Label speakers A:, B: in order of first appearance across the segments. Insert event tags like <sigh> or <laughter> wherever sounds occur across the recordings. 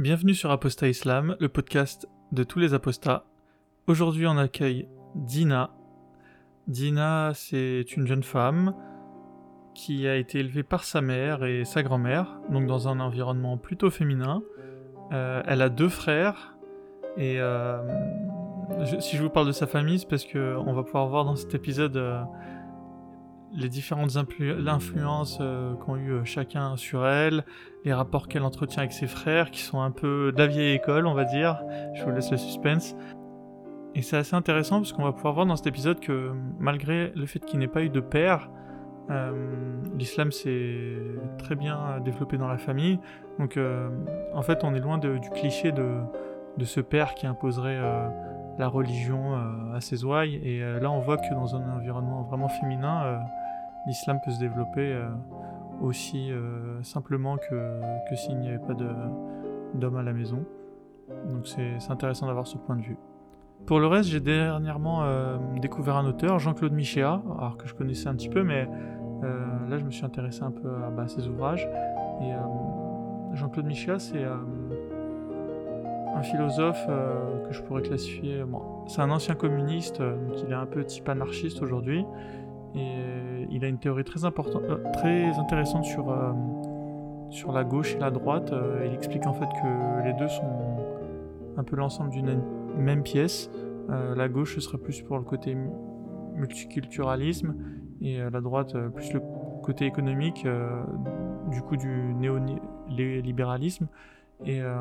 A: Bienvenue sur Apostat Islam, le podcast de tous les apostats. Aujourd'hui, on accueille Dina. Dina, c'est une jeune femme qui a été élevée par sa mère et sa grand-mère, donc dans un environnement plutôt féminin. Euh, elle a deux frères et euh, si je vous parle de sa famille, c'est parce qu'on va pouvoir voir dans cet épisode euh, les différentes influences qu'ont eu chacun sur elle, les rapports qu'elle entretient avec ses frères, qui sont un peu de la vieille école, on va dire. Je vous laisse le suspense. Et c'est assez intéressant parce qu'on va pouvoir voir dans cet épisode que malgré le fait qu'il n'ait pas eu de père, euh, l'islam s'est très bien développé dans la famille. Donc euh, en fait on est loin du cliché de, ce père qui imposerait euh, la religion à ses ouailles. Et là on voit que dans un environnement vraiment féminin, l'islam peut se développer aussi simplement que, que s'il n'y avait pas d'homme à la maison. Donc c'est intéressant d'avoir ce point de vue. Pour le reste, j'ai dernièrement découvert un auteur, Jean-Claude Michéa, alors que je connaissais un petit peu, mais euh, là, je me suis intéressé un peu à, bah, ses ouvrages. Et euh, Jean-Claude Michéa, c'est euh, un philosophe que je pourrais classifier. c'est un ancien communiste, donc il est un peu type anarchiste aujourd'hui. Et il a une théorie très, importante, très intéressante sur, sur la gauche et la droite. il explique en fait que les deux sont un peu l'ensemble d'une même pièce. la gauche ce serait plus pour le côté multiculturalisme et la droite euh, plus le côté économique euh, du coup du néolibéralisme. Et euh,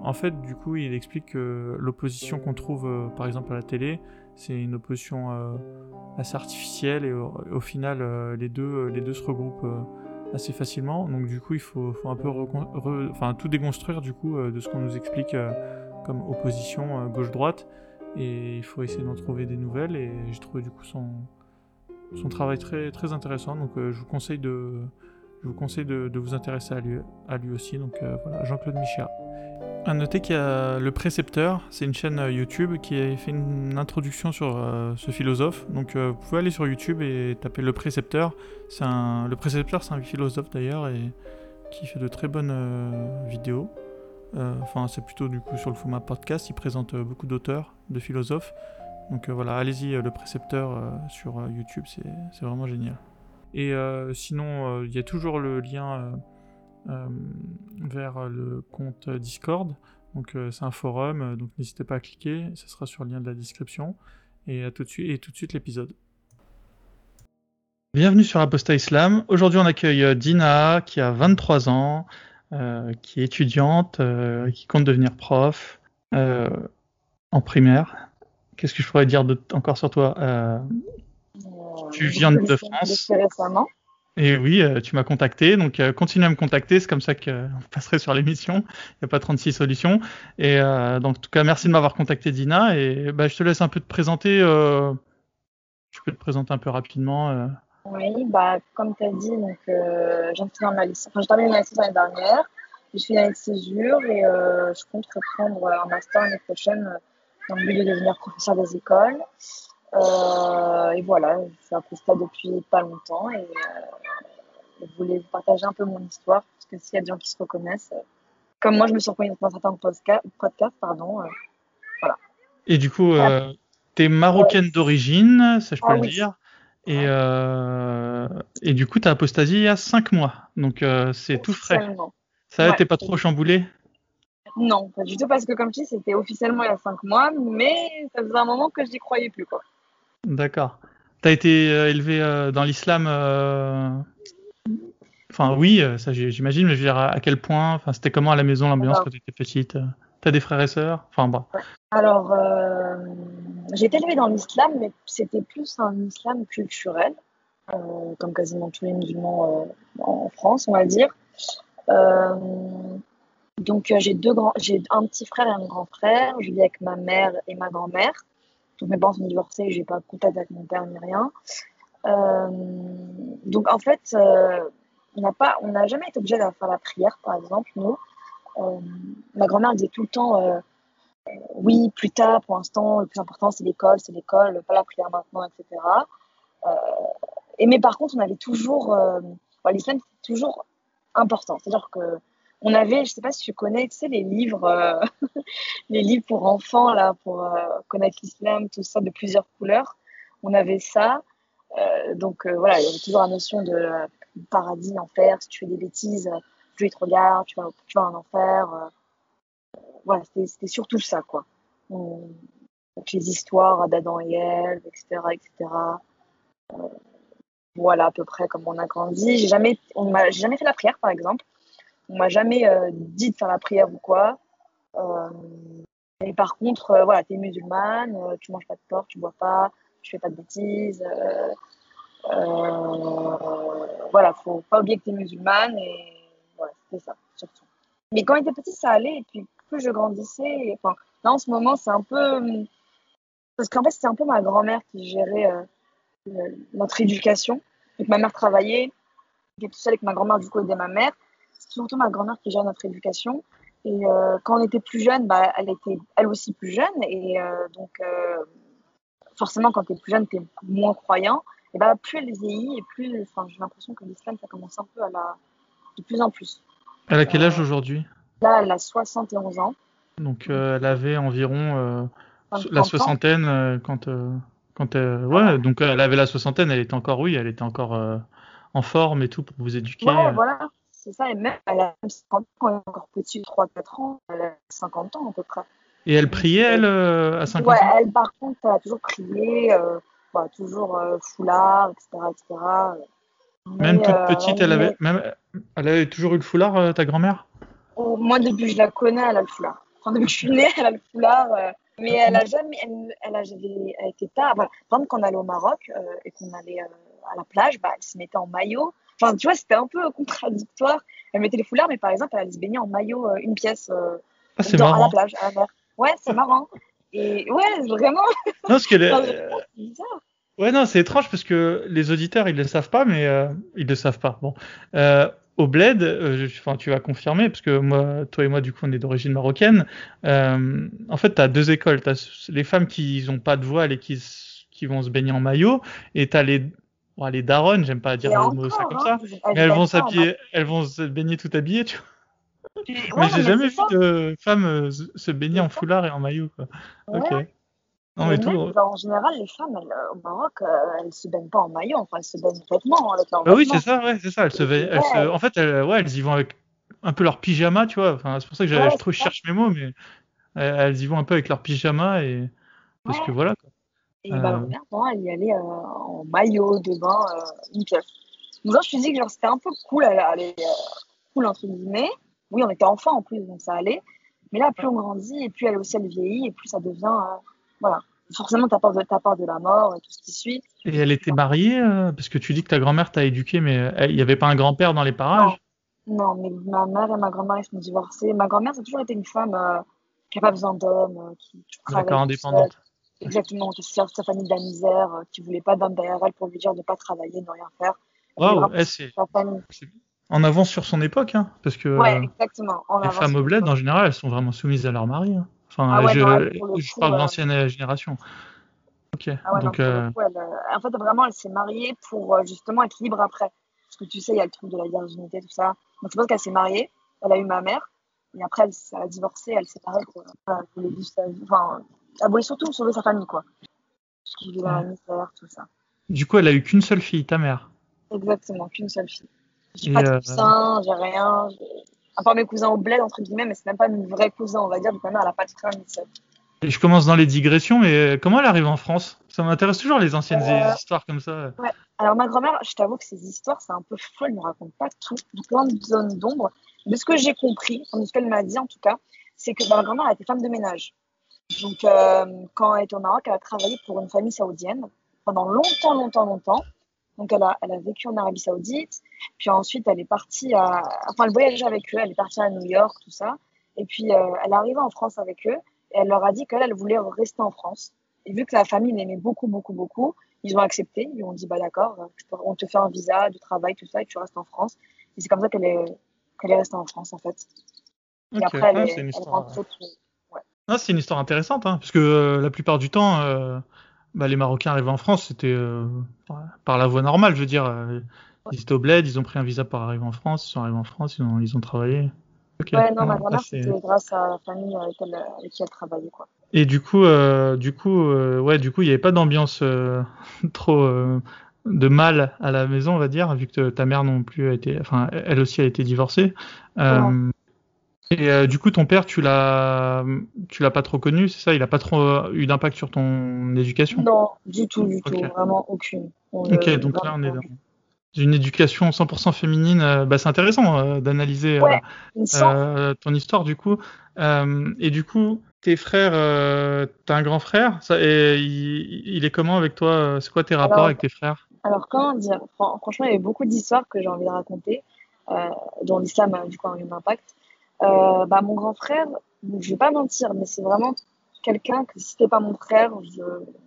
A: en fait, du coup, il explique que l'opposition qu'on trouve, par exemple, à la télé, c'est une opposition assez artificielle et au, final, les, deux, les deux se regroupent assez facilement. Donc, du coup, il faut, un peu enfin, tout déconstruire du coup de ce qu'on nous explique comme opposition gauche-droite. Et il faut essayer d'en trouver des nouvelles. Et j'ai trouvé du coup son, son travail très, très intéressant. Donc euh, je vous conseille de, je vous conseille de, vous intéresser à lui, aussi. Donc euh, voilà, Jean-Claude Michéa. À noter qu'il y a Le Précepteur, c'est une chaîne euh, YouTube qui a fait une introduction sur ce philosophe. Donc vous pouvez aller sur YouTube et taper Le Précepteur. C'est un, le Précepteur, c'est un philosophe d'ailleurs et qui fait de très bonnes vidéos. Enfin, c'est plutôt du coup sur le format podcast. Il présente beaucoup d'auteurs, de philosophes. Donc euh, voilà, allez-y, euh, le précepteur euh, sur YouTube, c'est vraiment génial. Et sinon, il y a toujours le lien vers le compte Discord. Donc c'est un forum, donc n'hésitez pas à cliquer, ce sera sur le lien de la description. Et à tout de suite, et tout de suite l'épisode. Bienvenue sur Aposta Islam. Aujourd'hui, on accueille Dina, qui a 23 ans, qui est étudiante, qui compte devenir prof en primaire. Qu'est-ce que je pourrais dire encore sur toi euh, Tu viens de France. Et oui, euh, tu m'as contacté, donc euh, continue à me contacter, c'est comme ça qu'on passerait sur l'émission. Il n'y a pas 36 solutions. Et donc, en tout cas, merci de m'avoir contacté, Dina. Et bah, je te laisse un peu te présenter. tu peux te présenter un peu rapidement.
B: Oui, bah, comme tu as dit, donc, j'ai ma licence. Enfin, j'ai terminé ma licence l'année dernière. Je suis dans de césure et je compte reprendre un master l'année prochaine dans le but de devenir professeur des écoles. Euh, et voilà, je suis à Costa depuis pas longtemps et euh, je voulais vous partager un peu mon histoire parce que s'il y a des gens qui se reconnaissent, euh, comme moi je me suis reconnue dans certains podcasts, pardon, voilà.
A: Et du coup, tu es marocaine d'origine, ça je peux ah le dire. Et, et du coup, tu as apostasie il y a 5 mois. Donc, c'est tout frais. Ça, ouais. t'es pas trop chamboulé
B: non, pas du tout, parce que comme je dis, c'était officiellement il y a cinq mois, mais ça faisait un moment que je n'y croyais plus. quoi.
A: D'accord. Tu as été euh, élevé euh, dans l'islam euh, Enfin, oui, ça j'imagine, mais je veux dire, à quel point enfin, C'était comment à la maison l'ambiance quand tu étais petite Tu as des frères et sœurs? Enfin.
B: Alors, j'ai été élevée dans l'islam, mais c'était plus un islam culturel, comme quasiment tous les musulmans en France, on va dire. Donc j'ai deux grands, j'ai un petit frère et un grand frère. Je vis avec ma mère et ma grand-mère. Donc mes parents sont divorcés, j'ai pas contact avec mon père ni rien. Euh, donc en fait, euh, on n'a pas, on n'a jamais été obligé de faire la prière, par exemple. Nous, ma grand-mère disait tout le temps, oui, plus tard. Pour l'instant, le plus important c'est l'école, c'est l'école, pas la prière maintenant, etc. et mais par contre, on avait toujours, l'islam c'est toujours important. C'est-à-dire que on avait, je sais pas si tu connais, tu sais, les livres, euh, <laughs> les livres pour enfants, là, pour euh, connaître l'islam, tout ça, de plusieurs couleurs. On avait ça. Euh, donc voilà, il y avait toujours la notion de paradis, enfer. Si tu fais des bêtises, Dieu te regarde, tu vas, tu vas en enfer. voilà, c'était surtout ça, quoi. donc les histoires d'Adam et Ève, etc., etc. voilà à peu près comme on a grandi. J'ai jamais, on jamais fait la prière, par exemple. On m'a jamais euh, dit de faire la prière ou quoi. Euh, et par contre, euh, voilà, tu es musulmane, tu manges pas de porc, tu bois pas, tu fais pas de bêtises. voilà, faut pas oublier que tu es musulmane et voilà, c'était ça, surtout. Mais quand j'étais petite, ça allait. Et puis, plus je grandissais, enfin, là, en ce moment, c'est un peu. Parce qu'en fait, c'était un peu ma grand-mère qui gérait notre éducation. Donc, ma mère travaillait, j'étais toute seule avec ma grand-mère, du coup, aidait ma mère surtout ma grand-mère qui gère notre éducation. Et euh, quand on était plus jeune, bah, elle était elle aussi plus jeune. Et euh, donc, euh, forcément, quand tu es plus jeune, tu es moins croyant. Et bah, plus elle vieillit, et plus j'ai l'impression que l'islam, ça commence un peu à la. de plus en plus.
A: Elle a quel âge aujourd'hui?
B: Là, elle a 71 ans.
A: Donc, elle avait environ la soixantaine quand. quand ouais, donc elle avait la soixantaine, elle était encore, oui, elle était encore en forme et tout pour vous éduquer.
B: Ouais, voilà c'est ça. Et même, elle a 50 ans, quand elle est encore petite, 3-4 ans, elle a 50 ans à peu près.
A: Et elle priait, elle, euh, à 50
B: ouais,
A: ans
B: elle, par contre, elle a toujours prié, euh, bah, toujours euh, foulard, etc. etc.
A: même toute petite, elle, avait, même, elle avait toujours eu le foulard, ta grand-mère?
B: Oh, Moi, depuis que je la connais, elle a le foulard. Enfin, depuis que je suis née, elle a le foulard. mais elle a jamais, elle, elle, a, elle était pas. par exemple, quand on allait au Maroc et qu'on allait à la plage, bah, elle se mettait en maillot. Enfin, tu vois, c'était un peu contradictoire. Elle mettait les foulards, mais par exemple, elle allait se baigner en maillot, euh, une pièce euh,
A: ah, dans,
B: à la plage, à la mer. Ouais, c'est marrant. Et ouais, vraiment.
A: Non, parce que bizarre. Ouais, non, c'est étrange parce que les auditeurs, ils le savent pas, mais euh, ils le savent pas. Bon, euh, au bled, euh, enfin, tu vas confirmer parce que moi, toi et moi, du coup, on est d'origine marocaine. En fait, tu as deux écoles. Tu as les femmes qui n'ont pas de voile et qui, qui vont se baigner en maillot, et tu as les Bon, les daronnes, j'aime pas dire le mot ça comme ça, hein, mais elles vont s'habiller, elles vont se baigner tout habillées, tu vois. mais j'ai jamais vu de femmes euh, se baigner en foulard et en maillot, quoi. Ok.
B: Non, mais, tout... en général, les femmes elles, euh, au Maroc, euh, elles se baignent pas en maillot, enfin, elles se baignent vêtements avec leurs
A: bah oui, c'est ça, ouais, c'est ça. Elles se, elles se... En fait, elles, ouais, elles y vont avec un peu leur pyjama, tu vois. Enfin, c'est pour ça que je trouve, je cherche mes mots, mais elles y vont un peu avec leur pyjama et parce que voilà. Quoi.
B: Et euh... ma mère, moi, elle y allait euh, en maillot de bain, euh, nickel. Donc, je me suis dit que c'était un peu cool, elle allait cool entre guillemets. Oui, on était enfants en plus, donc ça allait. Mais là, plus on grandit, et plus elle aussi elle vieillit, et plus ça devient, euh, voilà. Forcément, t'as peur de ta part de la mort et tout ce qui suit.
A: Et elle était mariée, parce que tu dis que ta grand-mère t'a éduqué, mais il n'y avait pas un grand-père dans les parages?
B: Non. non. mais ma mère et ma grand-mère, ils sont divorcés. Ma grand-mère, ça a toujours été une femme qui n'a pas besoin d'hommes, qui
A: travaille. indépendante.
B: Exactement, qui sort sa famille de la misère, euh, qui voulait pas d'homme derrière elle pour lui dire de pas travailler, de rien faire.
A: Wow, eh, c'est en avance sur son époque, hein, parce que
B: ouais, exactement.
A: les femmes au bled, en général, elles sont vraiment soumises à leur mari. Hein. Enfin, ah ouais, je, non, je parle de l'ancienne euh... génération. Ok.
B: Ah ouais, donc, euh... coup, elle, euh, en fait, vraiment, elle s'est mariée pour euh, justement être libre après. Parce que tu sais, il y a le truc de la virginité, tout ça. Donc, je pense qu'elle s'est mariée, elle a eu ma mère, et après, elle, elle a divorcé, elle s'est séparée. Elle voulait enfin, elle voulait surtout sauver sa famille, quoi. Parce qu'il vivait dans la misère, tout ça.
A: Du coup, elle a eu qu'une seule fille, ta mère
B: Exactement, qu'une seule fille. J'ai pas de euh... cousin, j'ai rien. À part mes cousins au bled, entre guillemets, mais c'est même pas mes vrais cousins, on va dire. Donc ma mère, elle a pas de frère ni de.
A: Je commence dans les digressions, mais comment elle arrive en France? Ça m'intéresse toujours les anciennes euh... histoires comme ça.
B: Ouais. Alors ma grand-mère, je t'avoue que ces histoires, c'est un peu folle, elle ne raconte pas tout, plein de zones d'ombre. De ce que j'ai compris, de ce qu'elle m'a dit en tout cas, c'est que ma grand-mère, était femme de ménage. Donc, euh, quand elle était au Maroc, elle a travaillé pour une famille saoudienne pendant longtemps, longtemps, longtemps. Donc, elle a, elle a vécu en Arabie Saoudite. Puis ensuite, elle est partie à. Enfin, elle voyageait avec eux. Elle est partie à New York, tout ça. Et puis, euh, elle est arrivée en France avec eux. Et elle leur a dit qu'elle, elle voulait rester en France. Et vu que la famille l'aimait beaucoup, beaucoup, beaucoup, ils ont accepté. Ils ont dit bah d'accord, on te fait un visa de travail, tout ça, et tu restes en France. Et c'est comme ça qu'elle est, qu'elle est restée en France, en fait.
A: Okay. Et après, elle, ah, est, elle rentre ah, c'est une histoire intéressante, hein, parce que euh, la plupart du temps, euh, bah, les Marocains arrivés en France, c'était euh, par la voie normale, je veux dire. Euh, ils étaient au bled, ils ont pris un visa pour arriver en France, ils sont arrivés en France, ils ont, ils ont travaillé.
B: Ouais, non, ma grand-mère, c'était grâce à la famille avec, elle- avec qui elle travaillait, quoi.
A: Et du coup, euh, du coup, euh, ouais, du coup, il n'y avait pas d'ambiance euh, <laughs> trop euh, de mal à la maison, on va dire, vu que ta mère non plus a été, enfin, elle aussi a été divorcée. Euh, et euh, du coup, ton père, tu l'as, tu l'as pas trop connu, c'est ça? Il a pas trop euh, eu d'impact sur ton éducation?
B: Non, du tout, du tout, vraiment aucune. On
A: Ok, donc là, on est dans une éducation 100% féminine. euh, bah, c'est intéressant euh, d'analyser
B: Ouais.
A: Euh, ton histoire du coup. Et du coup, tes frères, t'as un grand frère, ça, et il, il est comment avec toi? C'est quoi tes rapports
B: Alors,
A: avec tes frères?
B: Alors, comment dire? Fran- Franchement, il y a beaucoup d'histoires que j'ai envie de raconter, dont l'islam a du coup un impact. Euh, bah, mon grand frère, je vais pas mentir, mais c'est vraiment quelqu'un que si c'était pas mon frère, je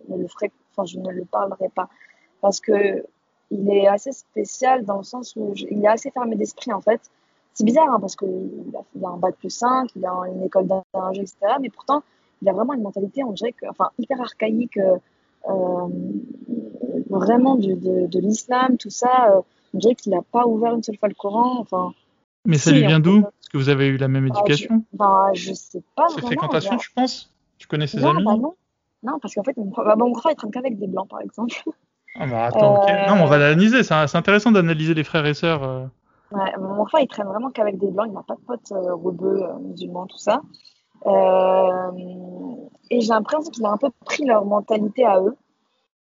B: ne le ferais, enfin, je ne le parlerais pas. Parce que il est assez spécial dans le sens où il est assez fermé d'esprit, en fait. C'est bizarre, hein, parce qu'il a, il a un bac plus 5, il a une école d'ingé, etc. Mais pourtant, il a vraiment une mentalité, on dirait que, enfin, hyper archaïque, euh, euh, vraiment de, de, de l'islam, tout ça. euh, on dirait qu'il n'a pas ouvert une seule fois le Coran. Enfin,
A: Mais ça
B: si,
A: lui vient
B: en
A: d'où? Parce que vous avez eu la même
B: Bah, je,
A: éducation?
B: bah, je sais pas
A: Ses fréquentations,
B: genre-
A: tu penses? Tu connais ses
B: Non,
A: amis?
B: bah non? Non, parce qu'en fait, mon, bah, frère, il traîne qu'avec des blancs, par exemple.
A: Ah bah attends, ok.
B: Euh,
A: Non, on va l'analyser. C'est intéressant d'analyser les frères et sœurs. euh.
B: Ouais, mon frère, il traîne vraiment qu'avec des blancs. Il n'a pas de potes euh, rebeux, euh, musulmans, tout ça. Euh, et j'ai l'impression qu'il a un peu pris leur mentalité à eux,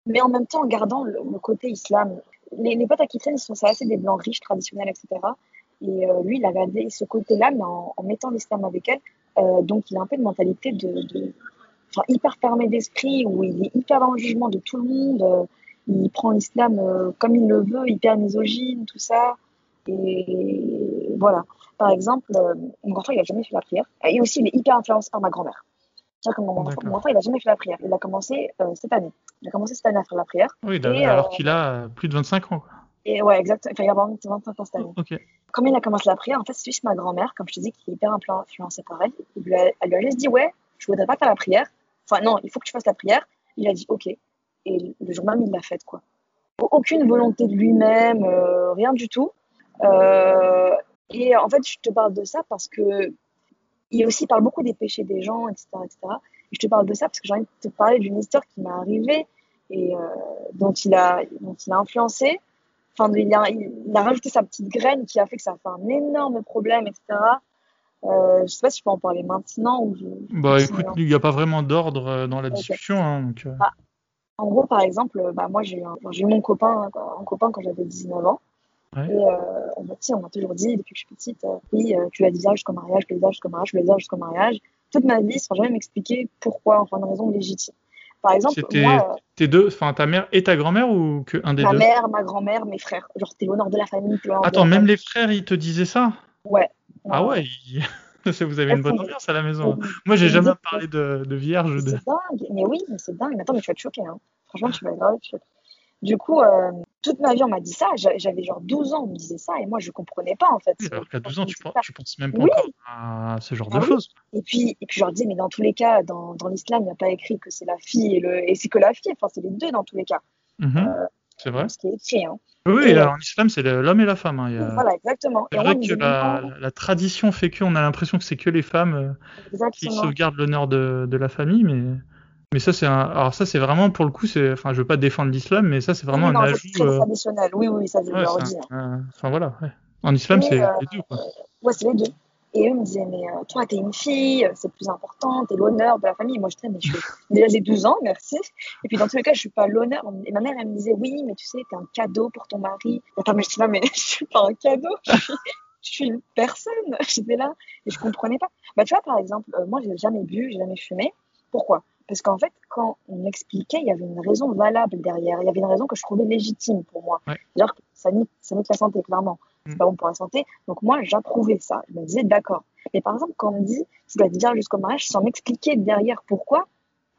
B: mais en même temps en gardant le, le côté islam. Les, les potes à qui il traîne, ils sont c'est assez des blancs riches, traditionnels, etc. Et euh, lui, il a gardé ce côté-là, mais en, en mettant l'islam avec elle. Euh, donc, il a un peu une mentalité de, de enfin, hyper fermé d'esprit, où il est hyper dans le jugement de tout le monde. euh, il prend l'islam euh, comme il le veut, hyper misogyne, tout ça. Et voilà. Par exemple, euh, mon frère, il a jamais fait la prière. Et aussi, il est hyper influencé par ma grand-mère. C'est-à-dire que mon
A: D'accord.
B: mon il a jamais fait la prière. Il a commencé cette année. Il a commencé cette année à faire la prière.
A: Oui,
B: Et,
A: alors qu'il a plus de 25 ans.
B: Et ouais, exactement. Enfin, il a 20 25 ans cette année. Quand il a commencé la prière, en fait, c'est juste ma grand-mère, comme je te dis, qui est hyper influ- influencée par elle. Il lui a- elle lui a juste dit, ouais, je voudrais pas faire la prière. Enfin, non, il faut que tu fasses la prière. Il a dit, ok. Et le jour même, il l'a faite, quoi. Aucune volonté de lui-même, euh, rien du tout. Euh, et en fait, je te parle de ça parce que il aussi parle beaucoup des péchés des gens, etc., etc. Et je te parle de ça parce que j'ai envie de te parler d'une histoire qui m'est arrivée et euh, dont il a, dont il a influencé. Enfin, il a, il a rajouté sa petite graine qui a fait que ça a fait un énorme problème, etc. Euh, je sais pas si je peux en parler maintenant ou je.
A: Bah écoute, il n'y a pas vraiment d'ordre euh, dans la discussion. hein, donc, euh,
B: En gros, par exemple, bah, moi, j'ai eu, un- j'ai eu mon copain, un copain quand j'avais 19 ans.
A: Ouais.
B: Et euh, on m'a on toujours dit, depuis que je suis petite, euh, oui, tu l'as dit jusqu'au mariage, tu l'as dit jusqu'au mariage, tu l'as dit jusqu'au mariage. Toute ma vie, sans jamais m'expliquer pourquoi, enfin, une raison légitime. Par exemple,
A: C'était
B: euh,
A: tes deux, enfin ta mère et ta grand-mère ou que un des
B: ma
A: deux?
B: mère, ma grand-mère, mes frères, genre, t'es l'honneur de la famille,
A: Attends, même
B: famille.
A: les frères, ils te disaient ça?
B: Ouais.
A: Ah ouais, ils- <laughs> vous avez une bonne ambiance à la maison. Moi, j'ai jamais parlé de, de vierge. De...
B: C'est dingue, mais oui, mais c'est dingue. Mais attends, mais tu vas te choquer, hein. Franchement, tu vas grave te choquer. Du coup, euh, toute ma vie, on m'a dit ça. J'a- J'avais genre 12 ans, on me disait ça, et moi, je comprenais pas, en fait.
A: Oui, alors qu'à 12 ans, tu, penses, tu penses même pas
B: Oui.
A: à ce genre
B: Ah
A: de
B: oui.
A: choses.
B: Et puis, et puis, je leur disais, mais dans tous les cas, dans, dans l'islam, il n'y a pas écrit que c'est la fille et le, et c'est que la fille. Enfin, c'est les deux dans tous les cas.
A: Mhm,
B: Euh,
A: c'est vrai.
B: Ce qui est écrit, hein.
A: Oui,
B: et,
A: alors, en islam, c'est l'homme et la femme. hein, il y a-
B: Voilà, exactement.
A: C'est vrai que la, tradition fait qu'on a l'impression que c'est que les femmes euh, qui sauvegardent l'honneur de, de la famille, mais, mais ça, c'est un... Alors, ça, c'est vraiment, pour le coup, c'est... Enfin, je veux pas défendre l'islam, mais ça, c'est vraiment
B: Oui,
A: un
B: non, c'est
A: ajout. euh,
B: traditionnel. Oui, oui, ça, je
A: ouais,
B: leur dis. hein.
A: un- un- Enfin, voilà. ouais. En islam, c'est
B: euh,
A: les deux, quoi.
B: Ouais, c'est les deux. Et eux me disaient, mais euh, toi, t'es une fille, euh, c'est le plus important, t'es l'honneur de la famille. Moi, je disais, mais je suis... <laughs> déjà, j'ai 12 ans, merci. Et puis, dans tous les cas, je suis pas l'honneur. Et ma mère, elle me disait, oui, mais tu sais, t'es un cadeau pour ton mari. Attends, mais je dis, non, mais <laughs> je suis pas un cadeau, je suis, je suis une personne. <laughs> J'étais là et je comprenais pas. Bah, tu vois, par exemple, euh, moi, j'ai jamais bu, j'ai jamais fumé. Pourquoi? Parce qu'en fait, quand on m'expliquait, il y avait une raison valable derrière. Il y avait une raison que je trouvais légitime pour moi.
A: Ouais.
B: C'est-à-dire que ça nique, ça nique la santé, clairement. C'est
A: Mm.
B: pas bon pour la santé. Donc moi, j'approuvais ça. Je me disais d'accord. Mais par exemple, quand on me dit tu dois dire jusqu'au mariage sans m'expliquer derrière pourquoi,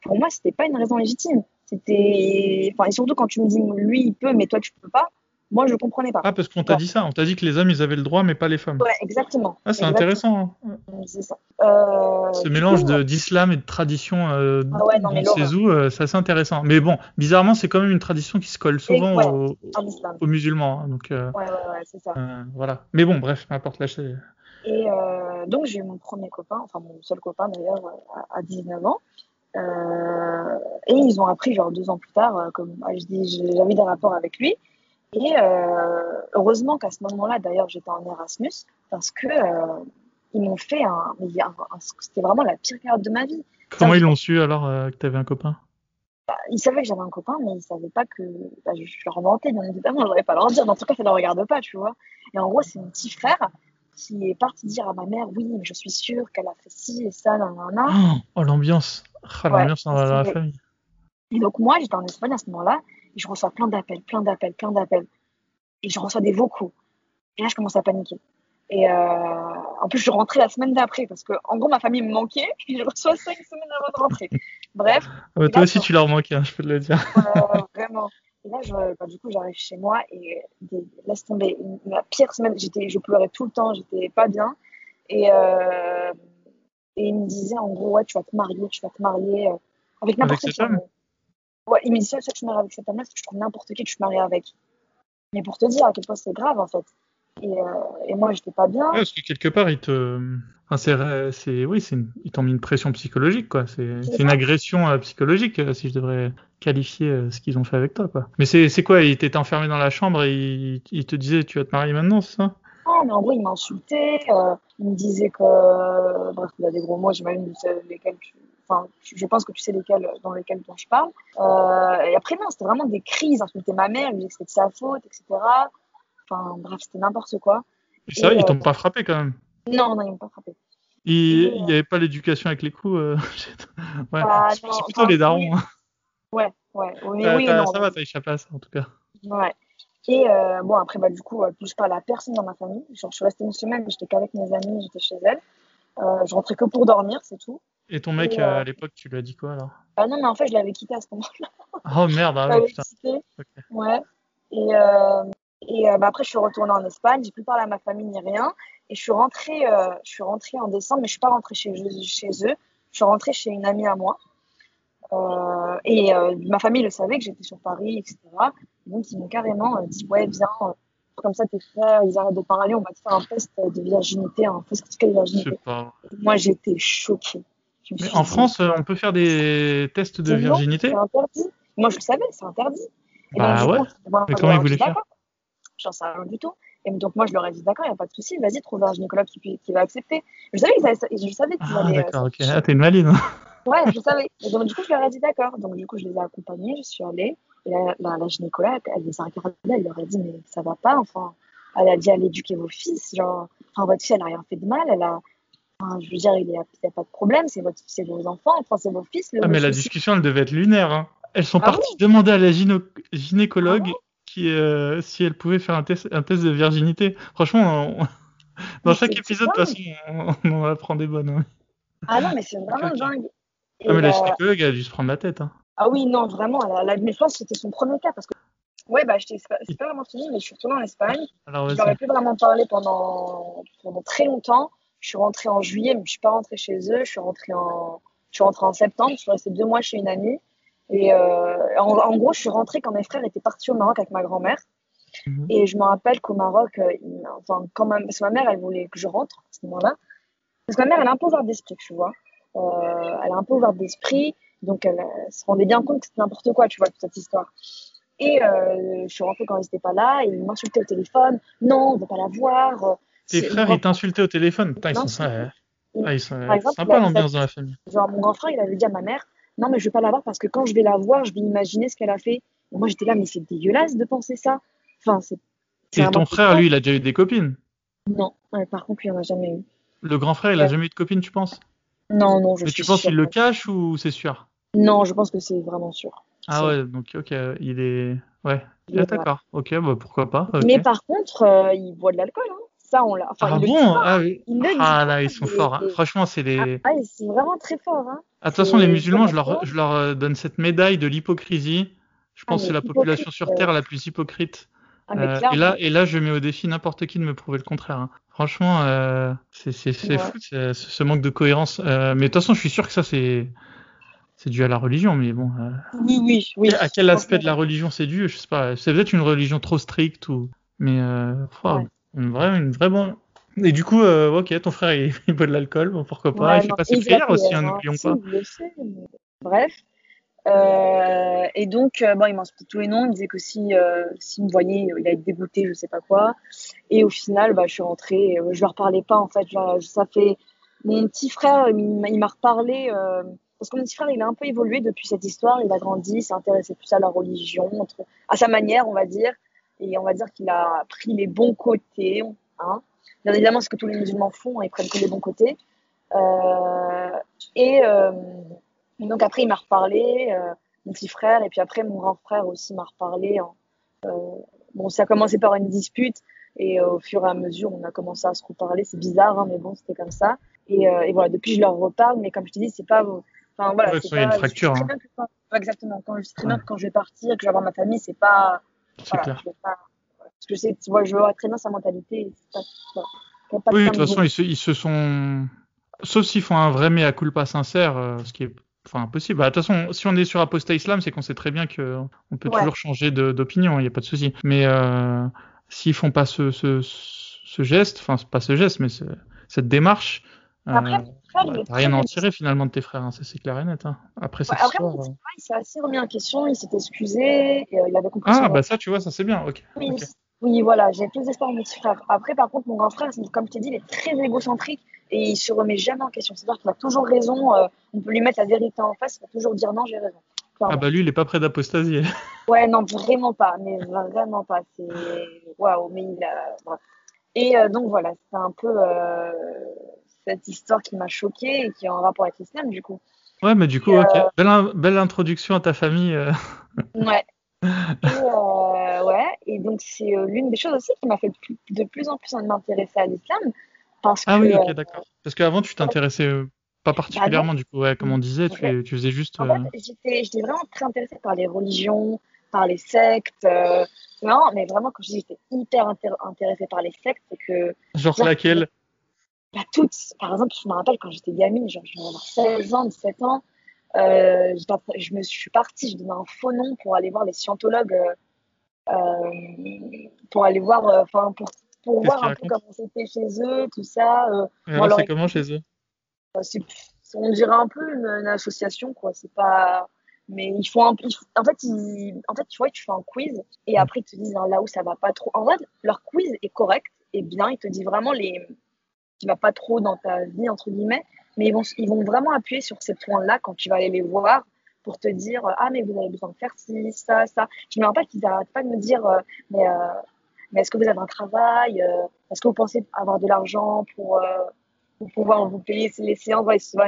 B: pour moi, c'était pas une raison légitime. C'était, enfin, et surtout quand tu me dis lui il peut, mais toi tu peux pas. Moi, je comprenais pas.
A: Ah, parce qu'on t'a dit ça. On t'a dit que les hommes, ils avaient le droit, mais pas les femmes.
B: Ouais, exactement.
A: Ah, c'est intéressant. hein.
B: Me disait ça. Euh,
A: Ce mélange d'islam et de tradition euh,
B: Ah ouais, non,
A: dans ces euh, c'est assez intéressant. Mais bon, bizarrement, c'est quand même une tradition qui se colle souvent
B: ouais.
A: aux, aux musulmans. hein, donc, euh,
B: Ouais, c'est ça.
A: voilà. Mais bon, bref, peu importe, là, c'est-
B: Et donc, j'ai eu mon premier copain, enfin mon seul copain d'ailleurs, à, à 19 ans. Et ils ont appris, genre deux ans plus tard, comme ah, je dis, j'avais des rapports avec lui. Et euh, heureusement qu'à ce moment-là, d'ailleurs, j'étais en Erasmus, parce que euh, ils m'ont fait un. C'était vraiment la pire période de ma vie.
A: Comment ils l'ont su alors euh, que tu avais un copain?
B: Bah, Ils savaient que j'avais un copain, mais ils savaient pas que. Bah, je, je, leur mentais, bien évidemment, je n'aurais pas leur dire. En tout cas, ça ne leur regarde pas, tu vois. Et en gros, c'est mon petit frère qui est parti dire à ma mère Oui, mais je suis sûre qu'elle a fait ci et ça, nan, nan, nan.
A: Oh, oh l'ambiance oh, L'ambiance ouais, dans la famille.
B: Et donc, moi, j'étais en Espagne à ce moment-là, et je reçois plein d'appels, plein d'appels, plein d'appels. Et je reçois des vocaux. Et là, je commence à paniquer. Et euh, en plus, je rentrais la semaine d'après parce que, en gros, ma famille me manquait <laughs> et je reçois cinq semaines avant de rentrer. Bref.
A: Ouais, toi là, aussi, tu leur manquais, hein, je peux te le dire.
B: Euh, vraiment. Et là, je, bah, du coup, j'arrive chez moi et des, laisse tomber. La pire semaine, j'étais, je pleurais tout le temps, j'étais pas bien. Et, euh, et il me disait, en gros, ouais, tu vas te marier, tu vas te marier euh, avec n'importe qui.
A: Femme?
B: Ouais, il me disait, ça, que je me marie avec cette parce que je trouve n'importe qui que je marie avec. Mais pour te dire à quel point c'est grave, en fait. Et, euh, et moi, j'étais pas bien.
A: Ouais, parce que quelque part, ils te. Enfin, c'est, c'est, oui, c'est une... ils t'ont mis une pression psychologique, quoi. C'est, c'est une agression euh, psychologique, euh, si je devrais qualifier euh, ce qu'ils ont fait avec toi, quoi. Mais c'est, c'est quoi Ils t'étaient enfermé dans la chambre et ils, ils te disaient tu vas te marier maintenant, c'est ça?
B: Non, mais en gros, ils m'insultaient. Ils me disaient que. Bref, il a des gros mots, j'imagine lesquels tu. Enfin, je pense que tu sais lesquels, dans lesquels dont je parle. Euh, et après, non, c'était vraiment des crises. Insulter ma mère, ils disaient que c'était de sa faute, etc. Enfin, bref, c'était n'importe quoi.
A: Et ça, et, ils t'ont euh, pas frappé quand même
B: Non, non, ils m'ont pas frappé.
A: Il n'y avait pas l'éducation avec les coups euh... <laughs> Ouais,
B: Ah,
A: c'est plutôt
B: enfin,
A: les darons. hein.
B: Ouais, ouais. Mais
A: Euh,
B: oui, non.
A: ça va, t'as échappé à ça en tout cas.
B: Ouais. Et euh, bon, après, bah, du coup, euh, plus je parle à personne dans ma famille. Genre, je suis restée une semaine, j'étais qu'avec mes amis, j'étais chez elles. Euh, je rentrais que pour dormir, c'est tout.
A: Et ton mec,
B: Et,
A: euh, à l'époque, tu lui as dit quoi alors?
B: Ah non, mais en fait, je l'avais quitté à ce moment-là.
A: Oh merde, ah
B: Je
A: ouais,
B: l'avais
A: putain.
B: quitté.
A: Ok.
B: Ouais. Et, euh, et euh, bah, après, je suis retournée en Espagne. J'ai plus parlé à ma famille ni rien. Et je suis rentrée, euh, je suis rentrée en décembre, mais je suis pas rentrée chez, chez eux. Je suis rentrée chez une amie à moi. Et ma famille le savait que j'étais sur Paris, etc. Donc, ils m'ont carrément dit Ouais, viens, comme ça, tes frères, ils arrêtent de parler, on va te faire un test de virginité, un faux certificat de virginité. Moi, j'étais choquée.
A: Mais en France, euh, on peut faire des tests de
B: non,
A: virginité
B: C'est interdit. Moi, je le savais, c'est interdit. Et
A: Bah
B: donc,
A: ouais.
B: coup, moi,
A: Mais comment ils voulaient faire.
B: J'en sais rien du tout. Et donc, moi, je leur ai dit, d'accord, il n'y a pas de souci, vas-y, trouve un gynécologue qui, va accepter. Je savais qu'ils allaient- je savais qu'ils
A: Ah
B: allaient. euh,
A: d'accord, ok. Ah, t'es une maline.
B: Ouais, je savais. Et donc, du coup, je leur ai dit d'accord. Donc, du coup, je les ai accompagnés, je suis allée. Et la, la, la gynécologue, elle les a regardés, elle leur a dit, mais ça va pas, enfin. Elle a dit, allez éduquer vos fils. Genre, enfin, votre fille, elle a rien fait de mal, elle a. Enfin, je veux dire, il n'y a, pas de problème, c'est votre, c'est vos enfants, enfin, c'est vos fils.
A: Ah, mais la discussion, elle devait être lunaire. Hein. Elles sont
B: Ah
A: parties demander à la gyno- gynécologue
B: Ah
A: qui, euh, si elle pouvait faire un test, un test de virginité. Franchement, on- dans
B: Mais
A: chaque épisode, de toute façon, on, on apprend des bonnes. hein.
B: Ah non, mais c'est vraiment
A: Ok, ok.
B: dingue. Et,
A: Ah, mais la
B: euh,
A: gynécologue, elle a dû se prendre la tête. Hein.
B: Ah oui, non, vraiment, la, la, mais je pense que c'était son premier cas parce que. Ouais, bah, j'étais- c'est pas, vraiment fini, mais je suis retournée en Espagne.
A: Alors,
B: Je leur ai plus vraiment parlé pendant, pendant très longtemps. Je suis rentrée en juillet, mais je suis pas rentrée chez eux. Je suis rentrée en, je suis rentrée en septembre. Je suis restée deux mois chez une amie. Et euh, en, en gros, je suis rentrée quand mes frères étaient partis au Maroc avec ma grand-mère.
A: Mhm.
B: Et je me rappelle qu'au Maroc, euh, enfin, quand même, parce que ma mère, elle voulait que je rentre à ce moment-là. Parce que ma mère, elle est un peu ouverte d'esprit, tu vois. Euh, elle est un peu ouverte d'esprit. Donc, elle, se rendait bien compte que c'était n'importe quoi, tu vois, toute cette histoire. Et je suis rentrée quand ils n'étaient pas là. Et ils m'insultaient au téléphone. Non, on ne veut pas la voir.
A: Tes frères, ils t'insultaient au téléphone. Putain, ils
B: Non,
A: sont, ça, ah, ils sont
B: exemple,
A: sympas l'ambiance dans la famille.
B: Genre, mon grand frère, il avait dit à ma mère Non, mais je vais pas la voir parce que quand je vais la voir, je vais imaginer ce qu'elle a fait. Et moi, j'étais là, mais c'est dégueulasse de penser ça. Enfin, c'est. c'est
A: Et ton frère, lui, il a déjà eu des copines?
B: Non, Ouais, par contre, lui, il en a jamais eu.
A: Le grand frère, il a
B: Ouais.
A: jamais eu de copine, tu penses?
B: Non, non, je
A: Mais
B: suis
A: tu penses qu'il le cache ou c'est sûr?
B: Non, je pense que c'est vraiment sûr.
A: Ah ouais, donc ok, il est. Ouais, Ah, d'accord. Ok, bah pourquoi pas.
B: Mais par contre, euh, il boit de l'alcool. Hein. Ça, on l'a. Enfin,
A: Ah bon
B: pas.
A: Ah oui. Ah là, ils sont forts. hein. Franchement, c'est les.
B: Ah, ils sont vraiment très forts. Hein.
A: Ah, de toute façon, les musulmans, je leur,
B: d'accord.
A: je leur euh, donne cette médaille de l'hypocrisie. Je
B: Ah,
A: pense que c'est la population sur
B: euh,
A: Terre la plus hypocrite.
B: Ah,
A: Euh, et là, et là, je mets au défi n'importe qui de me prouver le contraire. hein. Franchement, euh, c'est
B: Ouais.
A: fou ce, manque de cohérence. Euh, mais de toute façon, je suis sûr que ça, c'est c'est dû à la religion. Mais bon, euh,
B: Oui, oui, oui.
A: à quel aspect de la religion c'est dû? Je sais pas. C'est peut-être une religion trop stricte ou. Mais euh, wow,
B: Ouais.
A: Une vraie, une vraie bonne, Et du coup, euh, ok, ton frère il, <laughs> boit de l'alcool, bon, pourquoi pas. il fait pas ses prières aussi, hein, n'oublions pas.
B: Bref. Euh, et donc, euh, bon, il m'en tous les noms. Il disait que si euh, s'il me voyait, il allait être dégoûté, je sais pas quoi. Et au final, bah, je suis rentrée. je leur parlais pas en fait. Genre, ça fait mon petit frère, il m'a reparlé parce que mon petit frère, il a un peu évolué depuis cette histoire. Il a grandi, s'est intéressé plus à la religion, à sa manière, on va dire. Et on va dire qu'il a pris les bons côtés. Hein. Bien évidemment, ce que tous les musulmans font, ils prennent que les bons côtés. et donc après, il m'a reparlé, euh, mon petit frère, et puis après, mon grand frère aussi m'a reparlé. Hein. Euh, bon, ça a commencé par une dispute, et euh, au fur et à mesure, on a commencé à se reparler. C'est bizarre, hein, mais bon, c'était comme ça. Et, et, voilà, depuis, je leur reparle, mais comme je te dis, c'est pas.
A: Enfin, voilà, c'est pas. une fracture. Hein.
B: exactement. Quand je, bien quand je vais partir, que je vais avoir ma famille, c'est pas.
A: C'est clair.
B: Pas, parce que je tu vois, je vois très bien sa mentalité.
A: Pas, pas, oui, de toute façon, ils se, ils se, sont. Sauf s'ils font un vrai mea culpa sincère, ce qui est Enfin, impossible. Bah, de toute façon, si on est sur Apostat Islam, c'est qu'on sait très bien qu'on peut toujours changer d'opinion, il n'y a pas de souci. Mais euh, s'ils font pas ce, ce, ce geste, enfin, pas ce geste, mais cette démarche, euh, Après, bah, rien à en tirer finalement de tes frères, hein, c'est clair et net. Hein. Après cette
B: après, histoire, euh... il s'est assez remis en question, il s'est excusé, et, euh, il avait compris.
A: Ah, bah ça, tu vois, ça c'est bien, ok.
B: Oui, oui voilà, j'ai plus d'espoir mon petit frère. Après, par contre, mon grand frère, comme je t'ai dit, il est très égocentrique et il se remet jamais en question. C'est-à-dire qu'il a toujours raison. Euh, on peut lui mettre la vérité en face, il va toujours dire non, j'ai raison.
A: Ah bah lui, il est pas prêt d'apostasier. <laughs>
B: Ouais, non, vraiment pas, mais vraiment pas. C'est waouh, mais il a. Et euh, donc voilà, c'est un peu euh, cette histoire qui m'a choquée et qui est en rapport avec l'islam du coup.
A: Ouais, mais du coup, ok. Belle, belle, introduction à ta famille. <laughs>
B: Ouais. Et, ouais, et donc c'est l'une des choses aussi qui m'a fait de plus en plus m'intéresser à l'islam
A: ah oui, ok, euh, d'accord. Parce qu'avant, tu t'intéressais euh, pas bah particulièrement, du coup, comme on disait, tu, tu faisais juste.
B: En fait, euh, j'étais vraiment très intéressée par les religions, par les sectes. non, mais vraiment, quand je dis j'étais hyper intéressée par les sectes, c'est que.
A: Genre, laquelle?
B: Bah, Toutes. Par exemple, je me rappelle quand j'étais gamine, genre, je avoir 16 ans, 17 ans, euh, je me suis partie, je donnais un faux nom pour aller voir les scientologues, euh, pour aller voir, enfin, pour pour voir un peu comment c'était chez eux, tout ça.
A: Euh, c'est comment chez eux?
B: bah, On dirait un peu une, association, quoi. C'est pas. Mais ils font un En fait, ils... en fait, tu vois, tu fais un quiz et mm. après, ils te disent hein, là où ça va pas trop. En vrai, leur quiz est correct et bien. Ils te disent vraiment les qui va pas trop dans ta vie, entre guillemets. Mais ils vont, ils vont vraiment appuyer sur ces points-là quand tu vas aller les voir pour te dire ah mais vous avez besoin de faire ci ça ça je me rappelle qu'ils n'arrêtent pas de me dire euh, mais euh, mais est-ce que vous avez un travail euh, Est-ce que vous pensez avoir de l'argent pour, euh, pour, pouvoir vous payer les séances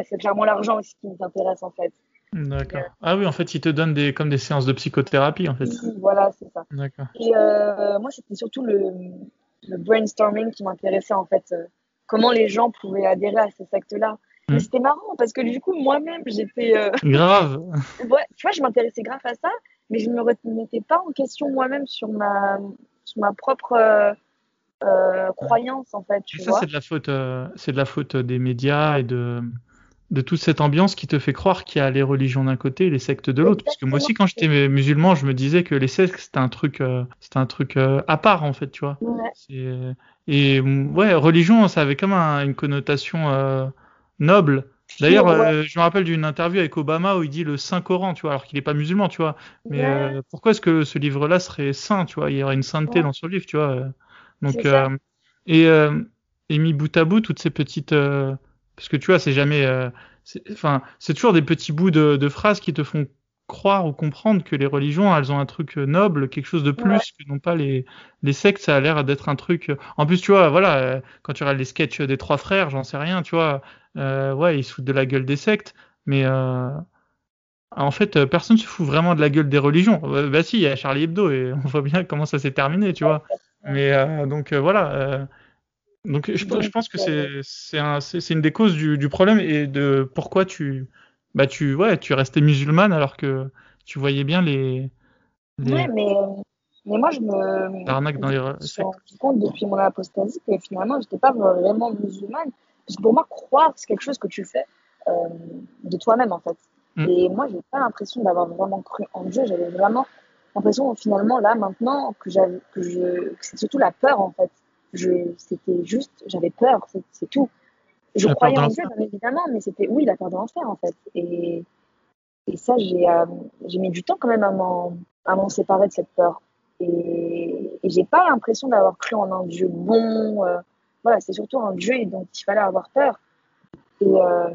B: C'est clairement l'argent aussi qui nous intéresse en fait.
A: D'accord. Ah oui, en fait, ils te donnent des, comme des séances de psychothérapie en fait.
B: Oui, voilà, c'est ça.
A: D'accord.
B: Et euh, moi, c'était surtout le, le, brainstorming qui m'intéressait en fait. Comment les gens pouvaient adhérer à ces sectes-là. Mais hmm. c'était marrant parce que du coup, moi-même, j'étais.
A: Grave. <laughs>
B: Ouais, tu vois, je m'intéressais grave à ça, mais je ne me remettais pas en question moi-même sur ma, ma propre euh, euh, croyance en fait.
A: ça c'est de la faute, euh, c'est de la faute des médias et de de toute cette ambiance qui te fait croire qu'il y a les religions d'un côté et les sectes de l'autre. Parce que moi aussi, quand j'étais musulman, je me disais que les sectes c'était un truc, c'était un truc à part en fait, tu vois. Et ouais, religion, ça avait comme une connotation noble. D'ailleurs, euh, je me rappelle d'une interview avec Obama où il dit le Saint Coran, tu vois, alors qu'il n'est pas musulman, tu vois. Mais euh, pourquoi est-ce que ce livre-là serait saint, tu vois? Il y aurait une sainteté dans ce livre, tu vois. Euh. Donc, et, et mis bout à bout, toutes ces petites, parce que tu vois, c'est jamais, enfin, c'est toujours des petits bouts de, de, phrases qui te font croire ou comprendre que les religions, elles ont un truc noble, quelque chose de plus que non pas les, les sectes. Ça a l'air d'être un truc. En plus, tu vois, voilà, quand tu regardes les sketchs des trois frères, j'en sais rien, tu vois euh, ouais, ils se foutent de la gueule des sectes, mais euh, en fait, euh, personne se fout vraiment de la gueule des religions. Bah, si, il y a Charlie Hebdo et <laughs> on voit bien comment ça s'est terminé, tu vois. Mais donc voilà. Donc je, je, pense que c'est c'est une des causes du, du, problème et de pourquoi tu bah tu ouais tu restais musulmane alors que tu voyais bien les.
B: les... Ouais, mais mais moi je me.
A: Dans les. Je
B: me suis rendu compte depuis mon apostasie que finalement j'étais pas vraiment musulmane parce que pour moi, croire, c'est quelque chose que tu fais euh, de toi-même, en fait. Mm. Et moi, j'ai pas l'impression d'avoir vraiment cru en Dieu. J'avais vraiment l'impression, finalement, là, maintenant, que, que, je, que c'est surtout la peur, en fait. Je, c'était juste, j'avais peur, c'est tout. Je croyais en Dieu, bien évidemment, mais c'était, oui, la peur de l'enfer, en fait. Et, et ça, j'ai, euh, j'ai mis du temps quand même à m'en, à m'en séparer de cette peur. Et, et j'ai pas l'impression d'avoir cru en un Dieu bon. Euh, voilà, c'est surtout un Dieu dont il fallait avoir peur. Et euh,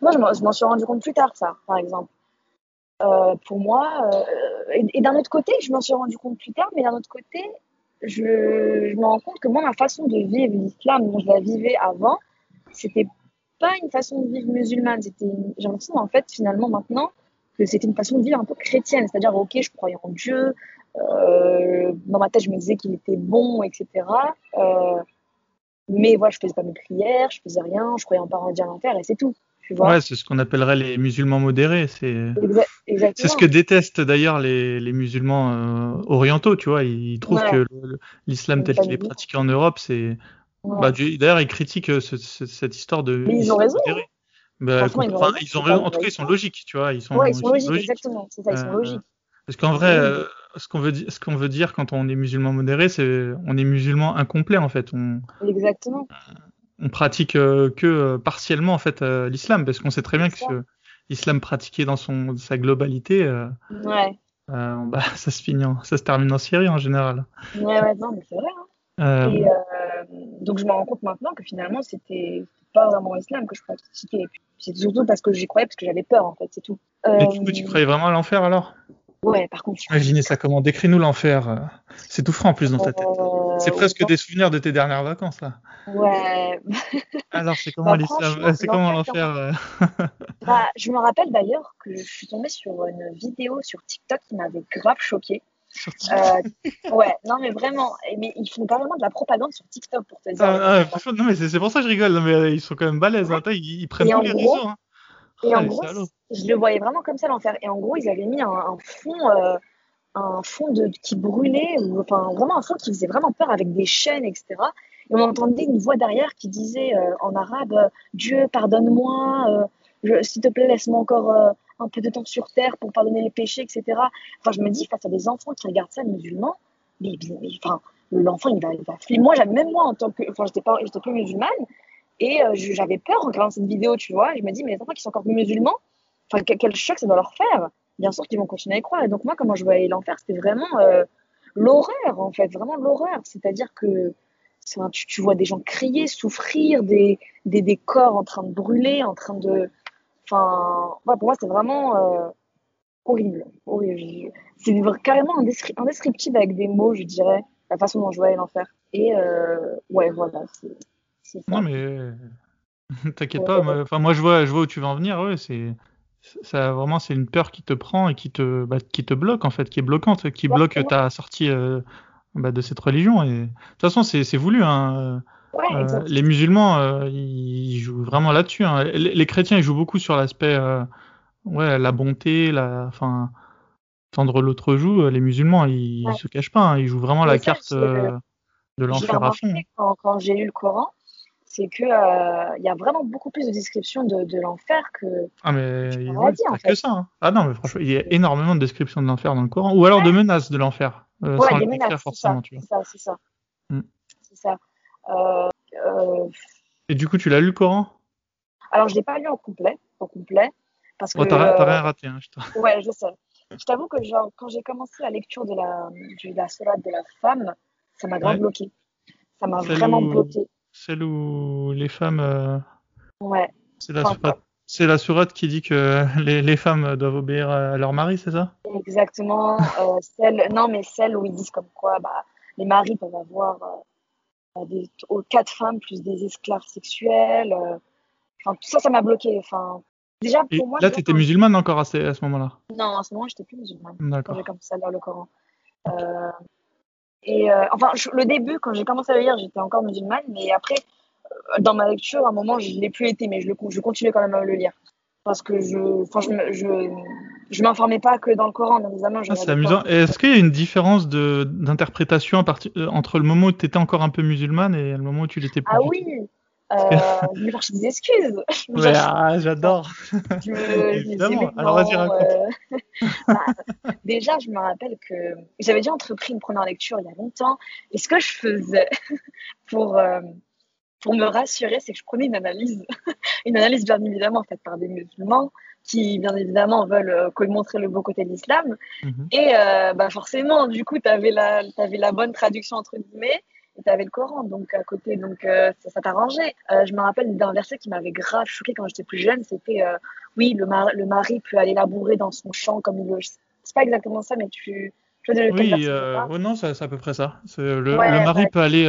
B: moi, je m'en suis rendu compte plus tard, ça, par exemple. Euh, pour moi, euh, et, d'un autre côté, je m'en suis rendu compte plus tard, mais d'un autre côté, je, me rends compte que moi, ma façon de vivre l'islam, dont je la vivais avant, c'était pas une façon de vivre musulmane. J'ai l'impression, en fait, finalement, maintenant, que c'était une façon de vivre un peu chrétienne. C'est-à-dire, ok, je croyais en Dieu, euh, dans ma tête, je me disais qu'il était bon, etc. Euh, mais voilà, je faisais pas mes prières, je faisais rien, je croyais en l'enfer et c'est tout. Tu vois
A: ouais, c'est ce qu'on appellerait les musulmans modérés. C'est c'est ce que détestent d'ailleurs les, les musulmans euh, orientaux, tu vois. Ils trouvent que l'islam tel qu'il est pratiqué en Europe, c'est. Bah, d'ailleurs, ils critiquent euh, ce, cette histoire de.
B: Mais ils ont raison. Hein.
A: Bah, ils, ont raison. ils ont raison. En tout cas, ils sont logiques, tu vois.
B: Ils sont, ouais, ils sont logiques, exactement. C'est ça, ils sont euh, logiques.
A: Parce qu'en vrai, euh, ce qu'on veut, dire quand on est musulman modéré, c'est on est musulman incomplet en fait. On,
B: Exactement.
A: On pratique euh, que euh, partiellement en fait l'islam, parce qu'on sait très bien que l'islam pratiqué dans son sa globalité,
B: ouais.
A: bah, <laughs> ça se finit, ça se termine en Syrie en général.
B: Ouais, ouais, non, mais c'est vrai. Hein. Et, donc je me rends compte maintenant que finalement c'était pas vraiment l'islam que je pratiquais. C'est surtout parce que j'y croyais, parce que j'avais peur en fait, c'est tout.
A: Mais tu, tu croyais vraiment à l'enfer alors?
B: Ouais, par contre.
A: Imaginez ça comment Décris-nous l'enfer. Euh, c'est tout franc en plus dans ta tête. Euh, c'est presque des souvenirs de tes dernières vacances là.
B: Ouais.
A: Alors c'est <laughs> comment bah, C'est comment l'enfer euh <laughs>
B: bah, Je me rappelle d'ailleurs que je suis tombée sur une vidéo sur TikTok qui m'avait grave choquée. Euh, <laughs> ouais, non mais vraiment, mais ils font carrément de la propagande sur TikTok pour te dire.
A: Ah, ah, non mais c'est pour ça que je rigole, non, mais ils sont quand même balèzes, hein. ils, prennent tous les réseaux. Hein.
B: Et en ah, gros, je le voyais vraiment comme ça l'enfer. Et en gros, ils avaient mis un, fond, euh, un fond de, qui brûlait, ou, enfin vraiment un fond qui faisait vraiment peur avec des chaînes, etc. Et on entendait une voix derrière qui disait euh, en arabe Dieu, pardonne-moi, euh, s'il te plaît, laisse-moi encore un peu de temps sur terre pour pardonner les péchés, etc. Enfin, je me dis, face à des enfants qui regardent ça, musulmans, mais, mais enfin, l'enfant, il va, il va Moi, même moi, en tant que. Enfin, j'étais pas, j'étais plus musulmane, et euh, j'avais peur en regardant cette vidéo, tu vois. je me dis, mais les enfants qui sont encore musulmans, enfin, quel choc ça doit leur faire. Bien sûr qu'ils vont continuer à y croire. Et donc, moi, comment je voyais l'enfer, c'était vraiment euh, l'horreur, en fait, vraiment l'horreur. C'est-à-dire que tu, vois des gens crier, souffrir, des, des, corps en train de brûler, en train de. Enfin, pour moi, c'est vraiment euh, horrible. C'est carrément indescriptible avec des mots, je dirais, la façon dont je voyais l'enfer. Et ouais, voilà. C'est
A: non, mais <laughs> t'inquiète pas. Enfin, moi, je vois, je vois où tu vas en venir. Ouais, c'est ça vraiment c'est une peur qui te prend et qui te bah, qui te bloque en fait, qui est bloquante, qui bloque ta sortie euh, bah, de cette religion. Et de toute façon, c'est voulu. Hein. Euh, les musulmans, euh, ils jouent vraiment là-dessus. Hein. Les, chrétiens, ils jouent beaucoup sur l'aspect, ouais, la bonté, la, enfin, tendre l'autre joue. Les musulmans, ils, se cachent pas. Hein. Ils jouent vraiment la carte de l'enfer à fond.
B: Quand, quand j'ai lu le Coran, c'est que il euh, y a vraiment beaucoup plus de descriptions de, de l'enfer que.
A: Ah mais il n'y a que ça. Hein. Ah non mais franchement il y a énormément de descriptions de l'enfer dans le Coran ou alors de menaces de l'enfer.
B: Euh, ouais, des menaces, forcément, c'est ça, c'est ça. Mm. C'est ça. Euh, euh...
A: Et du coup tu l'as lu le Coran?
B: Alors je l'ai pas lu en complet, au complet, parce que.
A: Oh, t'as rien raté, hein,
B: je <laughs> Ouais, je sais. Je t'avoue que genre, quand j'ai commencé la lecture de la, de la sourate de la femme, ça m'a grave bloqué. Ça m'a vraiment bloqué.
A: Celle où les femmes. Euh,
B: ouais.
A: C'est la, sourate... c'est la sourate qui dit que les, les, femmes doivent obéir à leur mari, c'est ça?
B: Exactement. <laughs> euh, celle... Non, mais celle où ils disent comme quoi bah, les maris peuvent avoir euh, des... quatre femmes plus des esclaves sexuels. Euh. Enfin, tout ça, ça m'a bloqué. Enfin, déjà, pour
A: Et
B: moi.
A: Là, tu étais musulmane encore à ce, à ce moment-là?
B: Non, à ce moment, j'étais plus musulmane.
A: D'accord.
B: J'ai commencé à lire le Coran. Et euh, enfin, le début, quand j'ai commencé à le lire, j'étais encore musulmane, mais après, euh, dans ma lecture, à un moment, je ne l'ai plus été, mais je, le, je continuais quand même à le lire. Parce que je ne je, je, m'informais pas que dans le Coran, dans les
A: Ah, c'est amusant. Est-ce qu'il y a une différence d'interprétation euh, entre le moment où tu étais encore un peu musulmane et le moment où tu l'étais plus?
B: Ah oui, je me cherchais des excuses. <laughs>
A: Ah, j'adore. <laughs> Évidemment. Alors, vas-y, raconte.
B: euh, <laughs> bah, déjà, je me rappelle que j'avais déjà entrepris une première lecture il y a longtemps. Et ce que je faisais pour, euh, pour me rassurer, c'est que je prenais une analyse, une analyse bien évidemment faite par des musulmans qui, bien évidemment, veulent euh, montrer le beau côté de l'islam.
A: Mhm.
B: Et euh, bah forcément, du coup, tu avais la, t'avais la bonne traduction, entre guillemets, et tu avais le Coran donc à côté, donc euh, ça, ça t'arrangeait. Euh, je me rappelle d'un verset qui m'avait grave choqué quand j'étais plus jeune, c'était euh, oui, le, mar- le mari peut aller labourer dans son champ comme il veut. C'est pas exactement ça, mais tu, tu vois
A: Oui, non, c'est à peu près ça. Le,
B: Ouais,
A: le mari
B: bah,
A: peut aller,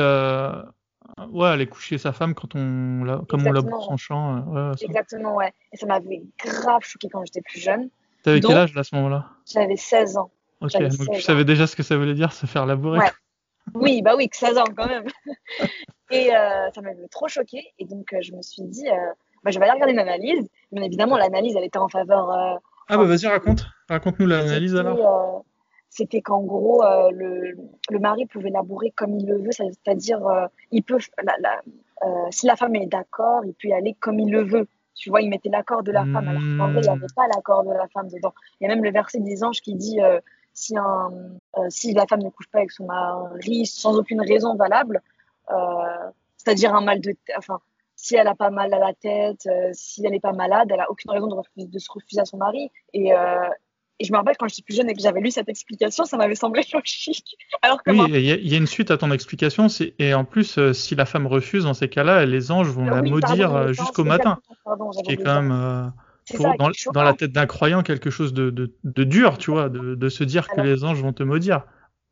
A: ouais, aller coucher sa femme quand on, la- comme on laboure son champ. ouais.
B: Exactement, ouais. Et ça m'avait grave choqué quand j'étais plus jeune.
A: T'avais quel âge là, à ce moment-là?
B: J'avais 16 ans.
A: Ok, donc tu
B: 16
A: savais déjà ce que ça voulait dire se faire labourer.
B: Ouais. Oui, bah oui, que 16 ans quand même. <laughs> Et euh, ça m'avait trop choqué. Et donc, euh, je me suis dit, euh, bah, je vais aller regarder une analyse. Bien évidemment, l'analyse, elle était en faveur. euh,
A: Ah bah vas-y, raconte. Raconte-nous l'analyse
B: c'était,
A: alors.
B: euh, C'était qu'en gros, euh, le, le mari pouvait labourer comme il le veut, c'est-à-dire, euh, il peut, la, la- euh, si la femme est d'accord, il peut y aller comme il le veut. Tu vois, il mettait l'accord de la femme, alors qu'en vrai, il n'y avait pas l'accord de la femme dedans. Il y a même le verset des anges qui dit euh, si, un, euh, si la femme ne couche pas avec son mari sans aucune raison valable, euh, c'est-à-dire un mal de tête, enfin, si elle a pas mal à la tête, euh, si elle n'est pas malade, elle a aucune raison de, refuser- de se refuser à son mari. Et, euh, et je me rappelle quand j'étais plus jeune et que j'avais lu cette explication, ça m'avait semblé <laughs> logique. Alors que
A: Oui, il y, a- il y a une suite à ton explication. Et en plus, euh, si la femme refuse, dans ces cas-là, les anges vont la
B: oui, pardon,
A: maudire euh, jusqu'au matin.
B: pardon,
A: Ce qui est quand même, euh, pour-
B: ça,
A: dans, la tête d'un croyant, quelque chose de, de, de dur, tu vois, de, de se dire que les anges vont te maudire.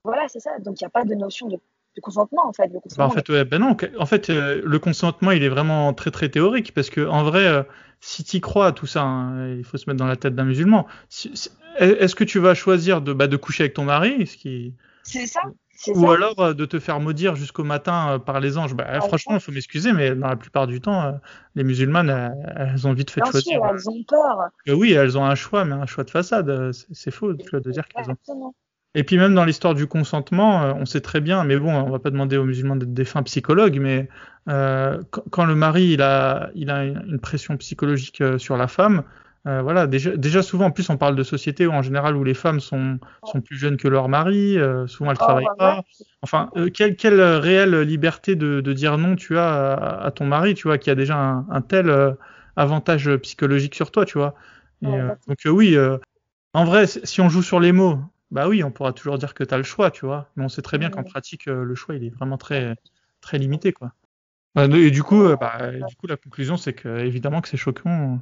B: Voilà, c'est ça. Donc il n'y a pas de notion de, de consentement en fait. Le
A: Bah,
B: consentement,
A: en fait, ouais, ben non. En fait, euh, le consentement, il est vraiment très très théorique parce que en vrai, euh, si tu crois à tout ça, hein, il faut se mettre dans la tête d'un musulman. Si- si- Est-ce que tu vas choisir de, bah, de coucher avec ton mari, ce qui,
B: c'est ça.
A: Ou
B: ça.
A: alors euh, de te faire maudire jusqu'au matin euh, par les anges? Bah,
B: Ah,
A: franchement, il faut m'excuser, mais dans la plupart du temps, euh, les musulmanes, elles, ont vite fait
B: Bien
A: choisir.
B: sûr, elles ont peur.
A: Euh, oui, elles ont un choix, mais un choix de façade. C'est faux, tu vois, de dire qu'elles ont. Et puis même dans l'histoire du consentement, on sait très bien, mais bon, on va pas demander aux musulmans d'être des fins psychologues, mais euh, quand, le mari il a, il a une pression psychologique sur la femme, euh, voilà, déjà, déjà souvent en plus on parle de société où en général où les femmes sont, sont plus jeunes que leur mari, euh, souvent elles
B: Oh,
A: travaillent
B: bah,
A: pas.
B: ouais.
A: Enfin, euh, quelle, quelle réelle liberté de, de dire non tu as à, à ton mari, tu vois, qui a déjà un, un tel euh, avantage psychologique sur toi, tu vois. Et, euh,
B: exactement.
A: donc euh, oui, euh, en vrai, si on joue sur les mots, bah oui, on pourra toujours dire que tu as le choix, tu vois. Mais on sait très bien qu'en pratique, euh, le choix, il est vraiment très, très limité, quoi. Bah, Et du coup, euh, bah, du coup, la conclusion, c'est que évidemment que c'est choquant euh,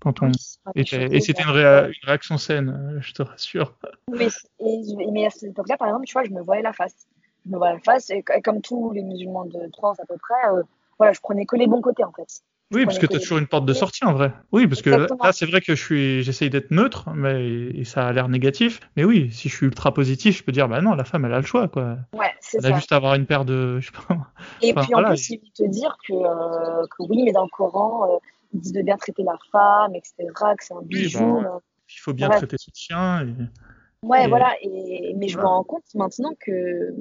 A: quand on. Et, c'était une, réa- une réaction saine, euh, je te rassure.
B: Mais, et- mais à cette époque-là, par exemple, tu vois, je me voyais la face. Je me voyais la face, et, et comme tous les musulmans de France à peu près, euh, voilà, je prenais que les bons côtés en fait.
A: Oui, parce que tu as toujours une porte de sortie en vrai. Oui, parce que là, c'est vrai que je suis, j'essaye d'être neutre, mais et ça a l'air négatif. Mais oui, si je suis ultra positif, je peux dire, bah non, la femme, elle a le choix, quoi.
B: Ouais, c'est
A: Elle a juste à avoir une paire de, je sais pas.
B: Et
A: enfin,
B: puis en
A: voilà,
B: plus, ils vont te dire que, euh, que oui, mais dans le Coran, euh, ils disent de bien traiter la femme, etc., que c'est un bijou.
A: bah,
B: euh.
A: Il faut bien
B: Ouais.
A: traiter son chien. Et...
B: Ouais,
A: Et-
B: voilà. Et, mais je me rends compte maintenant que,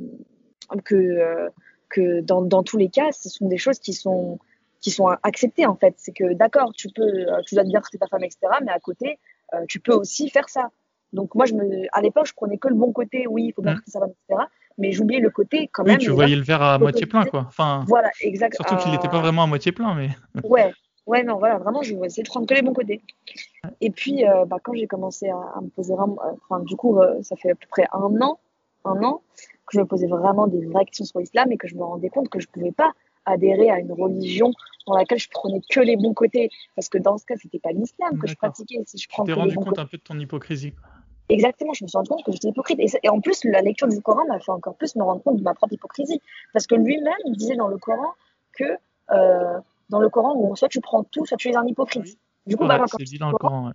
B: que, euh, que dans, dans tous les cas, ce sont des choses qui sont, qui sont acceptées en fait. C'est que d'accord, tu peux, euh, tu dois bien traiter ta femme, etc., mais à côté, euh, tu peux aussi faire ça. Donc moi, je me, à l'époque, je prenais que le bon côté, oui, il faut bien
A: Mm.
B: traiter sa femme, etc., mais j'oubliais le côté quand
A: Oui,
B: même.
A: tu
B: les
A: voyais le verre à moitié plein, quoi. Enfin,
B: Voilà, exact.
A: surtout qu'il n'était pas vraiment à moitié plein, mais.
B: Ouais, ouais, non, voilà, vraiment, je vais essayer de prendre que les bons côtés. Et puis, euh, bah, quand j'ai commencé à, à me poser vraiment, euh, enfin, du coup, euh, ça fait à peu près un an, un an, que je me posais vraiment des vraies questions sur l'islam et que je me rendais compte que je pouvais pas adhérer à une religion dans laquelle je prenais que les bons côtés. Parce que dans ce cas, c'était pas l'islam que je pratiquais. Si je
A: Tu
B: prends
A: t'es
B: que les
A: rendu
B: bons
A: compte un peu de ton hypocrisie.
B: Exactement, je me suis rendu compte que j'étais hypocrite. Et, et en plus, la lecture du Coran m'a fait encore plus me rendre compte de ma propre hypocrisie. Parce que lui-même, disait dans le Coran que, euh, dans le Coran, où soit tu prends tout, soit tu es un hypocrite.
A: Oui.
B: Du coup, bah, quand je
A: dit dans le Coran. ouais.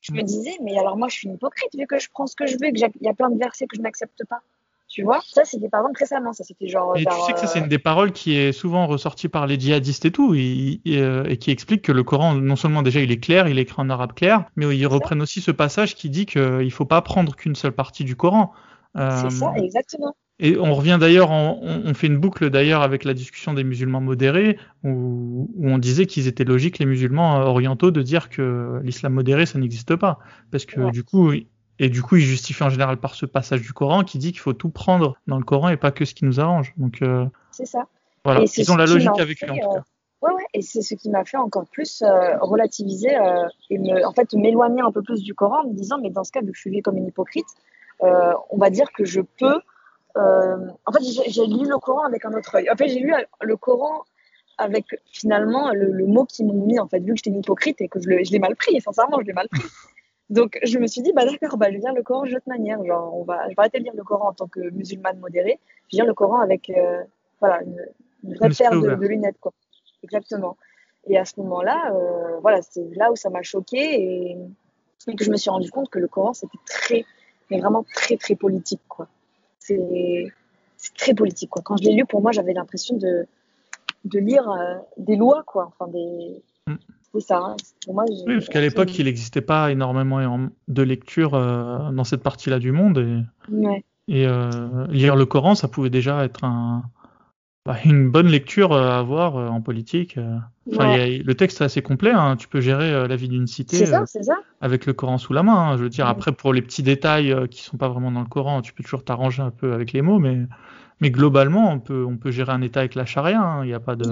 B: je me disais, mais alors moi, je suis une hypocrite vu que je prends ce que je veux, et que j'ai- il y a plein de versets que je n'accepte pas. Tu vois Ça, c'était par exemple récemment. Ça, c'était genre.
A: Et tu sais que ça, c'est
B: euh,
A: une des paroles qui est souvent ressortie par les djihadistes et tout, et, et, euh, et qui explique que le Coran, non seulement déjà il est clair, il est écrit en arabe clair, mais ils reprennent aussi ce passage qui dit qu'il faut pas prendre qu'une seule partie du Coran. Euh,
B: C'est ça, exactement.
A: Et on revient d'ailleurs, on, fait une boucle d'ailleurs avec la discussion des musulmans modérés, où, on disait qu'ils étaient logiques, les musulmans orientaux, de dire que l'islam modéré, ça n'existe pas. Parce que du coup, et du coup, ils justifient en général par ce passage du Coran qui dit qu'il faut tout prendre dans le Coran et pas que ce qui nous arrange. Donc,
B: euh, c'est ça.
A: Voilà, ils ont la logique avec eux en tout cas.
B: Euh, ouais, ouais, et c'est ce qui m'a fait encore plus euh, relativiser et me, en fait m'éloigner un peu plus du Coran en me disant, mais dans ce cas, vu que je suis comme une hypocrite, on va dire que je peux en fait, j'ai lu le Coran avec un autre œil. En fait, j'ai lu le Coran avec finalement le, mot qu'ils m'ont mis, en fait, vu que j'étais une hypocrite et que je l'ai mal pris, sincèrement, je l'ai mal pris. Donc, je me suis dit, bah d'accord, bah, je vais lire le Coran de l'autre manière. Genre, on va, je vais arrêter de lire le Coran en tant que musulmane modérée. Je vais lire le Coran avec euh, voilà, une, vraie paire de, lunettes. Quoi. Exactement. Et à ce moment-là, euh, voilà, c'est là où ça m'a choqué et, et, que je me suis rendu compte que le Coran, c'était très, mais vraiment très, très politique. Quoi c'est très politique. Quoi. Quand je l'ai lu, pour moi, j'avais l'impression de, de lire euh, des lois, quoi. Enfin, des... Mm. C'est ça. Hein. Pour moi,
A: oui, parce qu'à l'époque, il n'existait pas énormément de lecture euh, dans cette partie-là du monde. Et, et euh, lire le Coran, ça pouvait déjà être un, bah, une bonne lecture à avoir en politique. le texte est assez complet. Hein. Tu peux gérer la vie d'une cité avec le Coran sous la main. Hein. Je veux dire, après, pour les petits détails qui sont pas vraiment dans le Coran, tu peux toujours t'arranger un peu avec les mots, mais, mais globalement, on peut, on peut gérer un État avec la charia. Hein. Il n'y a pas de.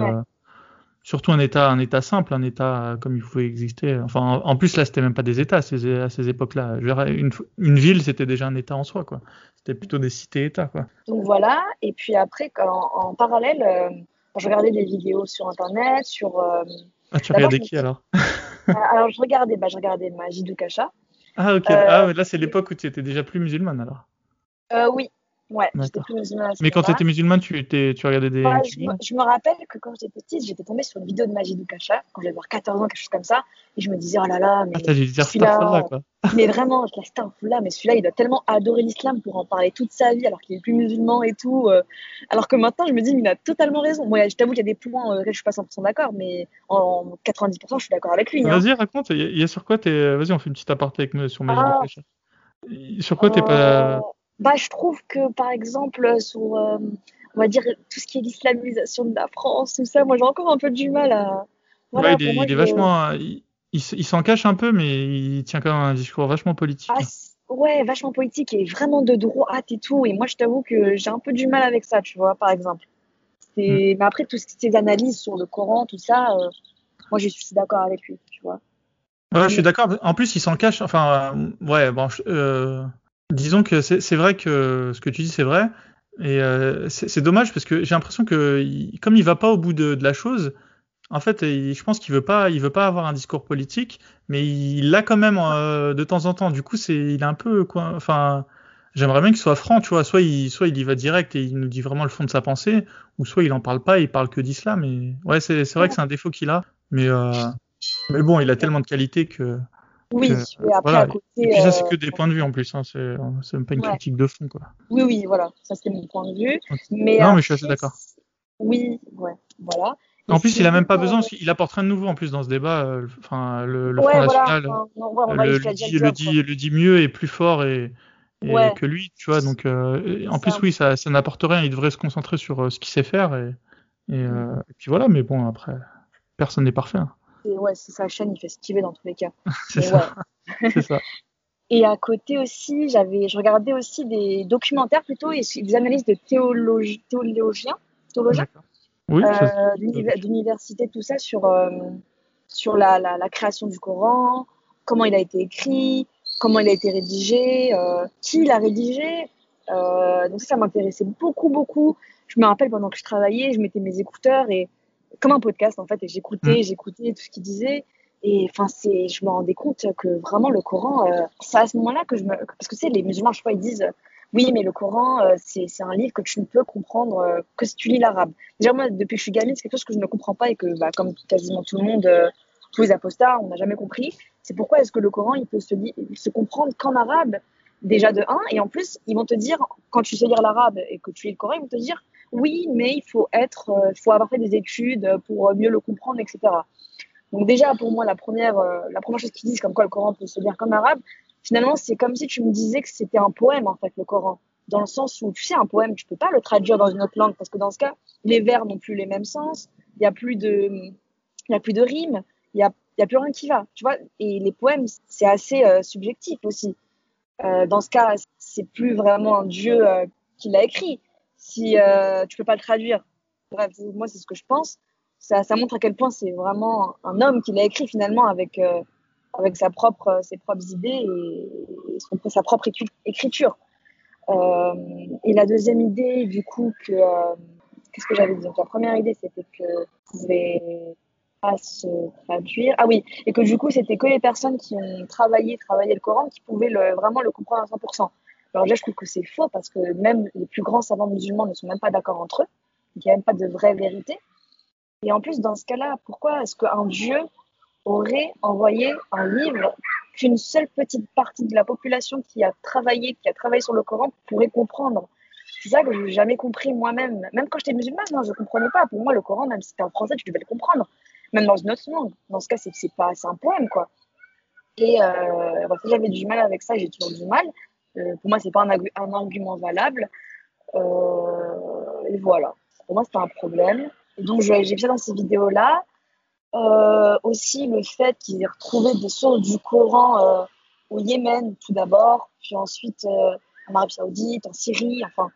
A: Surtout un État, un État simple, un État comme il pouvait exister. Enfin, en, plus, là, c'était même pas des États à ces, à ces époques-là. Une, une ville, c'était déjà un État en soi, quoi. C'était plutôt des cités-États, quoi.
B: Donc voilà. Et puis après, quand, en parallèle, euh, je regardais des vidéos sur Internet, sur. Euh,
A: ah, tu regardais qui alors
B: euh, Alors, je regardais, bah, je regardais Kacha.
A: Ah, ok. ah, là, c'est l'époque où tu étais déjà plus musulmane, alors.
B: oui, Ouais, j'étais plus musulmane.
A: Mais quand tu étais musulmane, tu, étais, tu regardais des.
B: je, me, je, me, rappelle que quand j'étais petite, j'étais tombée sur une vidéo de Majidou Kacha, quand j'avais 14 ans, quelque chose comme ça, et je me disais, oh là là, mais.
A: Ah, t'as dû dire là quoi. <laughs>
B: mais vraiment, je l'ai là, mais celui-là, il doit tellement adorer l'islam pour en parler toute sa vie, alors qu'il est plus musulman et tout. Euh. alors que maintenant, je me dis, mais il a totalement raison. Moi, je t'avoue qu'il y a des points euh, je suis pas 100% d'accord, mais en 90%, je suis d'accord avec lui.
A: Hein. Vas-y, raconte, il y, a sur quoi t'es. Vas-y, on fait une petite aparté avec, sur Majidou ah. Kacha. Sur quoi t'es pas.
B: Euh, bah, je trouve que, par exemple, sur, euh, on va dire, tout ce qui est l'islamisation de la France, tout ça, moi, j'ai encore un peu du mal à.
A: Voilà, il est, vachement. Il, s'en cache un peu, mais il tient quand même un discours vachement politique.
B: Ah, ouais, vachement politique et vraiment de droite et tout. Et moi, je t'avoue que j'ai un peu du mal avec ça, tu vois, par exemple. Mm. Mais après, toutes ces analyses sur le Coran, tout ça, euh, moi, je suis d'accord avec lui, tu vois.
A: Ouais, je suis d'accord. En plus, il s'en cache. Enfin, euh, ouais, bon, Disons que c'est vrai que ce que tu dis, c'est vrai. Et euh, c'est dommage parce que j'ai l'impression que comme il va pas au bout de, la chose, en fait, je pense qu'il veut pas, il veut pas avoir un discours politique, mais il l'a quand même euh, de temps en temps. Du coup, c'est, il est un peu quoi. Enfin, j'aimerais bien qu'il soit franc, tu vois. Soit il, soit il y va direct et il nous dit vraiment le fond de sa pensée, ou soit il en parle pas, et il parle que d'islam. Et ouais, c'est vrai que c'est un défaut qu'il a, mais euh, mais bon, il a tellement de qualités que
B: oui, et après à côté.
A: Et puis ça, c'est que des points de vue en plus, hein. c'est même pas une critique de fond. Quoi.
B: Oui, oui, voilà, ça c'est mon point de vue.
A: Mais non, mais je suis assez d'accord.
B: Oui, ouais, voilà.
A: En plus, il a même pas besoin, il apporte rien de nouveau en plus dans ce débat. Euh, enfin, le, le Front National le, dit, le, dit, le, dit, mieux et plus fort et, que lui, tu vois. Donc, euh, en plus, oui, ça, ça n'apporte rien. Il devrait se concentrer sur euh, ce qu'il sait faire et, et, et, puis voilà. Mais bon, après, personne n'est parfait. Hein
B: ouais, c'est sa chaîne, il fait ce qu'il veut dans tous les cas. <laughs> <laughs>
A: c'est ça.
B: Et à côté aussi, j'avais, je regardais aussi des documentaires plutôt et des analyses de théologie, théologiens, théologiens
A: oui,
B: euh, d'université, tout ça sur, euh, sur la, la, la, création du Coran, comment il a été écrit, comment il a été rédigé, euh, qui l'a rédigé. Donc ça, ça m'intéressait beaucoup, beaucoup. Je me rappelle pendant que je travaillais, je mettais mes écouteurs et comme un podcast en fait et j'écoutais mm. j'écoutais tout ce qu'il disait. Et enfin c'est je me rendais compte que vraiment le Coran euh, c'est à ce moment-là que je me parce que c'est les musulmans je crois ils disent oui mais le Coran euh, c'est c'est un livre que tu ne peux comprendre euh, que si tu lis l'arabe déjà moi depuis que je suis gamine c'est quelque chose que je ne comprends pas et que bah, comme quasiment tout le monde tous les apostats on n'a jamais compris. C'est pourquoi est-ce que le Coran il peut se se comprendre qu'en arabe déjà de un et en plus ils vont te dire quand tu sais lire l'arabe et que tu lis le Coran ils vont te dire oui, mais il faut être, euh, faut avoir fait des études pour mieux le comprendre, etc. Donc déjà, pour moi, la première, euh, la première chose qu'ils disent, comme quoi le Coran peut se lire comme arabe, finalement, c'est comme si tu me disais que c'était un poème, en fait, le Coran. dans le sens où, tu sais, un poème, tu peux pas le traduire dans une autre langue, parce que dans ce cas, les vers n'ont plus les mêmes sens, il n'y a plus de, il a plus de rimes, il y a, y a plus rien qui va, tu vois. Et les poèmes, c'est assez euh, subjectif aussi. Euh, dans ce cas, c'est plus vraiment un dieu euh, qui l'a écrit. Si euh, tu peux pas le traduire, bref, moi c'est ce que je pense. Ça, montre à quel point c'est vraiment un homme qui l'a écrit finalement avec euh, avec sa propre ses propres idées et, sa propre écriture. Euh, et la deuxième idée, du coup, que euh, qu'est-ce que j'avais dit? Donc la première idée, c'était que je pouvais pas se traduire. Ah oui, et que du coup, c'était que les personnes qui ont travaillé, travaillé le Coran qui pouvaient vraiment le comprendre à 100%. Alors déjà, je trouve que c'est faux parce que même les plus grands savants musulmans ne sont même pas d'accord entre eux. Il n'y a même pas de vraie vérité. Et en plus, dans ce cas-là, pourquoi est-ce qu'un Dieu aurait envoyé un livre qu'une seule petite partie de la population qui a travaillé, qui a travaillé sur le Coran pourrait comprendre? C'est ça que je n'ai jamais compris moi-même. Même quand j'étais musulmane, je ne comprenais pas. Pour moi, le Coran, même si c'était en français, tu devais le comprendre. Même dans une autre langue. Dans ce cas, c'est pas c'est un poème, quoi. Et euh, j'avais du mal avec ça, j'ai toujours du mal. Euh, pour moi, c'est pas un, argument valable. Euh, et voilà. Pour moi, c'était un problème. Et donc, j'ai fait dans ces vidéos-là. Euh, aussi, le fait qu'ils aient retrouvé des sources du Coran au Yémen, tout d'abord, puis ensuite en Arabie Saoudite, en Syrie. Enfin,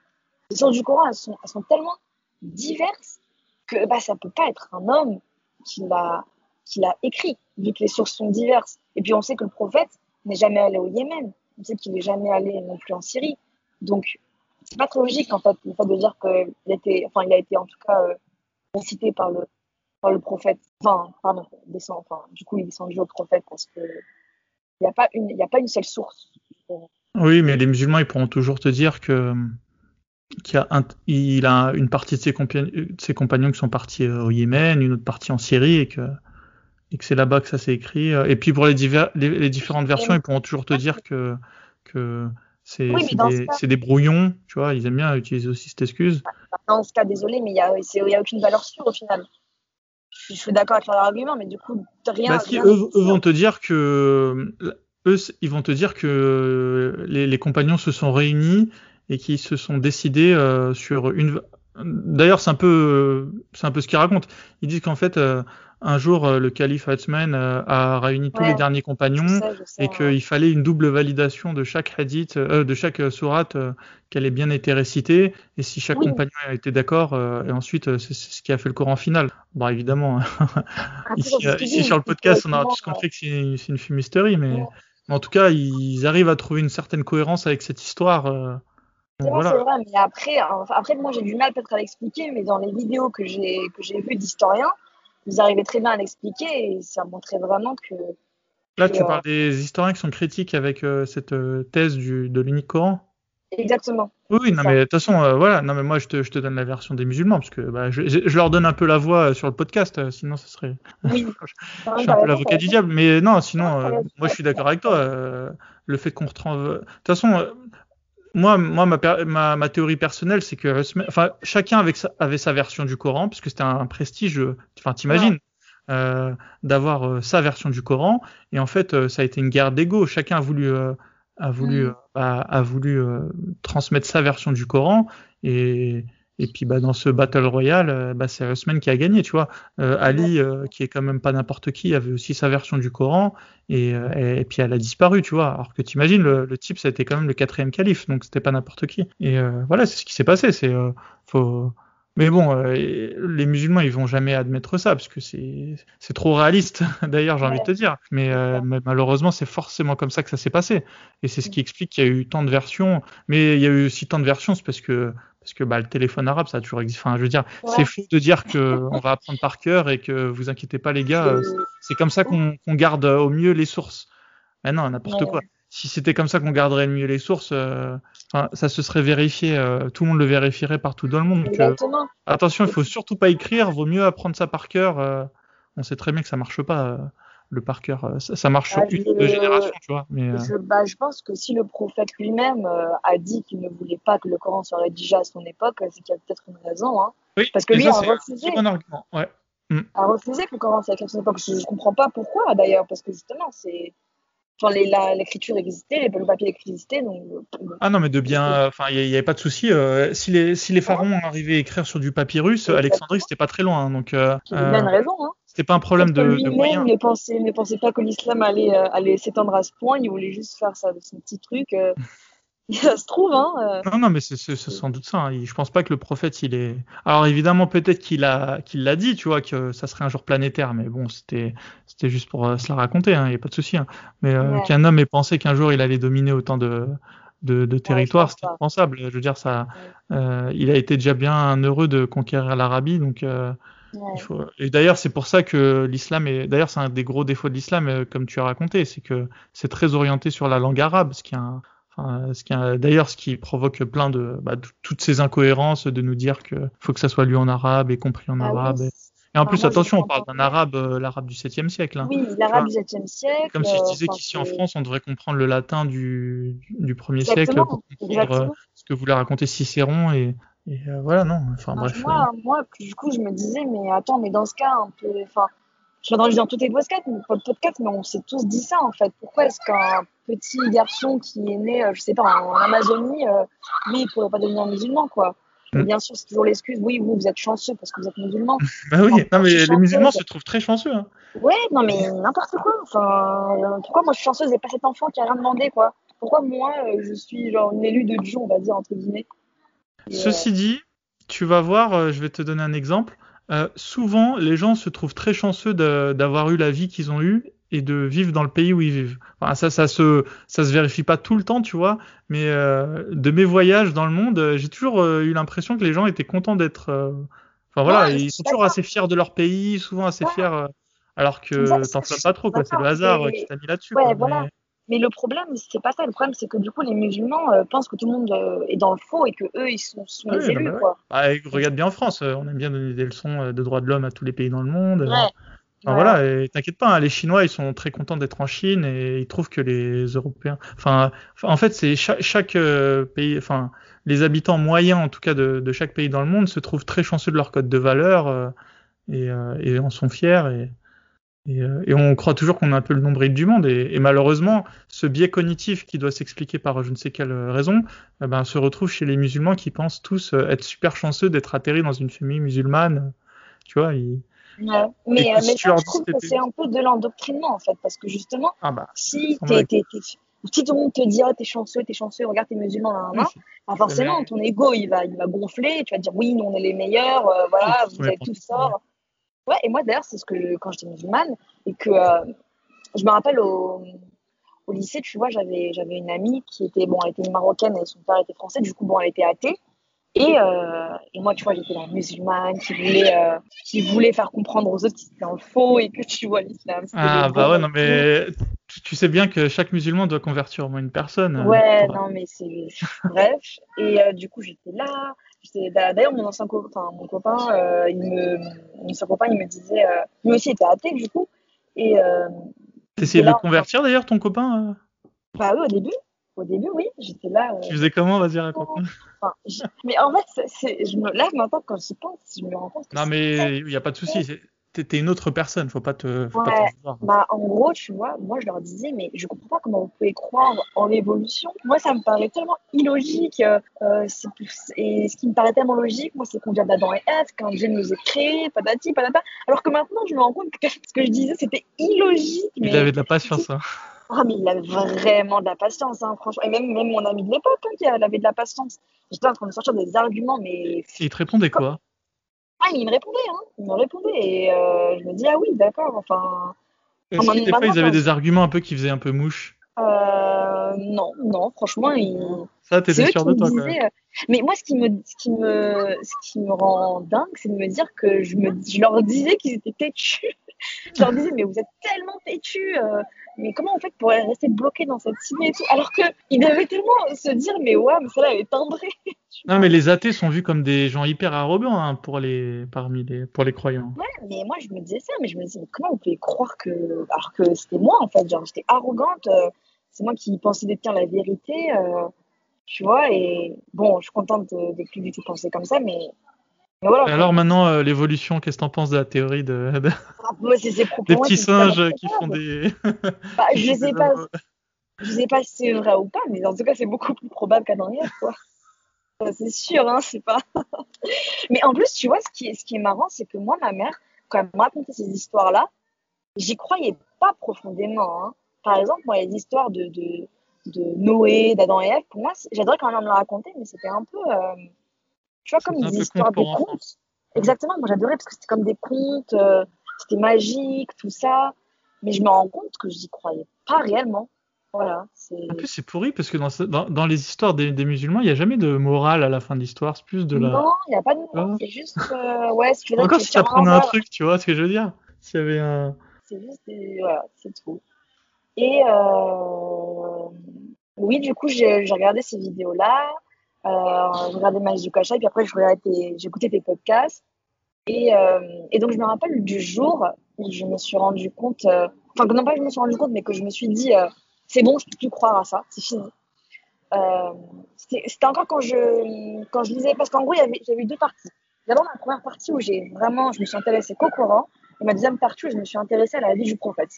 B: les sources du Coran, elles sont, tellement diverses que bah, ça peut pas être un homme qui l'a écrit, vu que les sources sont diverses. Et puis, on sait que le prophète n'est jamais allé au Yémen. On sait qu'il n'est jamais allé non plus en Syrie. Donc, c'est pas très logique, en fait, de dire qu'il enfin, a été en tout cas euh, cité par le, par le prophète. Enfin, pardon, descend, enfin, du coup, il descendu au prophète parce que il n'y a, pas une, y a pas une seule source.
A: Oui, mais les musulmans, ils pourront toujours te dire que qu'il a, une partie de ses, compagnons, de ses compagnons qui sont partis au Yémen, une autre partie en Syrie, et que, et que c'est là-bas que ça s'est écrit. Et puis pour les, divers, les, les différentes versions, ils pourront toujours te dire que, que c'est oui, des, cas... des, brouillons, tu vois, ils aiment bien utiliser aussi cette excuse.
B: Dans ce cas, désolé, mais il n'y a, a, aucune valeur sûre au final. Je suis d'accord avec leur argument, mais du coup, rien.
A: Bah, si, rien eux, eux, vont te dire que. Eux, ils vont te dire que les, les compagnons se sont réunis et qui se sont décidés euh, sur une. D'ailleurs, c'est un peu, c'est un peu ce qu'ils racontent. Ils disent qu'en fait, euh, un jour, euh, le calife Hatzman euh, a réuni tous ouais, les derniers compagnons sais, et qu'il ouais. fallait une double validation de chaque hadith, euh, de chaque sourate qu'elle ait bien été récitée et si chaque oui. compagnon a été d'accord. et ensuite, c'est ce qui a fait le Coran final. Bon, évidemment, <laughs> ici, ici sur le podcast, on a tous compris que c'est une, une fumisterie, mais, mais en tout cas, ils arrivent à trouver une certaine cohérence avec cette histoire.
B: C'est voilà. vrai, vrai, mais après, après moi j'ai du mal peut-être à l'expliquer, mais dans les vidéos que j'ai que j'ai vues d'historiens, ils arrivaient très bien à l'expliquer et ça montrait vraiment que.
A: Là, que, tu parles euh, des historiens qui sont critiques avec euh, cette euh, thèse du, de l'unique Coran.
B: Exactement.
A: Oui, non, ça. mais de toute façon, euh, voilà. Non, mais moi, je te, je te, donne la version des musulmans parce que bah, je, je, leur donne un peu la voix sur le podcast, sinon, ça serait. <laughs> Oui. je, je suis un peu l'avocat du diable, mais non, sinon, moi, je suis d'accord avec toi. le fait qu'on retrouve. De toute façon, moi, moi ma, ma, ma, théorie personnelle, c'est que enfin, chacun sa, avait sa version du Coran, parce que c'était un, prestige, enfin, t'imagines, ouais. euh, d'avoir euh, sa version du Coran. Et en fait, euh, ça a été une guerre d'ego. Chacun a voulu, a voulu, a, a, voulu transmettre sa version du Coran. Et, et puis bah, dans ce Battle Royale, euh, bah, c'est Usman qui a gagné, tu vois. Euh, Ali, euh, qui est quand même pas n'importe qui, avait aussi sa version du Coran, et, et, et puis elle a disparu, tu vois. Alors que tu imagines, le, le, type, ça a été quand même le quatrième calife, donc c'était pas n'importe qui. Et voilà, c'est ce qui s'est passé. C'est faut. Mais bon, les musulmans, ils vont jamais admettre ça, parce que c'est trop réaliste, <laughs> d'ailleurs, j'ai envie de te dire. Mais, mais malheureusement, c'est forcément comme ça que ça s'est passé. Et c'est ce qui explique qu'il y a eu tant de versions. Mais il y a eu aussi tant de versions, c'est parce que parce que bah, le téléphone arabe, ça a toujours existé. Enfin, je veux dire, ouais. c'est fou de dire qu'on va apprendre par cœur et que vous inquiétez pas, les gars, c'est comme ça qu'on qu garde au mieux les sources. Mais non, n'importe ouais. quoi. Si c'était comme ça qu'on garderait mieux les sources, euh, ça se serait vérifié, euh, tout le monde le vérifierait partout dans le monde. Euh, attention, il faut surtout pas écrire, vaut mieux apprendre ça par cœur. Euh, on sait très bien que ça marche pas le par cœur. Euh, ça, ça marche sur une ou deux générations, tu vois. Mais,
B: euh... je, bah, je, pense que si le prophète lui-même euh, a dit qu'il ne voulait pas que le Coran soit rédigé à son époque, c'est qu'il y a peut-être une raison. Hein.
A: Oui,
B: parce que lui
A: ça,
B: a refusé.
A: Bon argument. Ouais.
B: Mm. A refusé que le Coran soit écrit à son époque. Je ne comprends pas pourquoi d'ailleurs, parce que justement, c'est Enfin, l'écriture existait, le papier existait. Donc,
A: ah non, mais de bien. Enfin, il n'y avait pas de souci. Euh, si, les, si les pharaons arrivaient à écrire sur du papyrus, Alexandrie, c'était pas très loin. Hein, donc, euh,
B: il a une raison. Hein.
A: C'était pas un problème de,
B: de moyens. Ne pensait, ne pensait pas que l'islam allait, allait s'étendre à ce point. Il voulait juste faire ça, son petit truc. <laughs> ça se trouve, hein.
A: Euh. Non, non, mais c'est sans doute ça. Hein. Je pense pas que le prophète, il est. Alors évidemment, peut-être qu'il a, qu'il l'a dit, tu vois, que ça serait un jour planétaire, mais bon, c'était, c'était juste pour euh, se la raconter. Il hein, n'y a pas de souci. Hein. Mais euh, qu'un homme ait pensé qu'un jour il allait dominer autant de, de, de territoires, c'était impensable. Je veux dire, ça, il a été déjà bien heureux de conquérir l'Arabie, donc. Faut... Et d'ailleurs, c'est pour ça que l'islam est. D'ailleurs, c'est un des gros défauts de l'islam, comme tu as raconté, c'est que c'est très orienté sur la langue arabe, ce qui est un, D'ailleurs, ce qui provoque plein de bah, toutes ces incohérences de nous dire qu'il faut que ça soit lu en arabe et compris en ah arabe. Et... en plus, attention, on parle d'un arabe, euh, l'arabe du 7e siècle. Hein.
B: Oui, l'arabe du 7e siècle.
A: Comme si je disais qu'ici en France, on devrait comprendre le latin du, du 1er siècle pour comprendre euh, ce que voulait raconter Cicéron. Et, et euh, voilà, non. Enfin, bref.
B: Moi, moi, du coup, je me disais, mais attends, mais dans ce cas, un peu. Enfin, je dans, dans tous les podcasts, podcast, mais on s'est tous dit ça en fait. Pourquoi est-ce qu'un petit garçon qui est né, euh, je sais pas, en Amazonie, euh, lui, il pourrait pas devenir musulman quoi? Mm. Bien sûr, c'est toujours l'excuse. Oui, vous, vous êtes chanceux parce que vous êtes musulman. <laughs>
A: bah oui, non, mais les musulmans se trouvent très chanceux. Hein.
B: Ouais, non, mais n'importe quoi. Enfin, pourquoi moi je suis chanceuse et pas cet enfant qui a rien demandé, quoi? Pourquoi moi euh, je suis genre une élue de Dieu, on va dire, entre guillemets?
A: Ceci dit, tu vas voir, je vais te donner un exemple. Euh, souvent, les gens se trouvent très chanceux d'avoir eu la vie qu'ils ont eue et de vivre dans le pays où ils vivent. Enfin, ça, ça se, ça se vérifie pas tout le temps, tu vois. Mais euh, de mes voyages dans le monde, euh, j'ai toujours eu l'impression que les gens étaient contents d'être. Enfin voilà, ils sont toujours assez fiers de leur pays, souvent assez fiers. alors que t'en fais pas trop, quoi. C'est le hasard qui t'a mis là-dessus.
B: Ouais, voilà. Mais le problème, c'est pas ça. Le problème, c'est que du coup, les musulmans euh, pensent que tout le monde euh, est dans le faux et que eux, ils sont, sont les élus. Quoi.
A: Bah, regarde bien en France, euh, on aime bien donner des leçons de droits de l'homme à tous les pays dans le monde. Ouais. Voilà, et t'inquiète pas, hein, les Chinois, ils sont très contents d'être en Chine et ils trouvent que les Européens. Enfin, en fait, c'est chaque, chaque pays, enfin, les habitants moyens, en tout cas, de, de, chaque pays dans le monde, se trouvent très chanceux de leur code de valeur et, et en sont fiers. Et, euh, et, on croit toujours qu'on a un peu le nombril du monde. Et, malheureusement, ce biais cognitif qui doit s'expliquer par je ne sais quelle raison, eh ben, se retrouve chez les musulmans qui pensent tous euh, être super chanceux d'être atterris dans une famille musulmane. Tu vois,
B: ils... mais, mais je trouve que c'est un peu de l'endoctrinement, en fait, parce que justement, ah bah, si, tout le monde te dit, oh, t'es chanceux, t'es chanceux, regarde, t'es musulman, là, bah, forcément, ton ego, il va, il va gonfler, tu vas dire, oui, nous, on est les meilleurs, euh, voilà, vous avez tout sort. Ouais, et moi d'ailleurs, c'est ce que quand j'étais musulmane et que euh, je me rappelle au, au, lycée, tu vois, j'avais j'avais une amie qui était bon, elle était marocaine et son père était français, du coup bon, elle était athée. Et, euh, et moi, tu vois, j'étais la musulmane qui voulait euh, qui voulait faire comprendre aux autres que c'était un faux et que tu vois l'islam.
A: Ah bah ouais, non mais tu, sais bien que chaque musulman doit convertir au moins une personne.
B: Ouais, non mais c'est bref. Et du coup, j'étais là D'ailleurs, mon ancien copain, enfin, mon copain, euh, il me, mon ancien copain, il me disait, euh, lui aussi était athée du coup. Et euh,
A: t'essayais de le convertir d'ailleurs, ton copain
B: euh? Bah oui, au début. Au début, oui, j'étais là.
A: Tu faisais comment? Vas-y, raconte.
B: Enfin, mais en fait, je me... là maintenant, quand j'y pense, je me rends compte.
A: non, mais il n'y a pas de souci t'es une autre personne, faut pas te, faut pas
B: te Bah, en gros, tu vois, moi je leur disais, mais je comprends pas comment vous pouvez croire en l'évolution. Moi, ça me paraît tellement illogique. Euh, et ce qui me paraît tellement logique, moi, c'est qu'on vient d'Adam et Ève, qu'un Dieu nous a créés, patati, patata. Alors que maintenant, je me rends compte que <laughs> ce que je disais, c'était illogique.
A: Mais... Il avait de la patience, hein. <laughs>
B: Ah, mais il avait vraiment de la patience, hein, franchement. Et même, même mon ami de l'époque, hein, qui avait de la patience. J'étais en train de sortir des arguments, mais. Et
A: il te répondait quoi?
B: Ah, il me répondait, hein. Il me répondait. Et euh, je me dis, ah oui, d'accord. Enfin.
A: Est-ce que des fois, ils avaient des arguments un peu qui faisaient un peu mouche?
B: Euh, Non, non, franchement, ils.
A: Ça, t'étais sûr de toi, quand même. Euh,
B: mais moi, ce qui me, ce qui me, ce qui me rend dingue, c'est de me dire que je, me, je leur disais qu'ils étaient têtus. Je leur disais, mais vous êtes tellement têtus. Euh, mais comment on fait pour rester bloqué dans cette ciné et tout? Alors qu'ils devaient tellement se dire, mais ouais, mais celle-là, elle est timbrée. <laughs>
A: non, mais les athées sont vus comme des gens hyper arrogants hein, pour, les, parmi les, pour les croyants.
B: Ouais, mais moi, je me disais ça, mais je me disais, comment on pouvait croire que. Alors que c'était moi, en fait, genre, j'étais arrogante, euh, c'est moi qui pensais détenir la vérité, euh, tu vois, et bon, je suis contente de ne plus du tout penser comme ça, mais
A: Voilà, Alors maintenant, euh, l'évolution, qu'est-ce que t'en penses de la théorie de,
B: ah, moi,
A: des petits singes qui font des...
B: bah, <laughs> je sais pas, je sais pas si c'est vrai ou pas, mais en tout cas, c'est beaucoup plus probable qu'à derrière, quoi. c'est sûr, hein, c'est pas... <laughs> mais en plus, tu vois, ce qui est, ce qui est marrant, c'est que moi, ma mère, quand elle me racontait ces histoires-là, j'y croyais pas profondément. Hein. Par exemple, moi, les histoires de, de, de Noé, d'Adam et Ève, pour moi, j'adorais quand même me la raconter, mais c'était un peu... Euh, tu vois, comme des histoires, des contes. Exactement, moi j'adorais parce que c'était comme des contes, euh, c'était magique, tout ça. Mais je me rends compte que je n'y croyais pas réellement. Voilà.
A: En plus, c'est pourri parce que dans, dans, les histoires des, des musulmans, il n'y a jamais de morale à la fin de l'histoire. C'est plus de la.
B: Non, il n'y a pas de morale. C'est juste. Euh, ouais,
A: ce que Encore si tu apprenais un truc, tu vois ce que je veux dire S'il y avait un.
B: C'est juste. Voilà, c'est tout. Et. Euh... Oui, du coup, j'ai regardé ces vidéos-là. Euh, je regardais Magie du Kacha, et puis après, j'écoutais tes podcasts. Et, euh, et, donc, je me rappelle du jour où je me suis rendu compte, euh, enfin, non pas que je me suis rendu compte, mais que je me suis dit, c'est bon, je peux plus croire à ça, c'est fini. C'était encore quand je, quand je lisais, parce qu'en gros, j'avais eu deux parties. D'abord, la première partie où j'ai vraiment, je me suis intéressée qu'au Coran, et ma deuxième partie où je me suis intéressée à la vie du prophèt.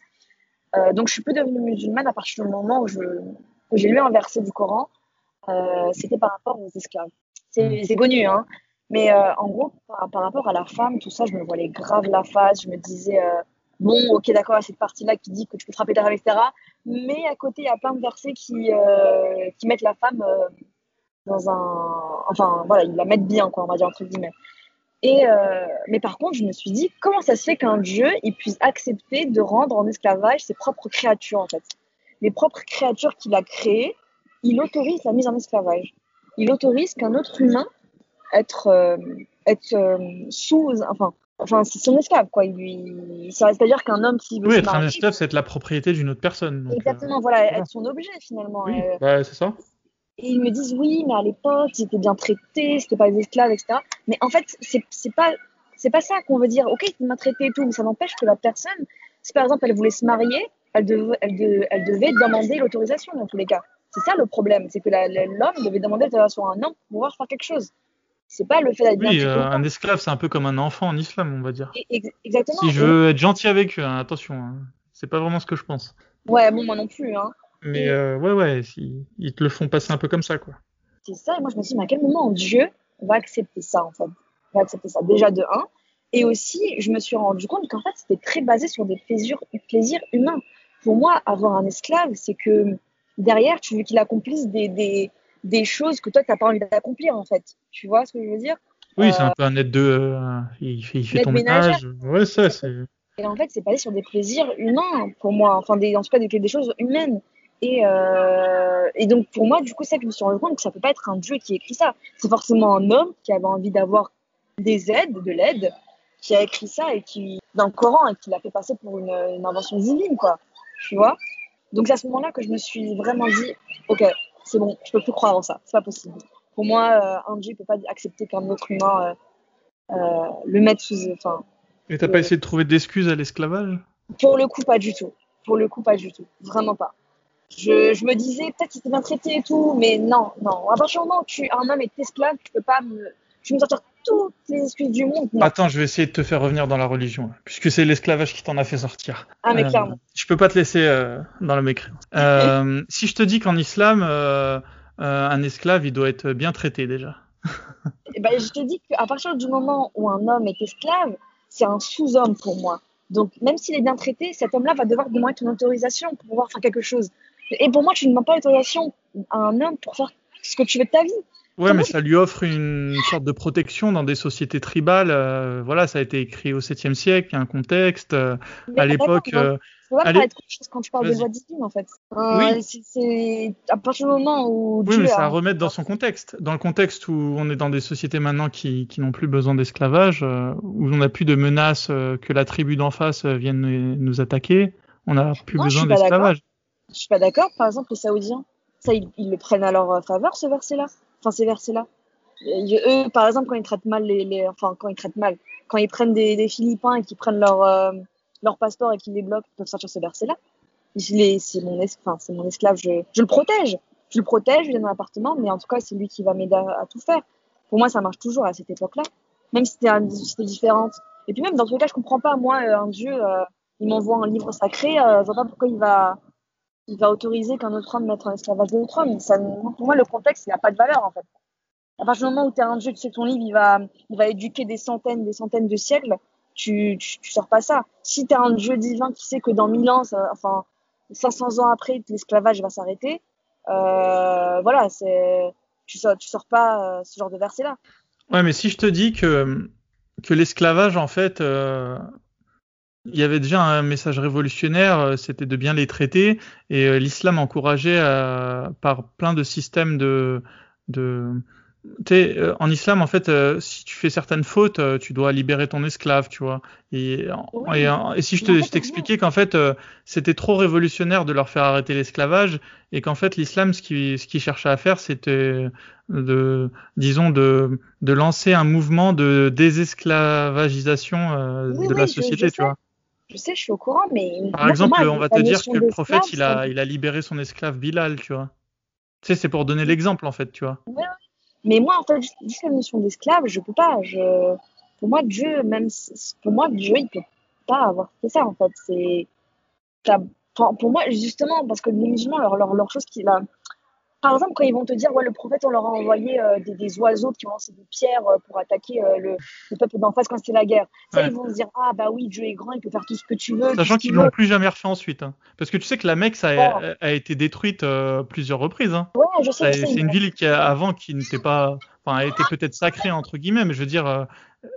B: donc, je suis plus devenue musulmane à partir du moment où j'ai lu un verset du Coran c'était par rapport aux esclaves. C'est connu, hein. Mais euh, en gros, par, rapport à la femme, tout ça, je me voilais grave la face. Je me disais, euh, bon, ok, d'accord, à cette partie-là qui dit que tu peux frapper ta etc. Mais à côté, il y a plein de versets qui, qui mettent la femme dans un. Enfin, voilà, ils la mettent bien, quoi, on va dire, entre guillemets. Et, mais par contre, je me suis dit, comment ça se fait qu'un dieu il puisse accepter de rendre en esclavage ses propres créatures, en fait? Les propres créatures qu'il a créées, il autorise la mise en esclavage. Il autorise qu'un autre humain être, euh, être euh, sous, enfin, enfin c'est son esclave quoi. C'est-à-dire qu'un homme qui
A: veut oui, être un esclave, c'est être la propriété d'une autre personne.
B: Exactement, euh, voilà, être son objet finalement.
A: Oui, bah, c'est ça.
B: Et ils me disent oui, mais à l'époque, ils étaient bien traités, c'était pas des esclaves, etc. Mais en fait, c'est, pas c'est pas ça qu'on veut dire. Ok, il m'a traité et tout, mais ça n'empêche que la personne, si par exemple elle voulait se marier, elle, elle, elle devait demander l'autorisation dans tous les cas. C'est ça le problème, c'est que l'homme devait demander l'autorisation à un homme pour pouvoir faire quelque chose. C'est pas le fait d'être
A: Oui, euh, un esclave, c'est un peu comme un enfant en islam, on va dire.
B: exactement.
A: Si je veux être gentil avec eux, hein, attention, hein. c'est pas vraiment ce que je pense.
B: Ouais, bon, moi non plus. Hein.
A: Mais euh, ouais, ouais, si, ils te le font passer un peu comme ça, quoi.
B: C'est ça, et moi je me suis dit, mais à quel moment Dieu va accepter ça, en fait? Va accepter ça, déjà de un. Et aussi, je me suis rendu compte qu'en fait, c'était très basé sur des plaisirs, plaisirs humains. Pour moi, avoir un esclave, c'est que derrière, tu veux qu'il accomplisse des, des, des, choses que toi, tu n'as pas envie d'accomplir, en fait. Tu vois ce que je veux dire?
A: Oui, c'est un euh, peu un aide de. Euh, il fait, il fait ton ménage. Ouais, ça, c'est.
B: Et en fait, c'est basé sur des plaisirs humains, pour moi. Enfin, des, en tout cas, des, des choses humaines. Et, euh, et, donc, pour moi, du coup, ça, je me suis rendu compte que ça peut pas être un dieu qui écrit ça. C'est forcément un homme qui avait envie d'avoir des aides, de l'aide, qui a écrit ça et qui, dans le Coran, et qui l'a fait passer pour une, une invention divine, quoi. Tu vois? Donc c'est à ce moment-là que je me suis vraiment dit, ok, c'est bon, je peux plus croire en ça, c'est pas possible. Pour moi, euh, un dieu peut pas accepter qu'un autre humain euh, euh, le mette sous, enfin.
A: Et t'as pas essayé de trouver d'excuses à l'esclavage?
B: Pour le coup, pas du tout. Pour le coup, pas du tout, vraiment pas. Je, je me disais peut-être qu'il était bien traité et tout, mais non, non. À partir du moment où tu, un homme est esclave, tu peux pas me, tu me toutes les excuses du monde.
A: Attends, je vais essayer de te faire revenir dans la religion, puisque c'est l'esclavage qui t'en a fait sortir.
B: Ah, mais euh, clairement.
A: Je peux pas te laisser euh, dans le mécréant. Euh, <laughs> si je te dis qu'en islam, un esclave, il doit être bien traité déjà. <laughs>
B: Eh ben, je te dis qu'à partir du moment où un homme est esclave, c'est un sous-homme pour moi. Donc, même s'il est bien traité, cet homme-là va devoir demander ton autorisation pour pouvoir faire quelque chose. Et pour moi, tu ne demandes pas l'autorisation à un homme pour faire ce que tu veux de ta vie.
A: Ouais, mais ça lui offre une sorte de protection dans des sociétés tribales. Euh, voilà, ça a été écrit au 7e siècle, il y a un contexte. Euh, à l'époque.
B: Euh, pas parler de chose quand tu parles de voix divine, en fait. oui. C'est à partir du moment où.
A: Oui, mais ça à remettre dans son contexte. Dans le contexte où on est dans des sociétés maintenant qui, qui n'ont plus besoin d'esclavage, où on n'a plus de menaces que la tribu d'en face vienne nous attaquer, on n'a plus besoin d'esclavage.
B: Je suis pas d'accord. Par exemple, les Saoudiens, ça, ils le prennent à leur faveur, ce verset-là enfin ces versets-là. Eux, par exemple, quand ils traitent mal les, enfin quand ils traitent mal, quand ils prennent des, Philippins et qu'ils prennent leur euh, leur passeport et qu'ils les bloquent, ils peuvent sortir ce verset-là. C'est mon, mon esclave, je, je le protège, je le protège, je lui donne un appartement, mais en tout cas c'est lui qui va m'aider à, tout faire. Pour moi, ça marche toujours à cette époque-là. même si c'était différente. Et puis même, dans tous les cas, je comprends pas, moi, un dieu, il m'envoie un livre sacré, je vois pas pourquoi il va, il va autoriser qu'un autre homme mette en esclavage d'autres hommes. Ça, pour moi, le contexte, il n'a pas de valeur, en fait. À partir du moment où tu es un dieu, tu sais ton livre, il va, il va éduquer des centaines, des centaines de siècles, tu, tu, tu sors pas ça. Si tu es un dieu divin qui sait que dans mille ans, ça, enfin, 500 ans après, l'esclavage va s'arrêter, euh, voilà, c'est, tu sors, tu sors pas euh, ce genre de verset-là.
A: Ouais, mais si je te dis que, que l'esclavage, en fait, euh, il y avait déjà un message révolutionnaire, euh, c'était de bien les traiter, et euh, l'islam encourageait euh, par plein de systèmes de, de euh, en islam, en fait, euh, si tu fais certaines fautes, euh, tu dois libérer ton esclave, tu vois. Et, oui, et, et, si je t'expliquais qu'en fait, c'était trop révolutionnaire de leur faire arrêter l'esclavage, et qu'en fait, l'islam, ce qu'il ce qui cherchait à faire, c'était de, disons, de, de lancer un mouvement de désesclavagisation oui, de oui, la société,
B: je, je
A: tu vois.
B: Je sais, je suis au courant, mais.
A: Par exemple, moi, on va te dire que le prophète, il a, il a libéré son esclave Bilal, tu vois. Tu sais, c'est pour donner l'exemple, en fait, tu vois.
B: Ouais, mais moi, en fait, juste la notion d'esclave, je peux pas. Je... Pour moi, Dieu, même pour moi, Dieu, il peut pas avoir fait ça, en fait. C'est. Pour moi, justement, parce que les musulmans, leur, leur, leur chose qu'il a par exemple, quand ils vont te dire, ouais, le prophète, on leur a envoyé euh, des, des, oiseaux qui ont lancé des pierres euh, pour attaquer euh, le, le, peuple d'en face quand c'était la guerre. Ça, ouais. ils vont se dire, ah bah oui, Dieu est grand, il peut faire tout ce que tu veux.
A: Sachant qu'ils l'ont plus jamais refait ensuite. Hein. Parce que tu sais que la Mecque, ça a, ouais. a été détruite plusieurs reprises. Hein.
B: Ouais, je sais.
A: C'est une ville qui, a, avant, qui n'était pas. Enfin, a été peut-être sacrée, entre guillemets, mais je veux dire,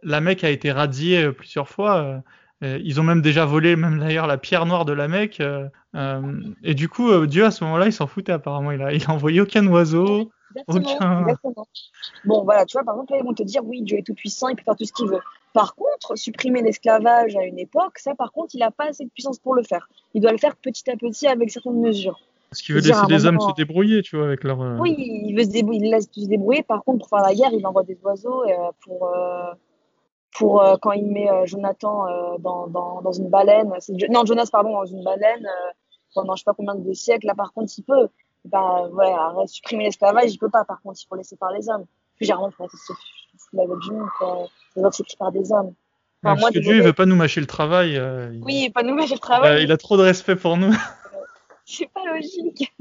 A: la Mecque a été radiée plusieurs fois. Ils ont même déjà volé, même d'ailleurs, la pierre noire de la Mecque. Euh, euh, et du coup, euh, Dieu, à ce moment-là, il s'en foutait apparemment. Il a, il a envoyé aucun oiseau.
B: Exactement,
A: aucun...
B: exactement. Bon, voilà, tu vois, par exemple, là, ils vont te dire, oui, Dieu est tout puissant, il peut faire tout ce qu'il veut. Par contre, supprimer l'esclavage à une époque, ça, par contre, il n'a pas assez de puissance pour le faire. Il doit le faire petit à petit avec certaines mesures.
A: Parce qu'il veut laisser les hommes se débrouiller, tu vois, avec leur.
B: Oui, il veut se débrouiller, il laisse se débrouiller. Par contre, pour faire la guerre, il envoie des oiseaux euh, pour euh, quand il met euh, Jonathan euh, dans, dans, dans, une baleine, non Jonas pardon dans une baleine pendant je sais pas combien de siècles. Là par contre il peut. Bah ouais, supprimer l'esclavage, il peut pas. Par contre il faut laisser par les hommes. Plus généralement faut laisser la du monde. Les autres c'est par des hommes.
A: Enfin, parce que Dieu il veut pas nous mâcher le travail. Euh,
B: oui, il... pas nous mâcher le travail.
A: Euh, il a trop de respect pour nous. <laughs> <laughs>
B: c'est pas logique.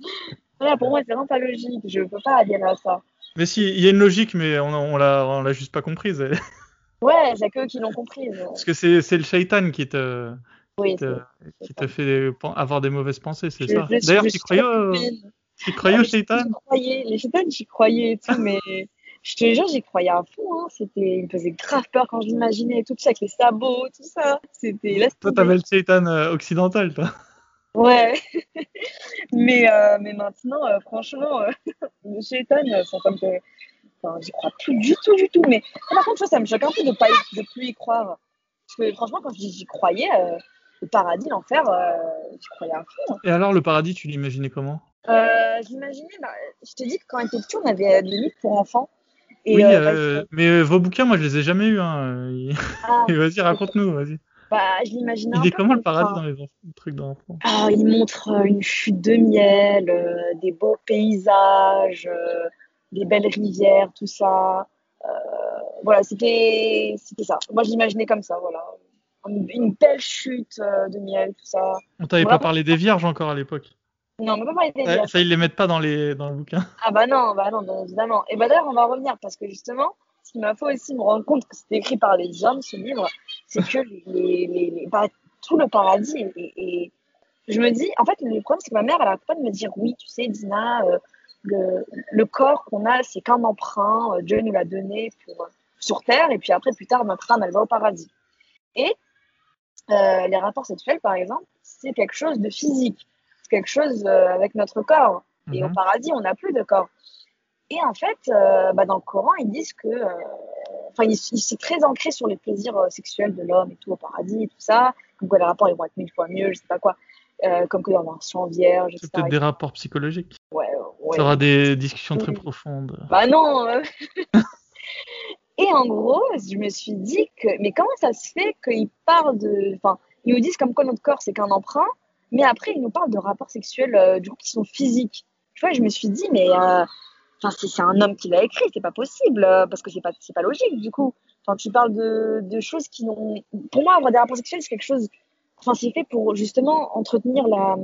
B: <laughs> voilà, pour moi c'est vraiment pas logique. Je peux pas adhérer à ça.
A: Mais si, il y a une logique, mais on, on l'a, on l'a juste pas comprise.
B: Ouais, c'est que qui l'ont compris. Mais...
A: Parce que c'est, c'est le shaitan qui te, oui, qui te, qui te fait avoir des mauvaises pensées, c'est ça. D'ailleurs, tu croyais, tu croyais au shaitan?
B: les shaitans, j'y croyais et tout, mais je te jure, j'y croyais à fond. Hein. C'était, il me faisait grave peur quand je l'imaginais, tout ça, avec les sabots, tout ça. C'était.
A: Toi, t'avais le shaitan euh, occidental, toi.
B: Ouais, <laughs> mais, euh, mais maintenant, euh, franchement, euh, <laughs> les shaitans sont comme que Enfin, j'y crois plus du tout, du tout. Mais par contre, ça me choque un peu de pas de plus y croire. Parce que franchement, quand j'y croyais, euh, le paradis, l'enfer, euh, j'y croyais à fond.
A: Et alors, le paradis, tu l'imaginais comment?
B: Euh, J'imaginais, bah, je te dis que quand on était petit, on avait des livres pour enfants.
A: Et, oui, euh, bah, mais vos bouquins, moi, je les ai jamais eus. Hein. Ah, <laughs> vas-y, raconte-nous, vas-y.
B: Bah, je.
A: Il est comment le paradis dans les trucs d'enfants?
B: Ah, Il montre une chute de miel, des beaux paysages des belles rivières, tout ça. Euh, voilà, c'était ça. Moi, je l'imaginais comme ça, voilà. Une belle chute euh, de miel, tout ça.
A: On t'avait voilà. pas parlé des vierges encore à l'époque
B: Non, on m'a pas parlé des vierges.
A: Ça, ils les mettent pas dans, les, dans le bouquin
B: Ah bah non, bah non, bien évidemment. Et bah d'ailleurs, on va revenir parce que justement, ce qui m'a fait aussi me rendre compte que c'était écrit par les hommes, ce livre, c'est que les, les, les, les, tout le paradis et, et, je me dis, en fait, le problème, c'est que ma mère, elle arrête pas de me dire, oui, tu sais, Dina, euh, le, le corps qu'on a, c'est qu'un emprunt. Euh, Dieu nous l'a donné pour, sur Terre, et puis après, plus tard, notre âme, elle va au paradis. Et euh, les rapports sexuels, par exemple, c'est quelque chose de physique. C'est quelque chose euh, avec notre corps. Et au paradis, on n'a plus de corps. Et en fait, euh, bah, dans le Coran, ils disent que. euh, Enfin, il, il- c'est très ancré sur les plaisirs euh, sexuels de l'homme et tout au paradis et tout ça. Comme quoi les rapports ils vont être mille fois mieux, je sais pas quoi. Euh, comme aura un sang vierge,
A: C'est peut-être des rapports psychologiques.
B: Ouais, ouais.
A: Ça aura des discussions très
B: Oui.
A: profondes.
B: Bah non. euh. <laughs> Et en gros, je me suis dit que, mais comment ça se fait qu'ils parlent de, enfin, ils nous disent comme quoi notre corps c'est qu'un emprunt, mais après ils nous parlent de rapports sexuels euh, du coup qui sont physiques. Tu vois, je me suis dit, mais, euh, enfin, c'est un homme qui l'a écrit, c'est pas possible, euh, parce que c'est pas, pas logique du coup. Enfin, tu parles de, de choses qui n'ont. Pour moi, avoir des rapports sexuels, c'est quelque chose. Enfin, c'est fait pour justement entretenir la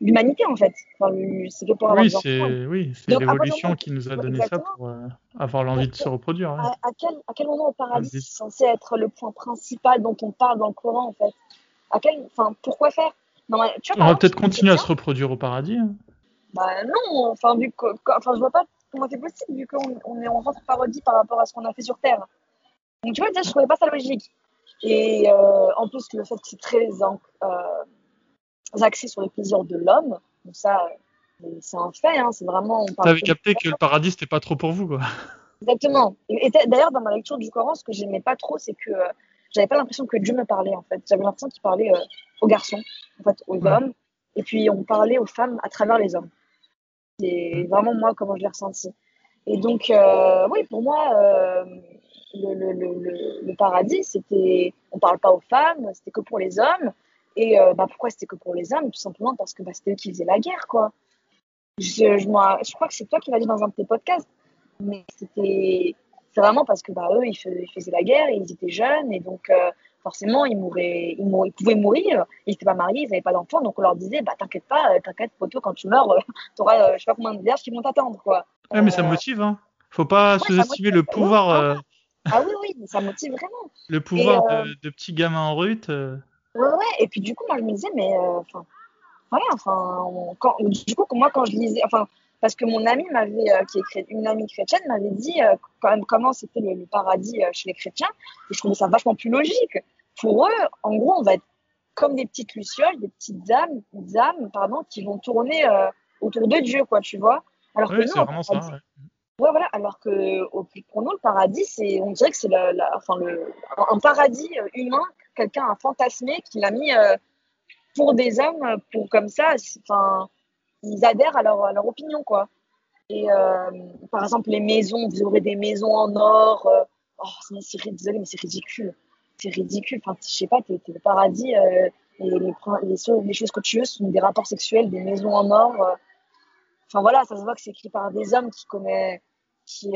B: l'humanité en fait. Enfin, c'est fait pour avoir
A: oui, c'est oui, c'est l'évolution qui nous a donné ça pour euh, avoir l'envie de se reproduire. Ouais.
B: À, à, quel, à quel moment au paradis c'est censé être le point principal dont on parle dans le Coran en fait? À quel, enfin, pourquoi faire?
A: Non, tu vois, On va peut-être continuer à se reproduire au paradis. Hein.
B: Bah non, enfin vu que, enfin je vois pas comment c'est possible vu qu'on on est en rentre parodie par rapport à ce qu'on a fait sur Terre. Donc tu vois, déjà, je trouvais pas ça logique. Et euh, en plus, le fait que c'est très euh, axé sur les plaisirs de l'homme, donc ça, c'est un fait, hein, c'est vraiment.
A: T'avais capté que le paradis, c'était pas trop pour vous, quoi.
B: Exactement. Et, d'ailleurs, dans ma lecture du Coran, ce que j'aimais pas trop, c'est que euh, j'avais pas l'impression que Dieu me parlait, en fait. J'avais l'impression qu'il parlait euh, aux garçons, en fait, aux hommes, et puis on parlait aux femmes à travers les hommes. C'est vraiment moi comment je l'ai ressenti. Et donc, euh, oui, pour moi, euh, le, le, le, le, paradis, c'était, on parle pas aux femmes, c'était que pour les hommes. Et euh, bah, pourquoi c'était que pour les hommes? Tout simplement parce que bah, c'était eux qui faisaient la guerre, quoi. Je, je, je crois que c'est toi qui l'as dit dans un de tes podcasts, mais c'était, c'est vraiment parce que bah, eux, ils faisaient, la guerre et ils étaient jeunes, et donc euh, forcément, ils, mouraient, ils, mouraient, ils pouvaient mourir, ils n'étaient pas mariés, ils n'avaient pas d'enfants, donc on leur disait, bah t'inquiète pas, euh, t'inquiète, poteau, quand tu meurs, <laughs> tu auras je sais pas combien de vierges qui vont t'attendre, quoi.
A: Ouais, mais ça motive, hein. Faut pas sous-estimer le pouvoir.
B: Ah oui, oui, ça motive vraiment.
A: Le pouvoir de, de, petits gamins en rut.
B: Ouais, ouais, et puis du coup, moi, je me disais, mais euh, enfin, voilà, enfin, quand, du coup, moi, quand je lisais, enfin, parce que mon ami m'avait, euh, qui est une amie chrétienne, m'avait dit euh, quand même comment c'était le, paradis chez les chrétiens, et je trouvais ça vachement plus logique. Pour eux, en gros, on va être comme des petites lucioles, des petites âmes, des âmes, pardon, qui vont tourner autour de Dieu, quoi, tu vois.
A: Alors oui, c'est vraiment ça. Ouais.
B: Ouais. voilà. Alors que au, pour nous, le paradis, c'est, on dirait que c'est la, la, enfin, le, un paradis humain quelqu'un a fantasmé, qu'il a mis euh, pour des hommes, pour comme ça, enfin, ils adhèrent à leur, à leur opinion, quoi. Et euh, par exemple, les maisons, vous aurez des maisons en or. Euh, oh, c'est désolé, mais c'est ridicule. C'est ridicule. Enfin, je sais pas, t'es le paradis. et les, les, choses que tu veux sont des rapports sexuels, des maisons en or. Enfin voilà, ça se voit que c'est écrit par des hommes qui connaissent, qui,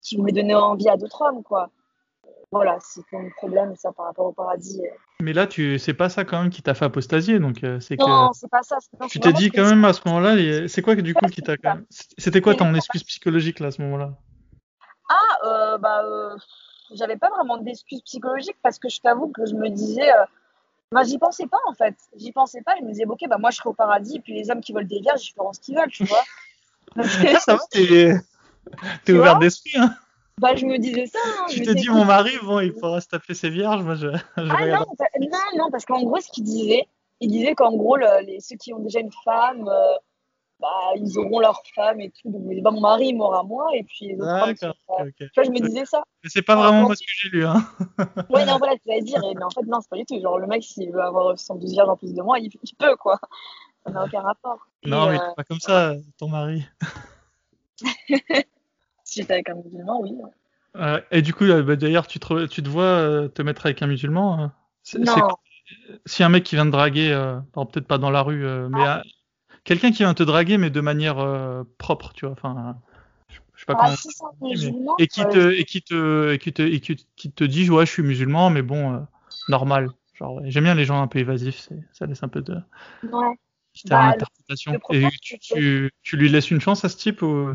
B: qui voulaient donner envie à d'autres hommes, quoi voilà, c'est un problème ça par rapport au paradis.
A: Mais là, tu, c'est pas ça quand même qui t'a fait apostasier, donc euh, c'est
B: que. Non, c'est pas ça.
A: tu t'es dit quand même à ce moment-là, c'est quoi du coup qui t'a quand même. C'était quoi ton excuse psychologique là à ce moment-là?
B: Ah, euh, bah, euh, j'avais pas vraiment d'excuse psychologique parce que je t'avoue que je me disais. Bah, j'y pensais pas en fait. J'y pensais pas. Je me disais, ok, bah moi je serai au paradis, puis les hommes qui veulent des vierges, ils feront ce qu'ils veulent, tu vois. <laughs>
A: ah, ça va, t'es, ouvert d'esprit, hein.
B: Bah, je me disais ça. Hein,
A: tu t'es dit, mon mari, bon, il faudra se taper ses vierges. Moi, je, je
B: ah non, non, non, parce qu'en gros, ce qu'il disait, il disait qu'en gros, le, les, ceux qui ont déjà une femme, euh, bah, ils auront leur femme et tout. Donc, bah, mon mari, il m'aura moi, et puis les autres femmes. Okay, Tu vois, je me disais ça.
A: Mais c'est pas vraiment moi ce que j'ai lu, hein.
B: ouais, non, voilà, tu vas dire. Mais en fait, non, c'est pas du tout. Genre, le mec, s'il veut avoir 112 vierges en plus de moi, il, il peut, quoi. Ça n'a aucun rapport.
A: Non, et, mais euh... pas comme ça, ton mari. <laughs>
B: si j'étais avec un musulman, oui.
A: Euh, et du coup, bah, d'ailleurs, tu te, tu te vois euh, te mettre avec un musulman hein?
B: Non.
A: Si un mec qui vient te draguer, euh, peut-être pas dans la rue, mais ah. quelqu'un qui vient te draguer, mais de manière propre, tu vois. Enfin, je, sais pas
B: ah, comment. Si musulman,
A: et qui te et qui te et qui te et qui, te dit ouais, je suis musulman, mais bon, normal. Genre, j'aime bien les gens un peu évasifs, ça laisse un peu de.
B: Ouais.
A: Bah, interprétation. Et tu, tu, tu, lui laisses une chance à ce type ou?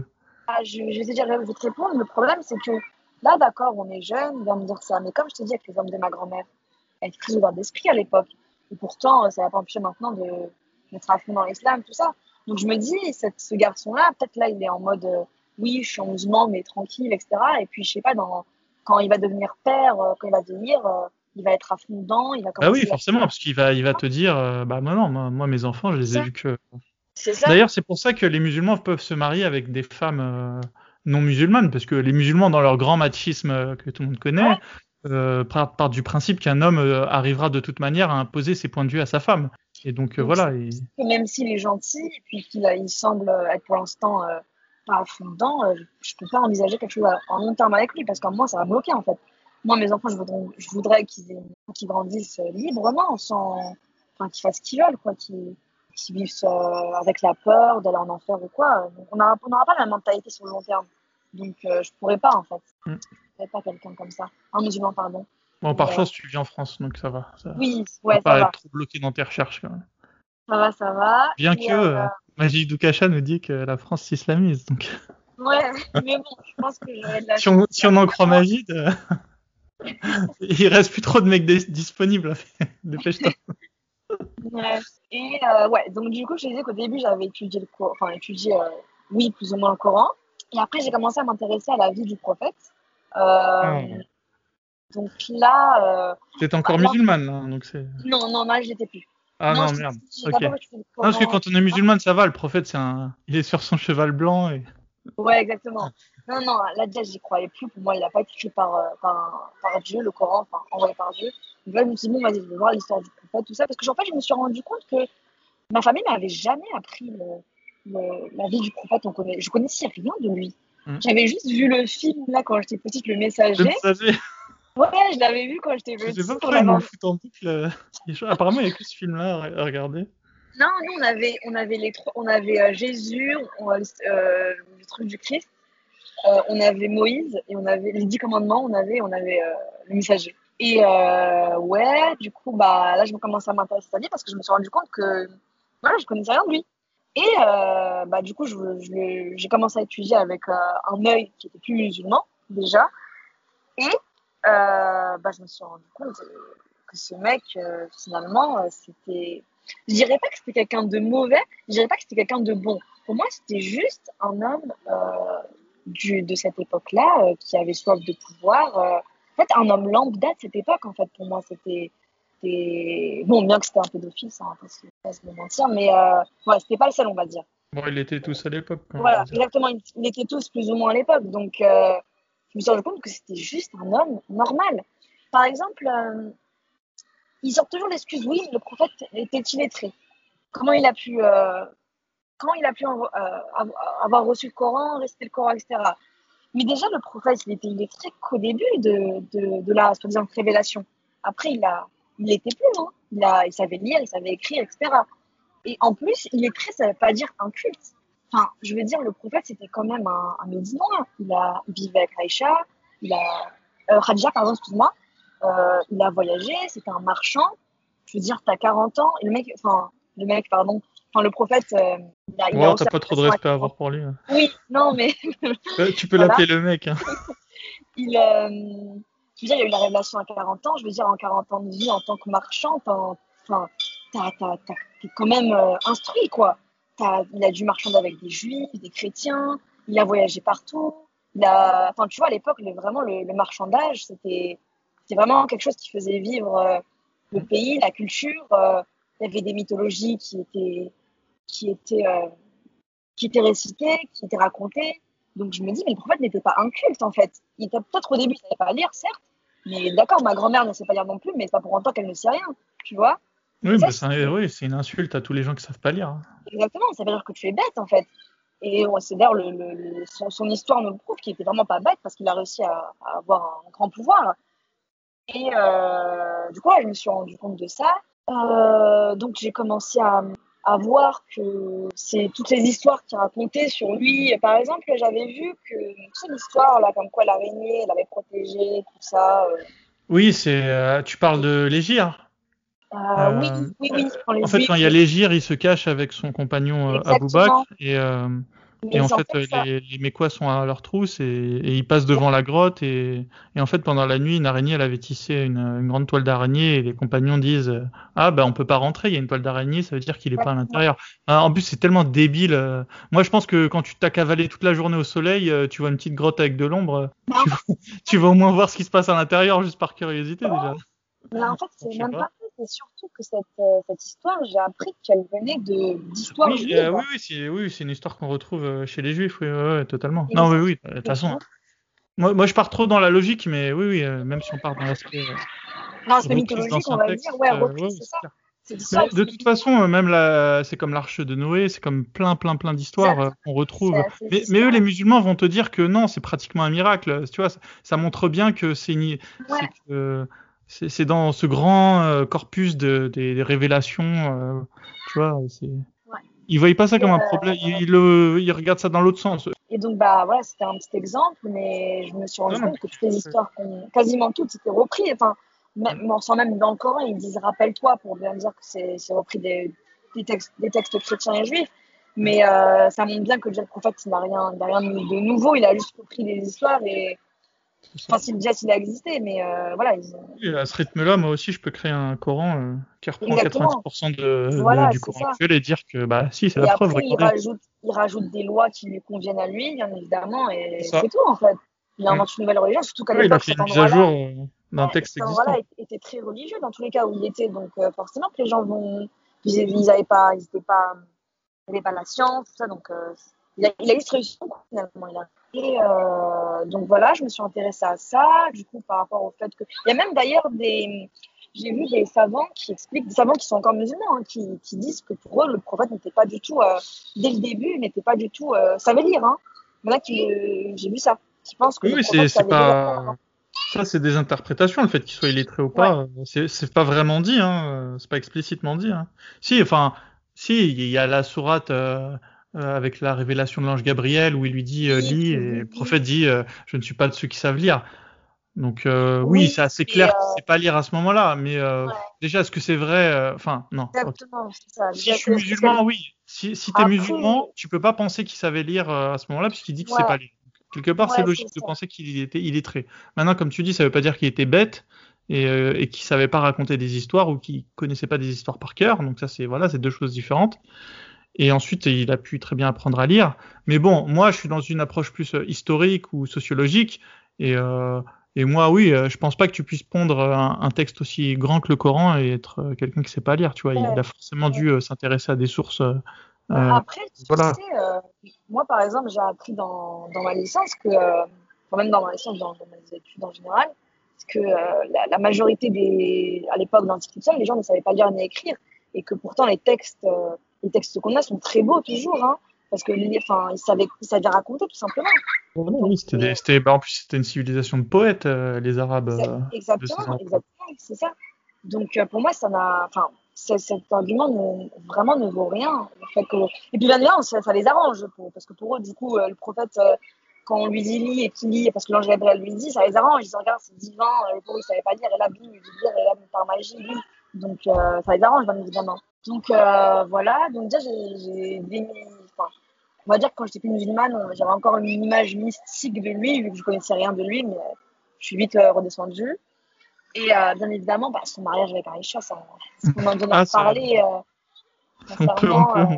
B: Je, je vais te dire, je vais te répondre. Le problème, c'est que Là, d'accord, on est jeune, il va me dire ça. Mais comme je te dis avec les hommes de ma grand-mère, elle était très ouverte d'esprit à l'époque. Et pourtant, ça va pas empêcher maintenant de d'être à fond dans l'islam, tout ça. Donc je me dis, cette, ce garçon-là, peut-être là, il est en mode, euh, oui, je suis en musulman, mais tranquille, etc. Et puis, je sais pas, dans, quand il va devenir père, euh, quand il va vieillir, euh, il va être à fond dedans. Il va
A: ah oui, forcément, parce qu'il va, il va te dire, bah non, moi, moi, mes enfants, je les ai vus que. D'ailleurs, c'est pour ça que les musulmans peuvent se marier avec des femmes non musulmanes, parce que les musulmans, dans leur grand machisme euh, que tout le monde connaît, euh, partent du principe qu'un homme euh, arrivera de toute manière à imposer ses points de vue à sa femme. Et donc, voilà.
B: Même s'il est gentil, et puis qu'il il semble être pour l'instant pas fondant, je peux pas envisager quelque chose en long terme avec lui, parce qu'en moi, ça va bloquer en fait. Moi, mes enfants, je voudrais, je voudrais qu'ils grandissent librement, sans, enfin, qu'ils fassent ce qu'ils veulent, quoi, qu'ils vivent avec la peur d'aller en enfer ou quoi. On n'aura pas la mentalité sur le long terme. Donc, euh, je pourrais pas, en fait. Mm. connais pas quelqu'un comme ça. Un musulman, pardon.
A: Bon, par chance, tu vis en France, donc ça va. Ça
B: Oui,
A: va
B: ouais,
A: pas
B: ça va.
A: être trop bloqué dans tes recherches quand même.
B: Ça va, ça va.
A: Bien
B: Et,
A: que
B: euh,
A: euh, Magic Dukasha nous dit que la France s'islamise. Donc,
B: Ouais, mais bon, je pense que j'aurais de la <laughs>
A: si on, si on en croit Magid, euh, <laughs> il reste plus trop de mecs dis- disponibles. Dépêche-toi. <laughs>
B: Ouais. Et euh, ouais, donc du coup, je disais qu'au début, j'avais étudié le Coran, enfin étudié, euh, oui, plus ou moins le Coran. Et après, j'ai commencé à m'intéresser à la vie du prophète. Euh,
A: Hmm.
B: Donc là, euh,
A: T'es encore
B: Alors-
A: musulmane, hein, donc c'est.
B: non, non, là, je l'étais plus.
A: Ah non, merde. Ok. Non, parce que quand on est musulman, ça va. Le prophète, c'est un, il est sur son cheval blanc et.
B: Ouais, exactement. Non, non, là déjà, j'y croyais plus. Pour moi, il n'a pas été écrit par, par, par Dieu, le Coran, enfin, envoyé par Dieu. Donc là, je me suis dit, bon, vas-y, je vais voir l'histoire du prophète, tout ça. Parce que, en fait, je me suis rendu compte que ma famille m'avait jamais appris le- le- la vie du prophète. On connaît, je connaissais rien de lui.
A: Mhm.
B: J'avais juste vu le film, là, quand j'étais petite, Le Messager.
A: Le messager.
B: Ouais, je l'avais vu quand j'étais
A: Je
B: petite.
A: sais pas pourquoi ils en boucle. euh. Apparemment, il y a que ce film-là à regarder.
B: Non, nous on avait, on avait les trois, on avait euh, Jésus, on, euh, le truc du Christ, euh, on avait Moïse et on avait les dix commandements, on avait, on avait le messager. Et euh, ouais, du coup bah là je me à m'intéresser à vie parce que je me suis rendu compte que voilà je connaissais rien de lui. Et euh, bah du coup je, je j'ai commencé à étudier avec euh, un œil qui était plus musulman déjà. Et bah je me suis rendu compte que ce mec finalement c'était je dirais pas que c'était quelqu'un de mauvais, je dirais pas que c'était quelqu'un de bon. Pour moi, c'était juste un homme du, de cette époque-là qui avait soif de pouvoir. En fait, un homme lambda de cette époque, en fait, pour moi, c'était. Bon, bien que c'était un pédophile, ça, on va pas se, mentir, mais euh, ouais, c'était pas le seul, on va dire.
A: Bon, il était tous à l'époque.
B: Voilà, exactement. Ils, ils étaient tous plus ou moins à l'époque. Donc, euh, je me suis rendu compte que c'était juste un homme normal. Par exemple, euh, ils sortent toujours l'excuse oui, le prophète était illettré. Comment il a pu, euh, comment il a pu avoir reçu le Coran, réciter le Coran, etc. Mais déjà, le prophète, il était illettré qu'au début de, de, de la soi-disant révélation. Après, il a, il était plus, hein. il, a, il savait lire, il savait écrire, etc. Et en plus, illettré, ça ne veut pas dire inculte. Enfin, je veux dire, le prophète, c'était quand même un, un. Il, a, il vivait avec Aïcha, il a, euh, Khadija, pardon, excuse-moi. Euh, il a voyagé, c'était un marchand. Je veux dire, t'as 40 ans, et le mec, enfin, le mec, pardon, enfin, le prophète, euh, il a,
A: t'as pas trop de respect à avoir pour lui. hein.
B: Oui, non, mais <laughs>
A: Euh, Tu peux
B: Voilà.
A: l'appeler le mec. hein. <laughs>
B: il, euh, je veux dire, il y a eu la révélation à 40 ans. Je veux dire, en 40 ans de vie, en tant que marchand, enfin, t'es quand même euh, instruit, quoi. Il a dû marchander avec des juifs, des chrétiens. Il a voyagé partout. Il a, enfin, tu vois, à l'époque, le, vraiment, le, le marchandage, c'était, c'était vraiment quelque chose qui faisait vivre euh, le pays, la culture. Il y avait des mythologies qui étaient, qui étaient, euh, qui étaient récitées, qui étaient racontées. Donc je me dis, mais le prophète n'était pas inculte en fait. Il était peut-être au début, il ne savait pas lire, certes, mais d'accord, ma grand-mère ne sait pas lire non plus, mais c'est pas pour autant qu'elle ne sait rien, tu vois.
A: Oui, bah, c'est un- oui, une insulte à tous les gens qui savent pas lire. hein.
B: Exactement, ça veut dire que tu es bête en fait. Et c'est d'ailleurs le, le- son, son histoire nous le prouve qu'il était vraiment pas bête parce qu'il a réussi à, à avoir un grand pouvoir. Et euh, du coup, je me suis rendu compte de ça. Euh, donc j'ai commencé à, à voir que c'est toutes les histoires qu'il racontait sur lui. Par exemple, j'avais vu que toute l'histoire là, comme quoi l'araignée, elle avait protégé tout ça. euh,
A: Oui, c'est. euh, tu parles de l'égir.
B: Euh, oui, oui, oui.
A: En fait, quand il y a l'égir, il se cache avec son compagnon Abou
B: Exactement.
A: Bakr et,
B: mais
A: et en fait, euh,
B: ça.
A: les, les Mécois sont à leur trousse et, et ils passent devant la grotte et, et en fait, pendant la nuit, une araignée, elle avait tissé une, une grande toile d'araignée et les compagnons disent ah bah on peut pas rentrer, il y a une toile d'araignée, ça veut dire qu'il est pas à l'intérieur. Ah, en plus, c'est tellement débile. euh. Moi, je pense que quand tu t'as cavalé toute la journée au soleil, euh, tu vois une petite grotte avec de l'ombre, tu, vas- tu vas au moins voir ce qui se passe à l'intérieur juste par curiosité déjà.
B: Mais en fait, c'est même
A: pas.
B: pas c'est surtout que cette, euh, cette histoire, j'ai appris qu'elle venait de d'histoires
A: Oui,
B: juives.
A: euh, oui, oui, c'est oui, c'est une histoire qu'on retrouve euh, chez les juifs, oui, ouais, totalement.
B: Et
A: Non, oui, oui, de toute façon.
B: juifs.
A: Moi, moi, je pars trop dans la logique, mais oui, oui, euh, même si on part dans l'aspect euh,
B: Non, c'est mythologique, on va dire. Ouais,
A: euh, ouais,
B: c'est ça.
A: Mais de toute façon, même la, c'est comme l'arche de Noé, c'est comme plein, plein, plein d'histoires qu'on retrouve. Mais, mais eux, les musulmans vont te dire que non, c'est pratiquement un miracle. Tu vois, ça, ça montre bien que c'est une-
B: Ouais.
A: C'est dans ce grand euh, corpus de, des, des révélations, euh, tu vois, c'est. ils voyaient pas ça comme un problème. Ils, ils, regardent ça dans l'autre sens.
B: Et donc, bah voilà, c'était un petit exemple, mais je me suis rendu compte que toutes les histoires, quasiment toutes, étaient reprises. Enfin, même, sans même dans le Coran, ils disent rappelle-toi pour bien dire que c'est repris des, des, textes, des textes chrétiens et juifs. Mais euh, ça montre bien que déjà le prophète, il n'a rien, rien de nouveau, il a juste repris des histoires et. Enfin, si déjà s'il a existé, mais euh, voilà.
A: à ce rythme-là, moi aussi, je peux créer un Coran euh, qui reprend 90% de, du Coran actuel et dire que, bah, si, c'est la preuve.
B: il rajoute, il rajoute des lois qui lui conviennent à lui, bien évidemment, et c'est tout, en fait. Il invente une nouvelle religion, surtout qu'à
A: ouais, l'époque, cet endroit-là. jour d'un texte
B: existant. Voilà, était très religieux dans tous les cas où il était, donc forcément que les gens vont. Ils n'avaient pas, ils pas il pas la science, tout ça. Donc, euh, il, a, il a juste réussi finalement. Il a... Et euh, donc voilà, je me suis intéressée à ça, du coup, par rapport au fait que. Il y a même d'ailleurs des. J'ai vu des savants qui expliquent, des savants qui sont encore musulmans, hein, qui, qui, disent que pour eux, le prophète n'était pas du tout, euh, dès le début, n'était pas du tout. Euh, savait lire. Hein. Là, j'ai vu ça. Qui pensent que
A: oui, c'est pas. Lire, ça, c'est des interprétations, le fait qu'il soit illettré ou pas. Ouais. C'est pas vraiment dit, hein. c'est pas explicitement dit. Hein. Si, enfin, si, il y a la sourate euh, euh, avec la révélation de l'ange Gabriel où il lui dit euh, lis et le prophète dit je ne suis pas de ceux qui savent lire. Donc oui, c'est assez clair, c'est pas lire à ce moment-là, mais déjà est-ce que c'est vrai Enfin non. Exactement, ça. Si je suis musulman, oui. Si, si tu es musulman, tu peux pas penser qu'il savait lire à ce moment-là puisqu'il dit qu'il ne sait pas lire. Quelque part, c'est logique de penser qu'il était illettré. Maintenant, comme tu dis, ça veut pas dire qu'il était bête et, euh, et qui savait pas raconter des histoires ou qui connaissait pas des histoires par cœur. Donc ça c'est voilà, c'est deux choses différentes. Et ensuite, il a pu très bien apprendre à lire. Mais bon, moi, je suis dans une approche plus euh, historique ou sociologique. Et, euh, et moi, oui, euh, je pense pas que tu puisses pondre un, un, texte aussi grand que le Coran et être quelqu'un qui sait pas lire. Tu vois, il a forcément dû s'intéresser à des sources. Euh,
B: Après, tu voilà. sais, moi, par exemple, j'ai appris dans, dans ma licence que, enfin, même dans ma licence, dans, dans mes études en général, que la, la, majorité des, à l'époque d'Antiquité, les gens ne savaient pas lire ni écrire, et que pourtant les textes, les textes qu'on a sont très beaux toujours, hein, parce que enfin, ils savaient, ils savaient raconter tout simplement.
A: oui, c'était, c'était, bah, en plus c'était une civilisation de poètes, euh, les Arabes.
B: exactement, exactement, c'est ça. Donc pour moi, ça n'a, enfin, cet argument ne, vraiment ne vaut rien. Le fait que... Et puis bien évidemment, ça, ça les arrange, pour, parce que pour eux, du coup, le prophète quand on lui dit lit et qu'il lit, parce que l'ange Gabriel lui dit, ça les arrange. Ils disent, regarde, c'est divin, le pauvre, il savait pas lire, et là, bim, il dit lire, et là, par magie, lui. Donc, euh, ça les arrange, bien évidemment. Donc, euh, voilà. Donc, déjà, j'ai. Enfin, on va dire que quand j'étais plus musulmane, j'avais encore une image mystique de lui, vu que je connaissais rien de lui, mais je suis vite euh, redescendue. Et euh, bien évidemment, bah, son mariage avec Aïcha, ça, on en a ah, parlé. Euh, on peut, on peut.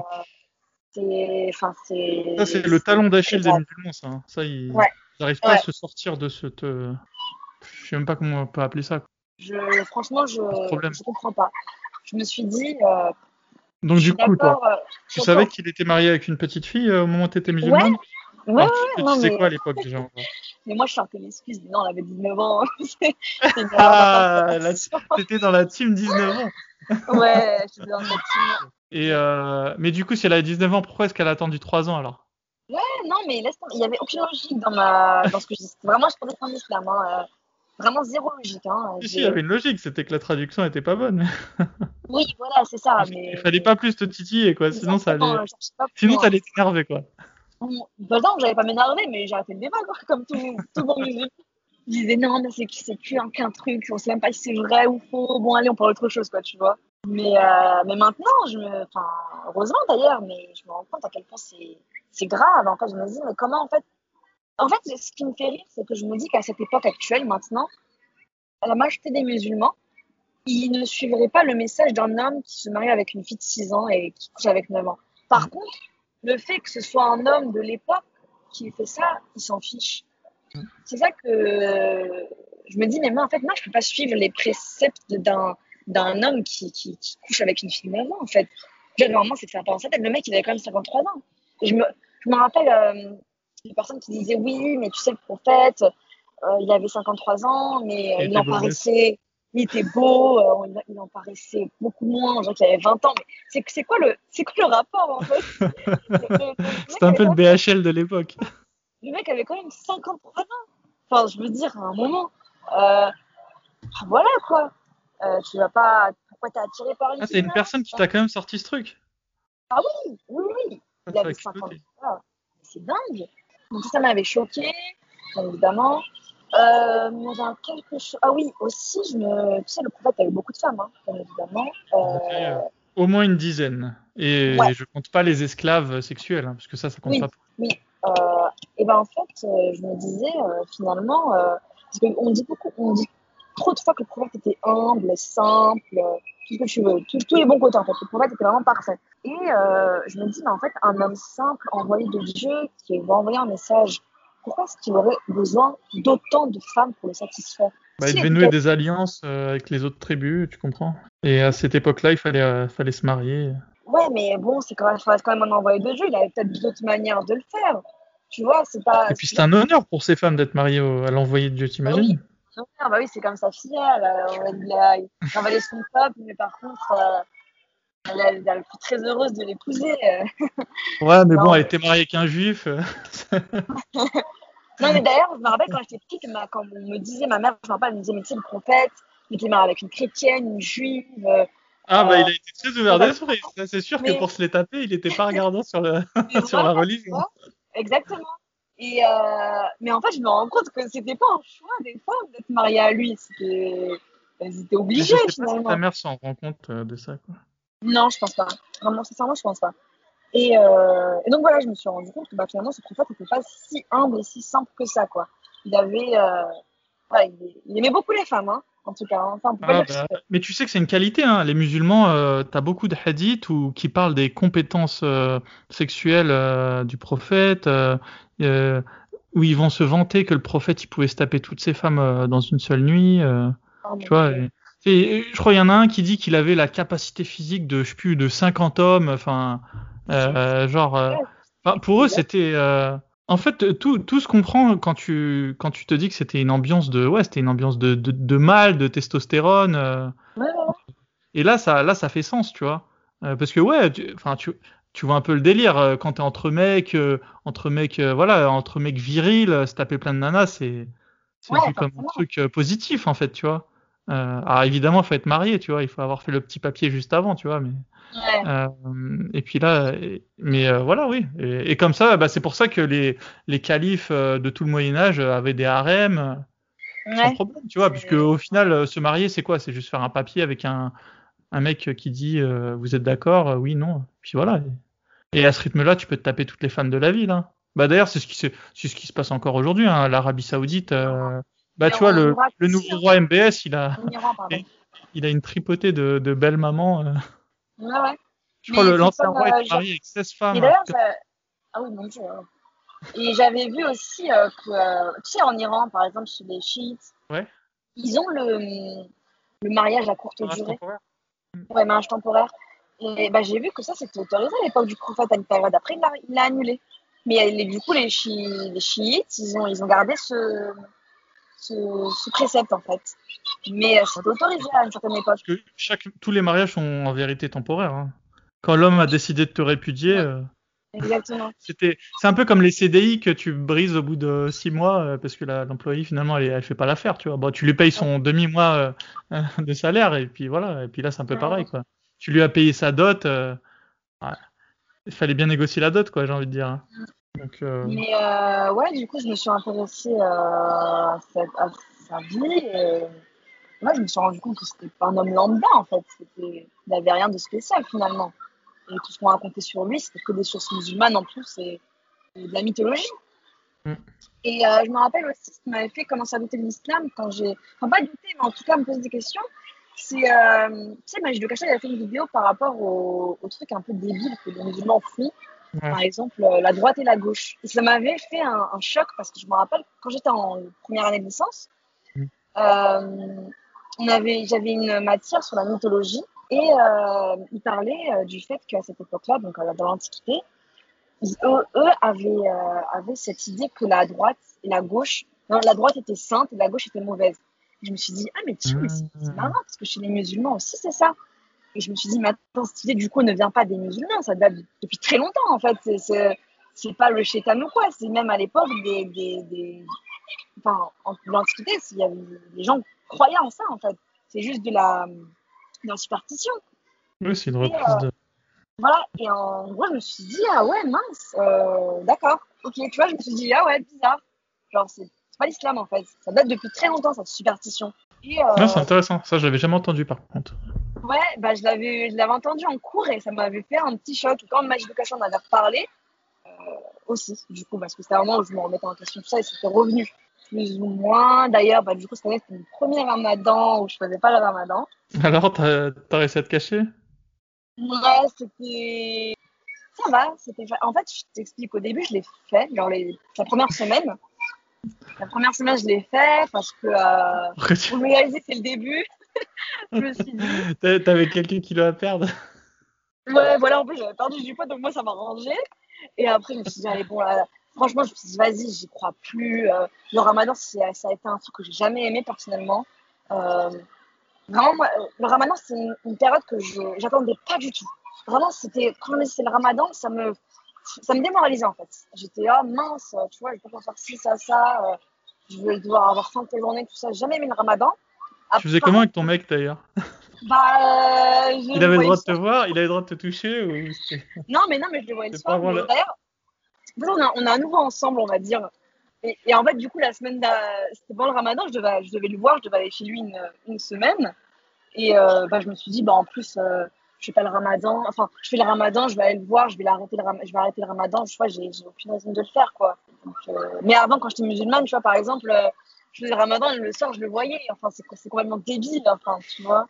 B: C'est, enfin, c'est.
A: Ça, c'est le talon d'Achille des musulmans, ça. Hein. Ça, ils n'arrivent pas à se sortir de ce. Euh... Je sais même pas comment on peut appeler ça.
B: Je, franchement, je ne comprends pas. Je me suis dit. Euh...
A: Donc, du coup, toi, euh, tu savais qu'il était marié avec une petite fille euh, au moment où tu étais musulmane
B: Ouais, ouais,
A: tu, non, mais... quoi à l'époque déjà <laughs>
B: Mais moi, je peu l'excuse. Non, elle avait 19 ans. <laughs>
A: ah, t'étais dans la team 19 ans. <laughs>
B: ouais, j'étais dans la team.
A: Et euh, mais du coup, si elle a 19 ans, pourquoi est-ce qu'elle a attendu 3 ans alors?
B: Ouais, non, mais laisse il n'y avait aucune logique dans, ma... dans ce que je dis. Vraiment, je prenais en islam. Hein. Vraiment zéro logique. Hein.
A: Si, il y avait une logique, c'était que la traduction n'était pas bonne. <laughs>
B: oui, voilà, c'est ça.
A: Mais... Il fallait pas plus te titiller, quoi. Sinon, ça allait. Sinon, t'allais t'énerver, quoi.
B: Bah non, j'allais pas m'énerver, mais j'ai arrêté le débat, quoi, comme tout, tout bon musulman. Je disais non, mais c'est qu'un truc, on sait même pas si c'est vrai ou faux. Bon, allez, on parle autre chose, quoi, tu vois. Mais, euh, mais maintenant, je me, enfin, heureusement d'ailleurs, mais je me rends compte à quel point c'est grave. En fait, je me dis, mais comment en fait. En fait, ce qui me fait rire, c'est que je me dis qu'à cette époque actuelle, maintenant, la majorité des musulmans, ils ne suivraient pas le message d'un homme qui se marie avec une fille de 6 ans et qui couche avec 9 ans. Par mmh. contre, le fait que ce soit un homme de l'époque qui fait ça, ils s'en fichent. Mmh. C'est ça que je me dis, mais moi, en fait, moi, je peux pas suivre les préceptes d'un d'un homme qui, qui, qui, couche avec une fille de 9 ans, en fait. Normalement, c'est de faire penser tête. Le mec, il avait quand même 53 ans. Et je me, je me rappelle euh, des personnes qui disaient Oui, mais tu sais, le prophète, euh, il avait 53 ans, mais euh, il en paraissait. Il était beau, euh, il, il, en paraissait beaucoup moins, genre qu'il avait 20 ans. Mais c'est quoi, le, quoi le rapport, en fait? <laughs>
A: C'est un peu le BHL de l'époque.
B: Le mec avait quand même 53 ans. Enfin, je veux dire, à un moment. Euh, voilà, quoi. Tu vas pas. Pourquoi t'es attiré par une
A: ah, C'est une personne qui t'a quand même sorti ce truc.
B: Ah oui, oui, oui. Il avait 50 ans. C'est dingue. Donc ça m'avait choqué, évidemment. Euh, quelque chose. Ah oui, aussi, je me... tu sais, le prophète avait beaucoup de femmes, hein, bien évidemment. Euh...
A: Au moins une dizaine. Et je je compte pas les esclaves sexuels, hein, parce que ça, ça compte
B: oui,
A: pas.
B: Oui. Euh, et ben en fait, euh, je me disais euh, finalement, parce qu'on dit beaucoup, on dit trop de fois que le prophète était humble, simple, tout ce que tu veux, tous les bons côtés en fait. Le prophète était vraiment parfait. Et je me dis, mais en fait, un homme simple, envoyé de Dieu, qui va envoyer un message pourquoi est-ce qu'il aurait besoin d'autant de femmes pour le satisfaire?
A: Bah, Il devait nouer des alliances euh, avec les autres tribus, tu comprends? Et à cette époque-là, il fallait, euh, fallait se marier.
B: Ouais, mais bon, c'est quand même, quand même un envoyé de Dieu. Il avait peut-être d'autres manières de le faire. Tu vois, c'est pas.
A: Et puis c'est un honneur pour ces femmes d'être mariées à l'envoyé de Dieu, t'imagines?
B: Ah. Bah oui, c'est comme sa fille. Elle, a, il a envoyé son peuple, mais par contre, euh, elle, elle, est très heureuse de l'épouser. <laughs>
A: Ouais, mais bon, elle était mariée avec un juif. <laughs>
B: non, mais d'ailleurs, je me rappelle quand j'étais petite, quand on me disait, ma mère, je me rappelle, elle me disait, mais tu sais, le prophète, il était marié avec une chrétienne, une juive. Euh,
A: ah, bah, il a été très ouvert d'esprit. C'est sûr que pour se les taper, il n'était pas <laughs> regardant sur, le... sur la religion.
B: Exactement. Et euh, mais en fait, je me rends compte que c'était pas un choix des femmes d'être mariées à lui. C'était, elles étaient obligées. Je sais finalement.
A: Pas si ta mère s'en rend compte euh, de ça, quoi.
B: Non, je pense pas. Vraiment, sincèrement, je pense pas. Et, euh, et, donc voilà, je me suis rendu compte que bah, finalement, ce prophète n'était pas si humble et si simple que ça, quoi. Il avait, euh, il, aimait beaucoup les femmes, hein, en tout cas. Enfin, ah,
A: bah, mais tu sais que c'est une qualité, hein. Les musulmans, euh, tu as beaucoup de hadiths où, qui parlent des compétences euh, sexuelles euh, du prophète, où ils vont se vanter que le prophète, il pouvait se taper toutes ces femmes dans une seule nuit. Oh, tu vois. Et, je crois qu'il y en a un qui dit qu'il avait la capacité physique de, je sais plus, de 50 hommes. Enfin, euh, genre, euh, pour eux, c'était. Euh, en fait, tout, tout se comprend quand tu, quand tu te dis que c'était une ambiance de, ouais, c'était une ambiance de, de, de mal, de testostérone. Et là, ça, là, ça fait sens, tu vois. parce que ouais, enfin, tu, tu, vois un peu le délire quand t'es entre mecs, entre mecs, voilà, entre mecs virils, se taper plein de nanas, c'est, c'est vu comme un truc positif en fait, tu vois. Alors évidemment, il faut être marié, tu vois, il faut avoir fait le petit papier juste avant, tu vois, mais. Euh, et puis là, mais euh, voilà, oui. Et, comme ça, bah, c'est pour ça que les, les califes euh, de tout le Moyen Âge avaient des harems sans problème, tu vois, puisque au final, se marier, c'est quoi? C'est juste faire un papier avec un, un mec qui dit vous êtes d'accord, oui, non. Puis voilà. Et à ce rythme-là, tu peux te taper toutes les femmes de la ville. Hein. Bah d'ailleurs, c'est ce qui c'est ce qui se passe encore aujourd'hui. Hein. L'Arabie Saoudite, bah tu vois, le, le nouveau roi MBS, il a, <laughs> il a une tripotée de, de belles mamans.
B: Ouais, ouais.
A: Je crois que l'ancien roi est marié avec 16 femmes.
B: Et d'ailleurs, ah oui, mon dieu. Et j'avais vu aussi euh, que, euh, tu sais, en Iran, par exemple, chez les chiites,
A: ouais.
B: ils ont le, le mariage à courte durée. Temporaire. Ouais, mariage temporaire. Et bah, j'ai vu que ça, c'était autorisé à l'époque du prophète à une période. Après, il l'a annulé. Mais les, du coup, les, les chiites, ils ont, ils ont gardé ce, ce, ce précepte, en fait. Mais euh, c'est autorisé à une certaine époque. Parce
A: que chaque, tous les mariages sont en vérité temporaires. Hein. Quand l'homme a décidé de te répudier. Euh,
B: Exactement. <laughs>
A: C'était, c'est un peu comme les CDI que tu brises au bout de six mois euh, parce que l'employé finalement elle, elle fait pas l'affaire, tu vois. Bon, tu lui payes son demi mois <laughs> de salaire et puis voilà. Et puis là c'est un peu pareil quoi. Tu lui as payé sa dot. Il fallait bien négocier la dot quoi, j'ai envie de dire.
B: Donc, Mais ouais, du coup je me suis intéressée à, à sa vie. Et moi, je me suis rendu compte que c'était pas un homme lambda, en fait. Il n'avait rien de spécial, finalement. Et tout ce qu'on racontait sur lui, c'était que des sources musulmanes en plus et, de la mythologie. Mm. Et euh, je me rappelle aussi ce qui m'avait fait commencer à douter de l'islam quand j'ai. Enfin, pas douter, mais en tout cas me poser des questions. C'est. Euh, tu sais, Magis de Cachet, il a fait une vidéo par rapport au, au truc un peu débile que les musulmans font. Par exemple, euh, la droite et la gauche. Et ça m'avait fait un, un, choc parce que je me rappelle, quand j'étais en première année de licence, mm. euh, avait, j'avais une matière sur la mythologie et euh, ils parlaient euh, du fait qu'à cette époque-là, donc dans l'Antiquité, eux, avaient, avaient, cette idée que la droite et la gauche, non, la droite était sainte et la gauche était mauvaise. je me suis dit, ah mais tiens, c'est marrant parce que chez les musulmans aussi c'est ça. Et je me suis dit, mais attends, cette idée du coup ne vient pas des musulmans, ça date depuis très longtemps en fait. C'est pas le chétan ou quoi, c'est même à l'époque des, des, des, Enfin, en l'Antiquité, il y avait des gens croyaient en ça, en fait. C'est juste de la, de la superstition.
A: Oui, c'est une reprise de.
B: Voilà, et en gros, je me suis dit, ah ouais, mince, euh, d'accord, ok, tu vois, je me suis dit, ah ouais, bizarre. Genre, c'est pas l'islam en fait, ça date depuis très longtemps cette superstition. Et, euh,
A: Non, c'est intéressant. Ça, je l'avais jamais entendu par contre.
B: ouais, bah, je l'avais je l'avais entendu en cours et ça m'avait fait un petit choc. Quand Magie de Cachet en avait reparlé, euh, aussi, du coup, parce que c'était un moment où je me remettais en question tout ça et c'était revenu plus ou moins. D'ailleurs, bah, du coup, cette année, c'était mon premier ramadan où je faisais pas le ramadan.
A: Alors, t'as t'as réussi à te cacher?
B: Ouais, c'était. Ça va, c'était. En fait, je t'explique, au début, je l'ai fait, genre les... la première semaine. La première semaine, je l'ai fait parce que, euh,
A: tu-
B: pour me réaliser, c'est le début. <laughs> je me suis dit,
A: t'a- T'avais quelques kilos à perdre.
B: ouais, voilà, en plus, j'avais perdu du poids, donc moi, ça m'a rangé. Et après, je me suis dit, allez, bon, là, franchement, je me suis dit, vas-y, j'y crois plus. Euh, le ramadan, ça a été un truc que j'ai jamais aimé personnellement. Euh, vraiment, moi, euh, le ramadan, c'est une, une période que je j'attendais pas du tout. Vraiment, c'était quand on c'est le ramadan, ça me, ça me démoralisait en fait. J'étais, ah mince, tu vois, je vais pas faire ci, ça, ça. euh, je vais devoir avoir faim toute la journée, tout ça. Jamais aimé le ramadan.
A: Tu faisais comment avec ton mec d'ailleurs?
B: Bah, euh, je
A: Il avait le droit de te voir, il avait le droit de te toucher ou <laughs>
B: Non, mais non, mais je le voyais le soir. D'ailleurs, on a, on a à nouveau ensemble, on va dire. Et, et en fait, du coup, la semaine c'était pendant le ramadan, je devais, je devais le voir, je devais aller chez lui une, une semaine. Et euh, bah, je me suis dit, bah, en plus, euh, je fais pas le ramadan. Enfin, je fais le ramadan, je vais aller le voir, je vais, l'arrêter le, ram- je vais arrêter le ramadan. Je vois, j'ai aucune raison de le faire, quoi. Euh, Mais avant, quand j'étais musulmane, tu vois, par exemple, euh, je faisais le ramadan, le soir, je le voyais. Enfin, c'est complètement débile, enfin, tu vois.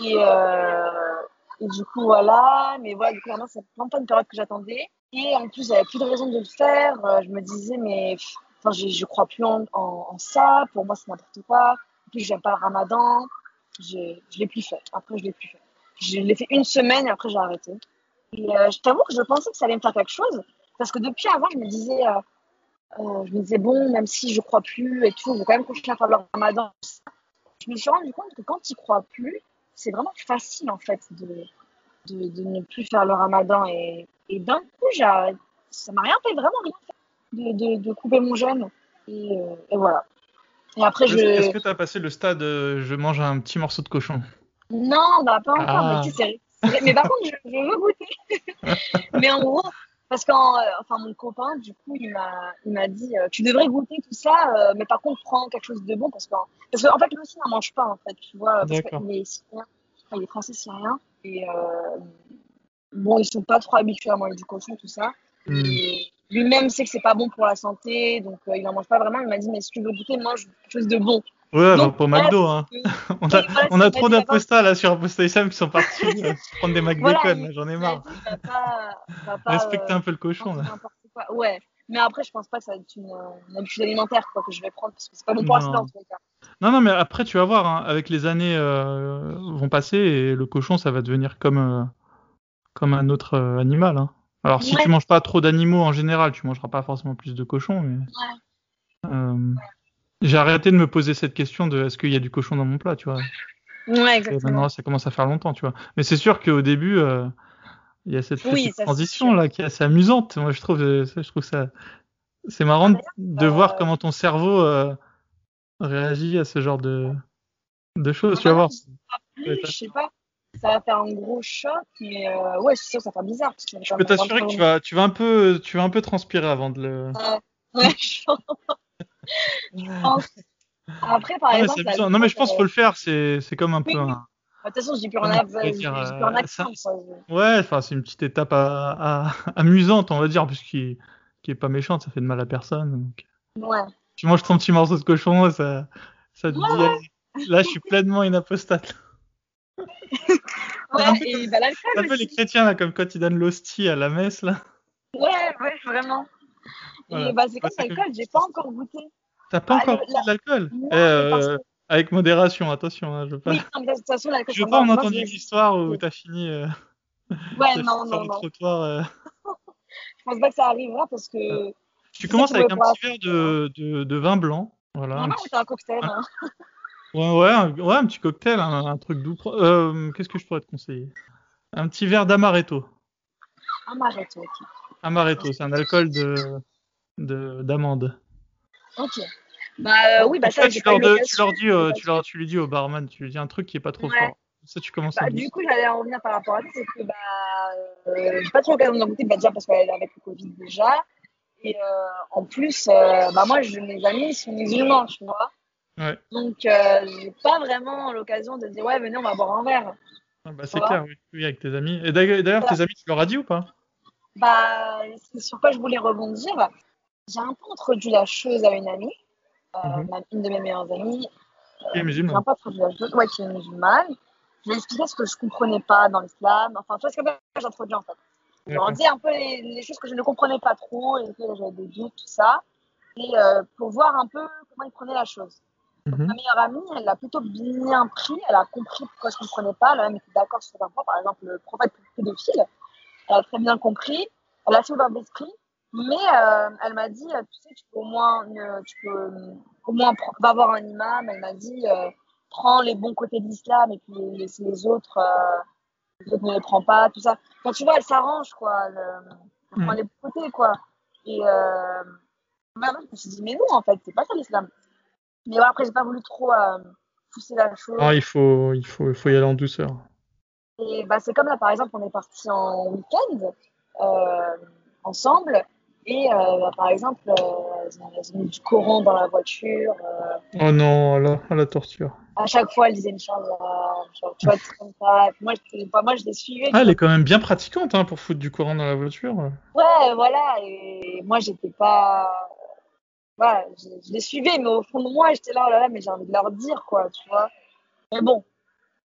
B: Et, euh, et du coup, voilà. Mais voilà, du coup, vraiment, c'est vraiment pas une période que j'attendais. Et en plus, j'avais plus de raison de le faire. Je me disais, mais enfin, je, je crois plus en, en, en ça. Pour moi, c'est n'importe quoi. En plus, j'aime pas le ramadan. J'ai- Je l'ai plus fait. Après, je l'ai plus fait. Je l'ai fait une semaine et après, j'ai arrêté. Et euh, je t'avoue que je pensais que ça allait me faire quelque chose. Parce que depuis avant, je me disais, euh, euh, je me disais, bon, même si je crois plus et tout, je vais quand même continuer à faire le ramadan. Je me suis rendu compte que quand tu crois plus, c'est vraiment facile en fait de, de, de ne plus faire le ramadan. Et, et d'un coup, j'ai- ça m'a rien fait, vraiment rien fait de, de, de couper mon jeûne. Et, euh, et voilà. Et après, je.
A: Est-ce que t'as passé le stade euh, je mange un petit morceau de cochon?
B: Non, bah pas encore,
A: Ah.
B: mais tu sais. Mais par contre, je, je veux goûter. <laughs> mais en gros, parce qu'en, euh, enfin, mon copain, du coup, il m'a, il m'a dit, euh, tu devrais goûter tout ça, euh, mais par contre, prends quelque chose de bon, parce qu'en, parce qu'en fait, lui aussi n'en mange pas, en fait, tu vois, parce qu'il est syrien, il est français syrien, et euh, bon, ils sont pas trop habitués à manger du cochon, tout ça.
A: Hmm.
B: Et lui-même sait que c'est pas bon pour la santé, donc euh, il n'en mange pas vraiment. Il m'a dit, mais si tu veux goûter, mange quelque chose de bon.
A: Ouais,
B: Donc,
A: pour
B: ouais,
A: McDo, hein. <laughs> On a,
B: voilà,
A: on a trop
B: pas
A: d'apostas là sur Aposta Islam qui sont partis <laughs> euh, se prendre des Mac
B: Voilà,
A: Bacon,
B: il-
A: là, j'en ai marre. Respectez
B: euh,
A: un peu le cochon là.
B: quoi. Ouais, mais après, je pense pas que ça va être une, euh, une habitude alimentaire quoi, que je vais prendre, parce que c'est pas bon pour
A: Non.
B: en tout cas.
A: Non, non, mais après, tu vas voir, hein, avec les années euh, vont passer et le cochon, ça va devenir comme, euh, comme un autre euh, animal. hein. Alors, si
B: Ouais.
A: tu manges pas trop d'animaux en général, tu mangeras pas forcément plus de cochons. Mais... Euh, J'ai arrêté de me poser cette question de est-ce qu'il y a du cochon dans mon plat, tu vois.
B: Ouais, exactement.
A: maintenant, ça commence à faire longtemps, tu vois. Mais c'est sûr qu'au début, euh, il y a cette
B: Oui,
A: petite transition là qui est assez amusante. Moi, je trouve, euh, ça, je trouve ça, c'est marrant de, de
B: euh,
A: voir comment ton cerveau euh, réagit à ce genre de, de choses. Tu vas voir.
B: Je sais pas, ça va faire un gros choc, mais ouais, c'est sûr que ça fait bizarre. Parce que
A: Je peux t'assurer que tu vas, tu vas un peu, tu vas un peu transpirer avant de le.
B: Ouais, <laughs> je pense. Je pense. Après, par exemple.
A: Non, mais je pense
B: viande,
A: qu'il faut le faire. C'est, comme un peu
B: Oui, oui.
A: un.
B: euh, De toute façon, je dis plus rien à
A: euh, Ouais, enfin, c'est une petite étape à, à- amusante, on va dire, puisqu'il qui est pas méchante, ça fait de mal à personne. donc.
B: Ouais.
A: Tu manges ton petit morceau de cochon, ça, ça te dit,
B: Ouais.
A: là, je suis pleinement une apostate.
B: Ouais,
A: un peu
B: et bah,
A: un peu les chrétiens, là, comme quand ils donnent l'hostie à la messe, là.
B: Ouais, ouais, vraiment.
A: Voilà.
B: Et bah, c'est comme
A: c'est
B: l'alcool, j'ai pas encore goûté.
A: T'as pas
B: Ah,
A: encore
B: la-
A: de l'alcool
B: Non,
A: Eh,
B: parce
A: euh,
B: que-
A: Avec modération, attention, hein, je veux pas.
B: Oui, non, mais de toute façon, l'alcool,
A: Je veux pas en entendre une histoire où t'as fini euh,
B: Ouais,
A: t'as
B: non,
A: fini sur
B: non,
A: le
B: non.
A: trottoir. euh. <laughs>
B: Je pense pas que ça arrivera parce que.
A: Tu
B: C'est
A: commences avec un petit verre de, de, de vin blanc. Voilà.
B: Vraiment,
A: petit-
B: c'est un cocktail. Hein.
A: Ouais, ouais, un, ouais, un petit cocktail, un, un truc doux. Euh, Qu'est-ce que je pourrais te conseiller? Un petit verre d'amaretto.
B: Un maréto, ok.
A: Amaretto, c'est un alcool de de- d'amande.
B: Ok. Bah, euh, oui, bah, ça,
A: fait, tu leur, de- tu leur dis, euh, tu leur, tu lui dis au barman, tu lui dis un truc qui est pas trop
B: Ouais.
A: fort. Ça, tu commences
B: Bah,
A: à
B: du coup, j'allais en revenir par rapport à ça, c'est que bah, euh, j'ai pas trop l'occasion d'en goûter, bah, déjà parce qu'elle est avec le Covid déjà. Et euh, en plus, bah, moi, je, mes amis sont musulmans, tu vois.
A: Ouais.
B: Donc, j'ai pas vraiment l'occasion de dire, ouais, venez, on va boire un verre.
A: Ah, bah, c'est clair, oui, oui, avec tes amis. Et d'ailleurs, d'ailleurs,
B: Voilà.
A: tes amis, tu leur as dit ou pas?
B: Bah, c'est sur quoi je voulais rebondir. J'ai un peu introduit la chose à une amie, euh,
A: Mhm.
B: une de mes meilleures amies.
A: Qui est
B: J'ai
A: musulmane.
B: un peu introduit la chose, ouais, qui est musulmane. Je lui ai expliqué ce que je comprenais pas dans l'islam. Enfin, tu vois, ça que j'introduis en fait. Je leur dis un peu les, les choses que je ne comprenais pas trop et que j'avais des doutes, tout ça. Et euh, pour voir un peu comment ils prenaient la chose.
A: Mhm.
B: Ma meilleure amie, elle l'a plutôt bien pris, elle a compris pourquoi je ne comprenais pas, elle a même été d'accord sur certains points, par exemple le prophète pédophile, elle a très bien compris, elle a fait ouvert d'esprit, mais euh, elle m'a dit, euh, tu sais, tu peux au moins, euh, tu peux, euh, au moins va voir un imam, elle m'a dit, euh, prends les bons côtés de l'islam et puis les, les- autres, euh, les autres ne les prends pas, tout ça. Quand tu vois, elle s'arrange, quoi, elle, prend
A: Mm.
B: les bons côtés, quoi. Et moi, je me suis dit, mais non, en fait, c'est pas ça l'islam. Mais voilà, après, j'ai pas voulu trop euh, pousser la chose.
A: Ah, il faut, il faut, il faut y aller en douceur.
B: Et bah, c'est comme là, par exemple, on est parti en week-end euh, ensemble. Et euh, bah, par exemple, euh, elles ont- mis du Coran dans la voiture. euh,
A: Oh non, la, à la torture.
B: à chaque fois, elle disait une chose, tu vois, comme ça. Moi, je, bah, moi, je les suivais.
A: Ah, elle est quand même bien pratiquante hein, pour foutre du Coran dans la voiture.
B: Ouais, voilà. Et moi, j'étais pas. Voilà, je, je les suivais, mais au fond de moi, j'étais là, oh là là, mais j'ai envie de leur dire, quoi, tu vois. Mais bon.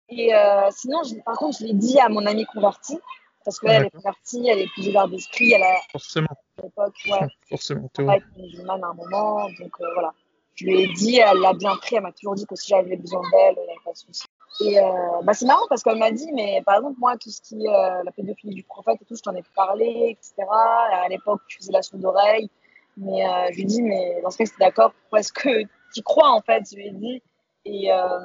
B: Et euh, sinon, je- par contre, je l'ai dit à mon amie convertie, parce qu'elle elle est convertie, elle est plus ouverte d'esprit, elle a
A: Forcément,
B: à l'époque, ouais,
A: forcément.
B: elle a été musulmane à un moment, donc euh, voilà. Je lui ai dit, elle l'a bien pris, elle m'a toujours dit que si j'avais besoin d'elle, il n'y avait pas de souci. Et euh, bah, c'est marrant parce qu'elle m'a dit, mais par exemple, moi, tout ce qui est euh, la pédophilie du prophète et tout, je t'en ai parlé, etc. À l'époque, je faisais la sourde d'oreille. Mais euh, je lui ai dit, mais dans ce cas, c'est d'accord, pourquoi est-ce que tu crois en fait Je lui ai dit. Et euh,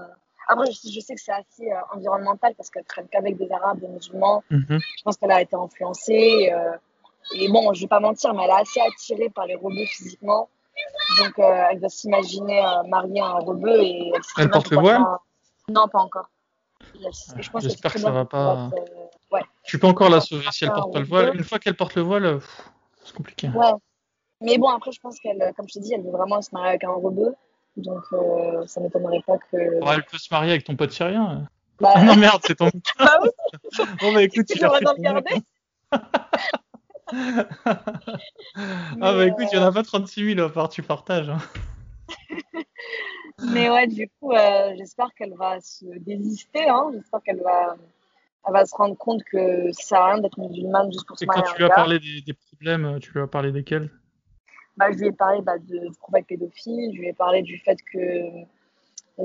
B: après, je, je sais que c'est assez euh, environnemental parce qu'elle traîne qu'avec des arabes, des musulmans.
A: Mhm.
B: Je pense qu'elle a été influencée. euh, et bon, je vais pas mentir, mais elle est assez attirée par les rebeux physiquement. Donc, euh, elle doit s'imaginer mariée à un rebeu. Et elle,
A: Elle porte le voile
B: pas- Non, pas encore. Je qu'elle
A: J'espère que ça
B: bien
A: va pas-
B: être, ouais.
A: Tu peux encore la
B: Ouais,
A: sauver si elle porte pas le voile. Une fois qu'elle porte le voile, c'est compliqué.
B: Ouais. Mais bon, après, je pense qu'elle, comme je te dis, elle veut vraiment se marier avec un rebeu. Donc, euh, ça m'étonnerait pas que.
A: Alors, elle peut se marier avec ton pote syrien.
B: Bah,
A: Ah non, merde, c'est ton. <laughs>
B: bah oui, <laughs>
A: Bon, bah écoute,
B: tu devrais
A: fait
B: regarder. <laughs>
A: Ah
B: Mais,
A: bah écoute, il n'y en
B: euh,
A: a pas 36 000 à part tu partages. hein.
B: Mais ouais, du coup, euh, j'espère qu'elle va se désister. Hein. J'espère qu'elle va, elle va se rendre compte que ça sert à rien d'être musulmane juste pour se
A: Et quand
B: marier
A: tu lui as parlé des, des problèmes, euh, tu lui as parlé desquels?
B: Bah, je lui ai parlé bah, de, prophète pédophile. Je lui ai parlé du fait que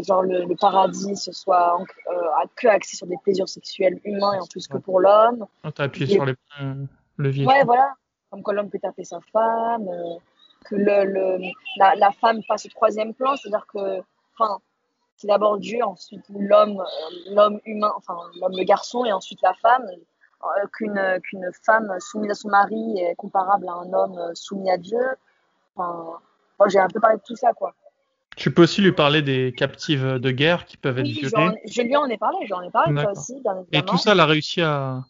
B: genre le, le paradis ce soit en- euh, que axé sur des plaisirs sexuels humains et en plus que pour l'homme.
A: Ah, T'as appuyé sur les euh, leviers.
B: Ouais, voilà. Comme que l'homme peut taper sa femme, euh, que le, le, la, la femme passe au troisième plan, c'est-à-dire que, enfin, c'est d'abord Dieu, ensuite l'homme, euh, l'homme humain, enfin, l'homme, le garçon, et ensuite la femme. Qu'une qu'une femme soumise à son mari est comparable à un homme soumis à Dieu. Enfin, moi, j'ai un peu parlé de tout ça, quoi.
A: Tu peux aussi lui parler des captives de guerre qui peuvent être
B: Oui,
A: violées.
B: je lui en ai parlé, j'en ai parlé
A: D'accord.
B: aussi, bien
A: Et tout ça, elle a réussi à.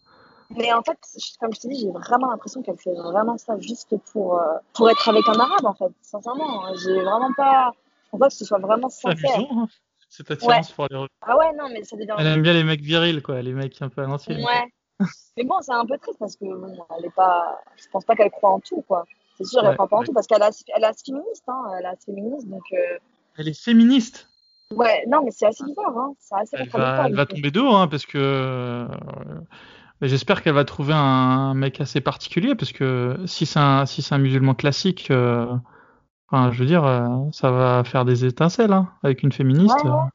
B: Mais en fait, je- comme je te dis, j'ai vraiment l'impression qu'elle fait vraiment ça juste pour, euh, pour être avec un arabe, en fait, sincèrement. J'ai vraiment pas. Voit que ce soit vraiment sincère.
A: amusant, hein, cette attirance pour les.
B: Ah ouais, non, mais ça devient.
A: Elle aime bien les mecs virils, quoi, les mecs un peu à l'ancienne.
B: Ouais. <laughs> mais bon, c'est un peu triste parce que bon, elle est pas. Je pense pas qu'elle croit en tout, quoi. C'est sûr, elle
A: Ouais,
B: croit pas en
A: ouais.
B: tout parce qu'elle est elle est assez féministe, hein. Elle est assez féministe, donc. euh,
A: Elle est féministe.
B: Ouais, non, mais c'est assez bizarre, hein. C'est assez
A: Elle va, elle tomber de haut, hein, parce que. euh, J'espère qu'elle va trouver un mec assez particulier, parce que si c'est un, si c'est un musulman classique, euh, enfin, je veux dire, euh, ça va faire des étincelles, hein, avec une féministe.
B: Ouais, ouais.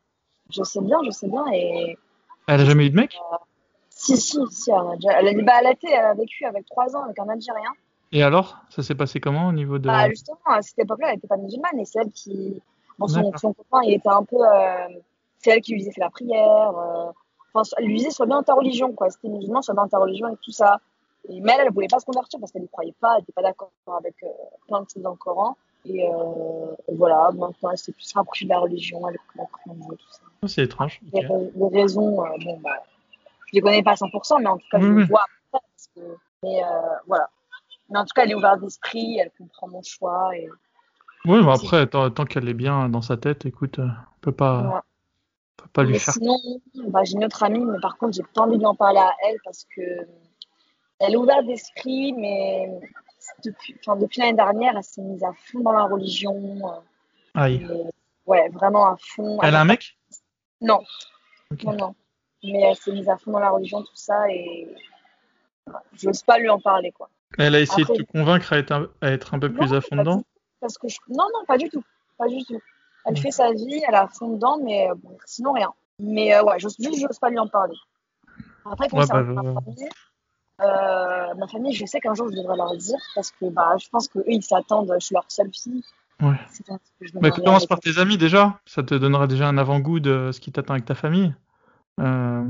B: Je sais bien, je sais bien. Et.
A: Elle a jamais eu de mec?
B: Si, si, si, elle a, déjà... elle a, bah, elle a été, elle a vécu avec trois ans avec un Algérien.
A: Et alors, ça s'est passé comment au niveau de.
B: Bah, justement, à cette époque-là, elle n'était pas musulmane et c'est elle qui. Bon, son, copain, il était un peu. euh, C'est elle qui lui disait fais la prière. euh, Enfin, elle lui disait sois bien dans ta religion, quoi. C'était musulman, sois bien dans ta religion et tout ça. Et, mais elle, elle voulait pas se convertir parce qu'elle ne croyait pas, elle n'était pas d'accord avec euh, plein de choses dans le Coran. Et euh, voilà, maintenant, elle s'est plus rapprochée de la religion, elle a pris Dieu, tout ça.
A: Oh, c'est étrange.
B: Les, les raisons, euh, bon, bah, je les connais pas à 100%, mais en tout cas, je les vois. Parce que, mais euh, voilà. Mais en tout cas, elle est ouverte d'esprit, elle comprend mon choix. Et,
A: Oui, mais après, tant, tant qu'elle est bien dans sa tête, écoute, euh, on peut pas, on peut pas lui
B: Mais
A: faire.
B: sinon, bah, j'ai une autre amie, mais par contre, j'ai pas envie de lui en parler à elle parce que elle est ouverte d'esprit, mais depuis, depuis l'année dernière, elle s'est mise à fond dans la religion. euh,
A: Aïe.
B: et- ouais, vraiment à fond.
A: Elle a un mec?
B: Non, non, non. Mais elle s'est mise à fond dans la religion, tout ça, et j'ose pas lui en parler, quoi.
A: Elle a essayé de te convaincre à être un, à être un peu plus à fond dedans
B: du tout, Parce que je... Non, non, pas du tout. Pas du tout. Elle fait sa vie, elle à fond dedans, mais euh, bon, sinon rien. Mais euh, ouais, juste, j'ose pas lui en parler. Après,
A: Ouais,
B: concernant
A: bah,
B: ma famille, euh, ma famille, je sais qu'un jour je devrais leur dire parce que bah, je pense qu'eux, ils s'attendent, je suis leur seule fille.
A: Ouais. Bah, commence par tes amis déjà. Ça te donnera déjà un avant-goût de ce qui t'attend avec ta famille. Euh,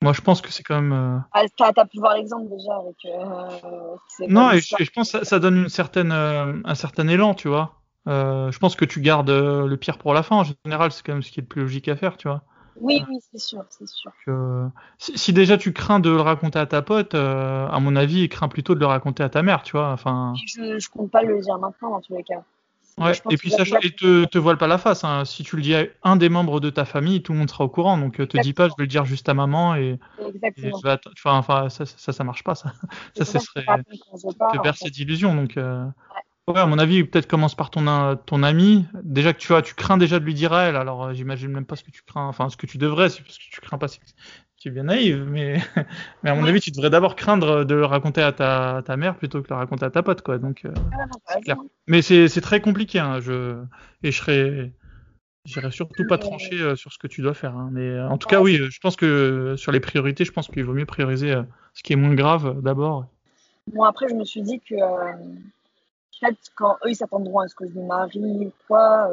A: moi, je pense que c'est quand même. euh,
B: Ah, t'as, t'as pu voir l'exemple déjà avec. Euh, c'est
A: Non, et je, pense que ça, ça donne une certaine, euh, un certain élan, tu vois. Je pense que tu gardes le pire pour la fin. En général, c'est quand même ce qui est le plus logique à faire, tu vois.
B: Oui, oui, c'est sûr, c'est sûr.
A: Si, si déjà tu crains de le raconter à ta pote, à mon avis, crains plutôt de le raconter à ta mère, tu vois. Enfin,
B: je, je compte pas le dire maintenant dans tous les cas.
A: Ouais. Et puis
B: là,
A: et te, te voile pas la face. Hein. Si tu le dis à un des membres de ta famille, tout le monde sera au courant. Donc, euh, te dis pas, je vais le dire juste à maman et,
B: Exactement.
A: enfin, ça, ça, ça marche pas, ça. Ça,
B: je
A: serait
B: te fait.
A: d'illusions. Donc, euh, ouais, à mon avis, peut-être commence par ton, euh, ton ami. Déjà que tu vois, tu crains déjà de lui dire à elle. Alors, j'imagine même pas ce que tu crains. Enfin, ce que tu devrais, c'est parce que tu crains pas. Tu es bien naïve, mais, <laughs> mais à mon
B: Ouais.
A: avis, tu devrais d'abord craindre de le raconter à ta, mère plutôt que de le raconter à ta pote, quoi. Donc, euh,
B: Ah,
A: clair.
B: raison.
A: Mais c'est très compliqué, hein, je... et je serais. J'irai surtout pas trancher euh, sur ce que tu dois faire. hein. Mais euh, en tout cas, oui, je pense que sur les priorités, je pense qu'il vaut mieux prioriser ce qui est moins grave d'abord.
B: Bon, après, je me suis dit que peut-être quand eux, ils s'attendront à ce que je me marie ou quoi,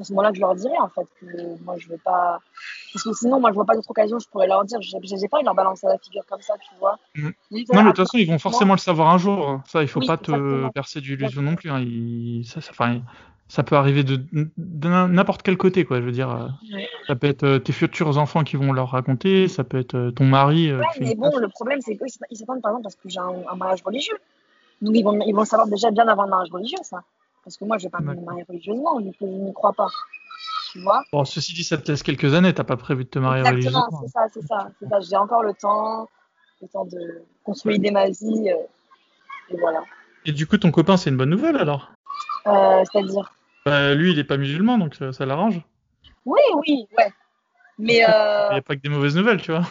B: à ce moment-là, que je leur dirai en fait que moi, je vais pas. Parce que sinon, moi, je vois pas d'autre occasion, je pourrais leur dire. J'ai pas de leur balancer à la figure comme ça, tu vois. Donc,
A: Non, mais de toute façon, ils vont forcément le savoir un jour. hein. Ça, il faut
B: Oui,
A: pas te percer d'illusions non plus. hein. Il- Ça, ça, enfin, ça peut arriver de, de n'importe quel côté, quoi. Je veux dire, euh,
B: Ouais.
A: ça peut être euh, tes futurs enfants qui vont leur raconter, ça peut être euh, ton mari.
B: Ouais, mais bon, le problème, c'est qu'eux, ils s'attendent- ils par exemple parce que j'ai un, un mariage religieux. Donc, ils vont, ils vont savoir déjà bien avant le mariage religieux, ça. Parce que moi, je vais pas me marier religieusement, vu que je n'y crois pas. Tu vois
A: Bon, ceci dit, ça te laisse quelques années. T'as pas prévu de te marier
B: Exactement,
A: religieusement.
B: c'est ça, c'est ça, c'est ça. J'ai encore le temps, le temps de consolider ma vie, euh, et voilà.
A: Et du coup, ton copain, c'est une bonne nouvelle alors?
B: Euh, C'est-à-dire,
A: Bah, lui, il est pas musulman, donc euh, ça l'arrange.
B: oui, oui, ouais. Mais
A: Il n'y a pas que des mauvaises nouvelles, tu vois.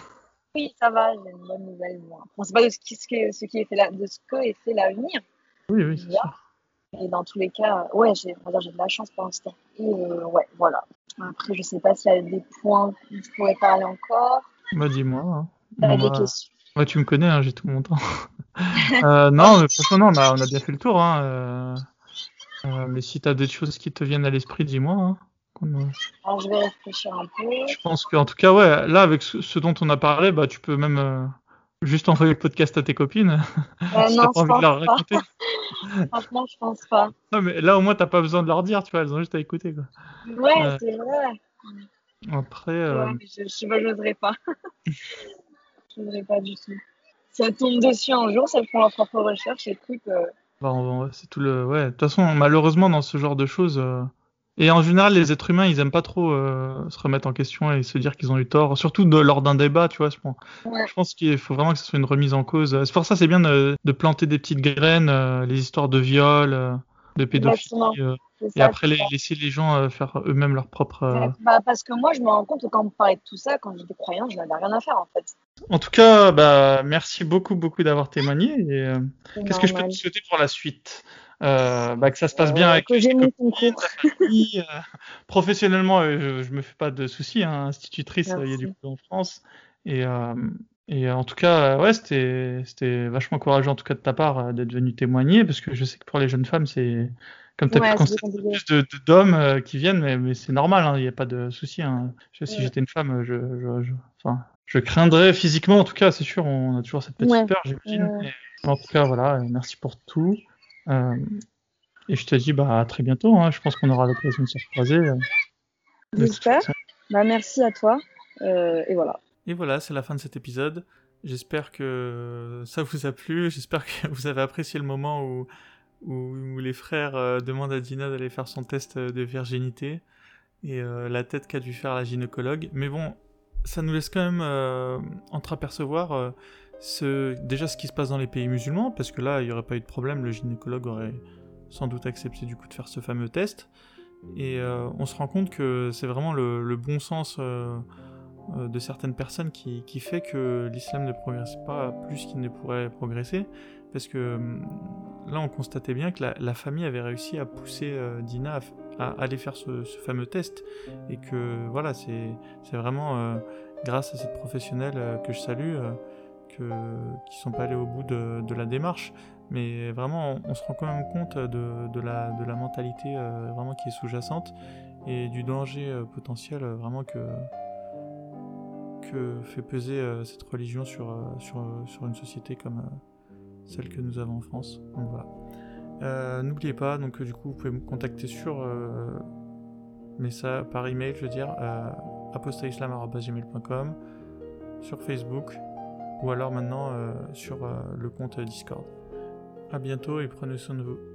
B: oui, ça va, j'ai une bonne nouvelle. Moi. On sait pas de ce qui, ce qui, est- ce qui est fait la, de ce que est fait l'avenir.
A: Oui, oui, c'est sûr.
B: Et dans tous les cas, ouais, j'ai, on va dire, j'ai de la chance pour l'instant. Et euh, ouais, voilà. Après, je sais pas s'il y a des points dont je pourrais parler encore.
A: Bah, dis-moi. hein.
B: T'as
A: On
B: des
A: va-
B: questions.
A: Ouais, tu me connais, hein, j'ai tout mon temps. <laughs> euh, non, franchement, non, on a, on a bien fait le tour. Hein, euh, euh, mais si t'as des choses qui te viennent à l'esprit, dis-moi. hein, euh,
B: Alors, je vais réfléchir un peu.
A: Je pense qu'en tout cas, ouais, là, avec ce, ce dont on a parlé, bah, tu peux même euh, juste envoyer le podcast à tes copines.
B: Euh, <laughs>
A: si
B: non,
A: t'as pas envie de leur raconter. <laughs>
B: Franchement, je pense pas.
A: Non, mais là, au moins, t'as pas besoin de leur dire, tu vois, elles ont juste à écouter, quoi.
B: Ouais, c'est vrai.
A: Après, euh,
B: Ouais, je, je sais pas, j'oserais pas. <laughs> j'oserais pas du tout. Si elles tombent dessus un jour, si elles font leur propre recherche, écoute, euh,
A: bah, c'est tout le. Ouais, de toute façon, malheureusement, dans ce genre de choses. Et en général, les êtres humains, ils aiment pas trop euh, se remettre en question et se dire qu'ils ont eu tort, surtout de- lors d'un débat, tu vois. Je pense,
B: ouais.
A: je pense qu'il faut vraiment que ce soit une remise en cause. C'est pour ça, c'est bien de, de planter des petites graines, euh, les histoires de viol, euh, de pédophilie, et
B: ça,
A: après les- laisser les gens faire eux-mêmes leur propre.
B: bah, parce que moi, je me rends compte que quand on me parlait de tout ça, quand j'étais croyante, je n'avais rien à faire en fait.
A: En tout cas, bah, merci beaucoup, beaucoup d'avoir témoigné. Et qu'est-ce que je peux te souhaiter pour la suite? Euh, bah, Que ça se passe
B: Euh,
A: bien avec
B: j'ai mon
A: copines, famille. euh, professionnellement, euh, je, je me fais pas de soucis. Hein, institutrice, euh, il y a du boulot en France. Et, euh, et euh, en tout cas, euh, ouais, c'était c'était vachement courageux en tout cas de ta part euh, d'être venu témoigner, parce que je sais que pour les jeunes femmes, c'est comme tu as
B: Ouais,
A: pu constater, plus de de- d'hommes euh, qui viennent, mais, mais c'est normal, hein, il n'y a pas de souci. Hein. Je- si
B: Ouais.
A: j'étais une femme, je, je, je, enfin, je craindrais physiquement, en tout cas, c'est sûr, on a toujours cette petite
B: Ouais.
A: peur, j'imagine. Mais en tout cas, voilà, euh, merci pour tout. Euh, Et je te dis bah, à très bientôt. Hein. Je pense qu'on aura l'occasion de se recroiser.
B: J'espère. Bah, merci à toi. et voilà.
A: Et voilà, c'est la fin de cet épisode. J'espère que ça vous a plu. J'espère que vous avez apprécié le moment où, où, les frères euh, demandent à Dina d'aller faire son test de virginité et euh, la tête qu'a dû faire la gynécologue. Mais bon, ça nous laisse quand même euh, entreapercevoir ce, déjà ce qui se passe dans les pays musulmans, parce que là, il n'y aurait pas eu de problème. Le gynécologue aurait sans doute accepté du coup de faire ce fameux test. Et on se rend compte que c'est vraiment le, bon sens euh, de certaines personnes qui, fait que l'islam ne progresse pas plus qu'il ne pourrait progresser. Parce que hum, là, on constatait bien que la, famille avait réussi à pousser euh, Dina à, aller faire ce, fameux test. Et que voilà, c'est vraiment euh, grâce à cette professionnelle que je salue que, qui sont pas allés au bout de, la démarche. Mais vraiment, on, se rend quand même compte de, la, mentalité vraiment qui est sous-jacente et du danger potentiel vraiment que, fait peser euh, cette religion sur, euh, euh, une société comme celle que nous avons en France. Donc voilà. N'oubliez pas, donc du coup, vous pouvez me contacter sur, mais ça par email, je veux dire, apostaislam.gmail.com, sur Facebook, ou alors maintenant sur le compte Discord. A bientôt et prenez soin de vous.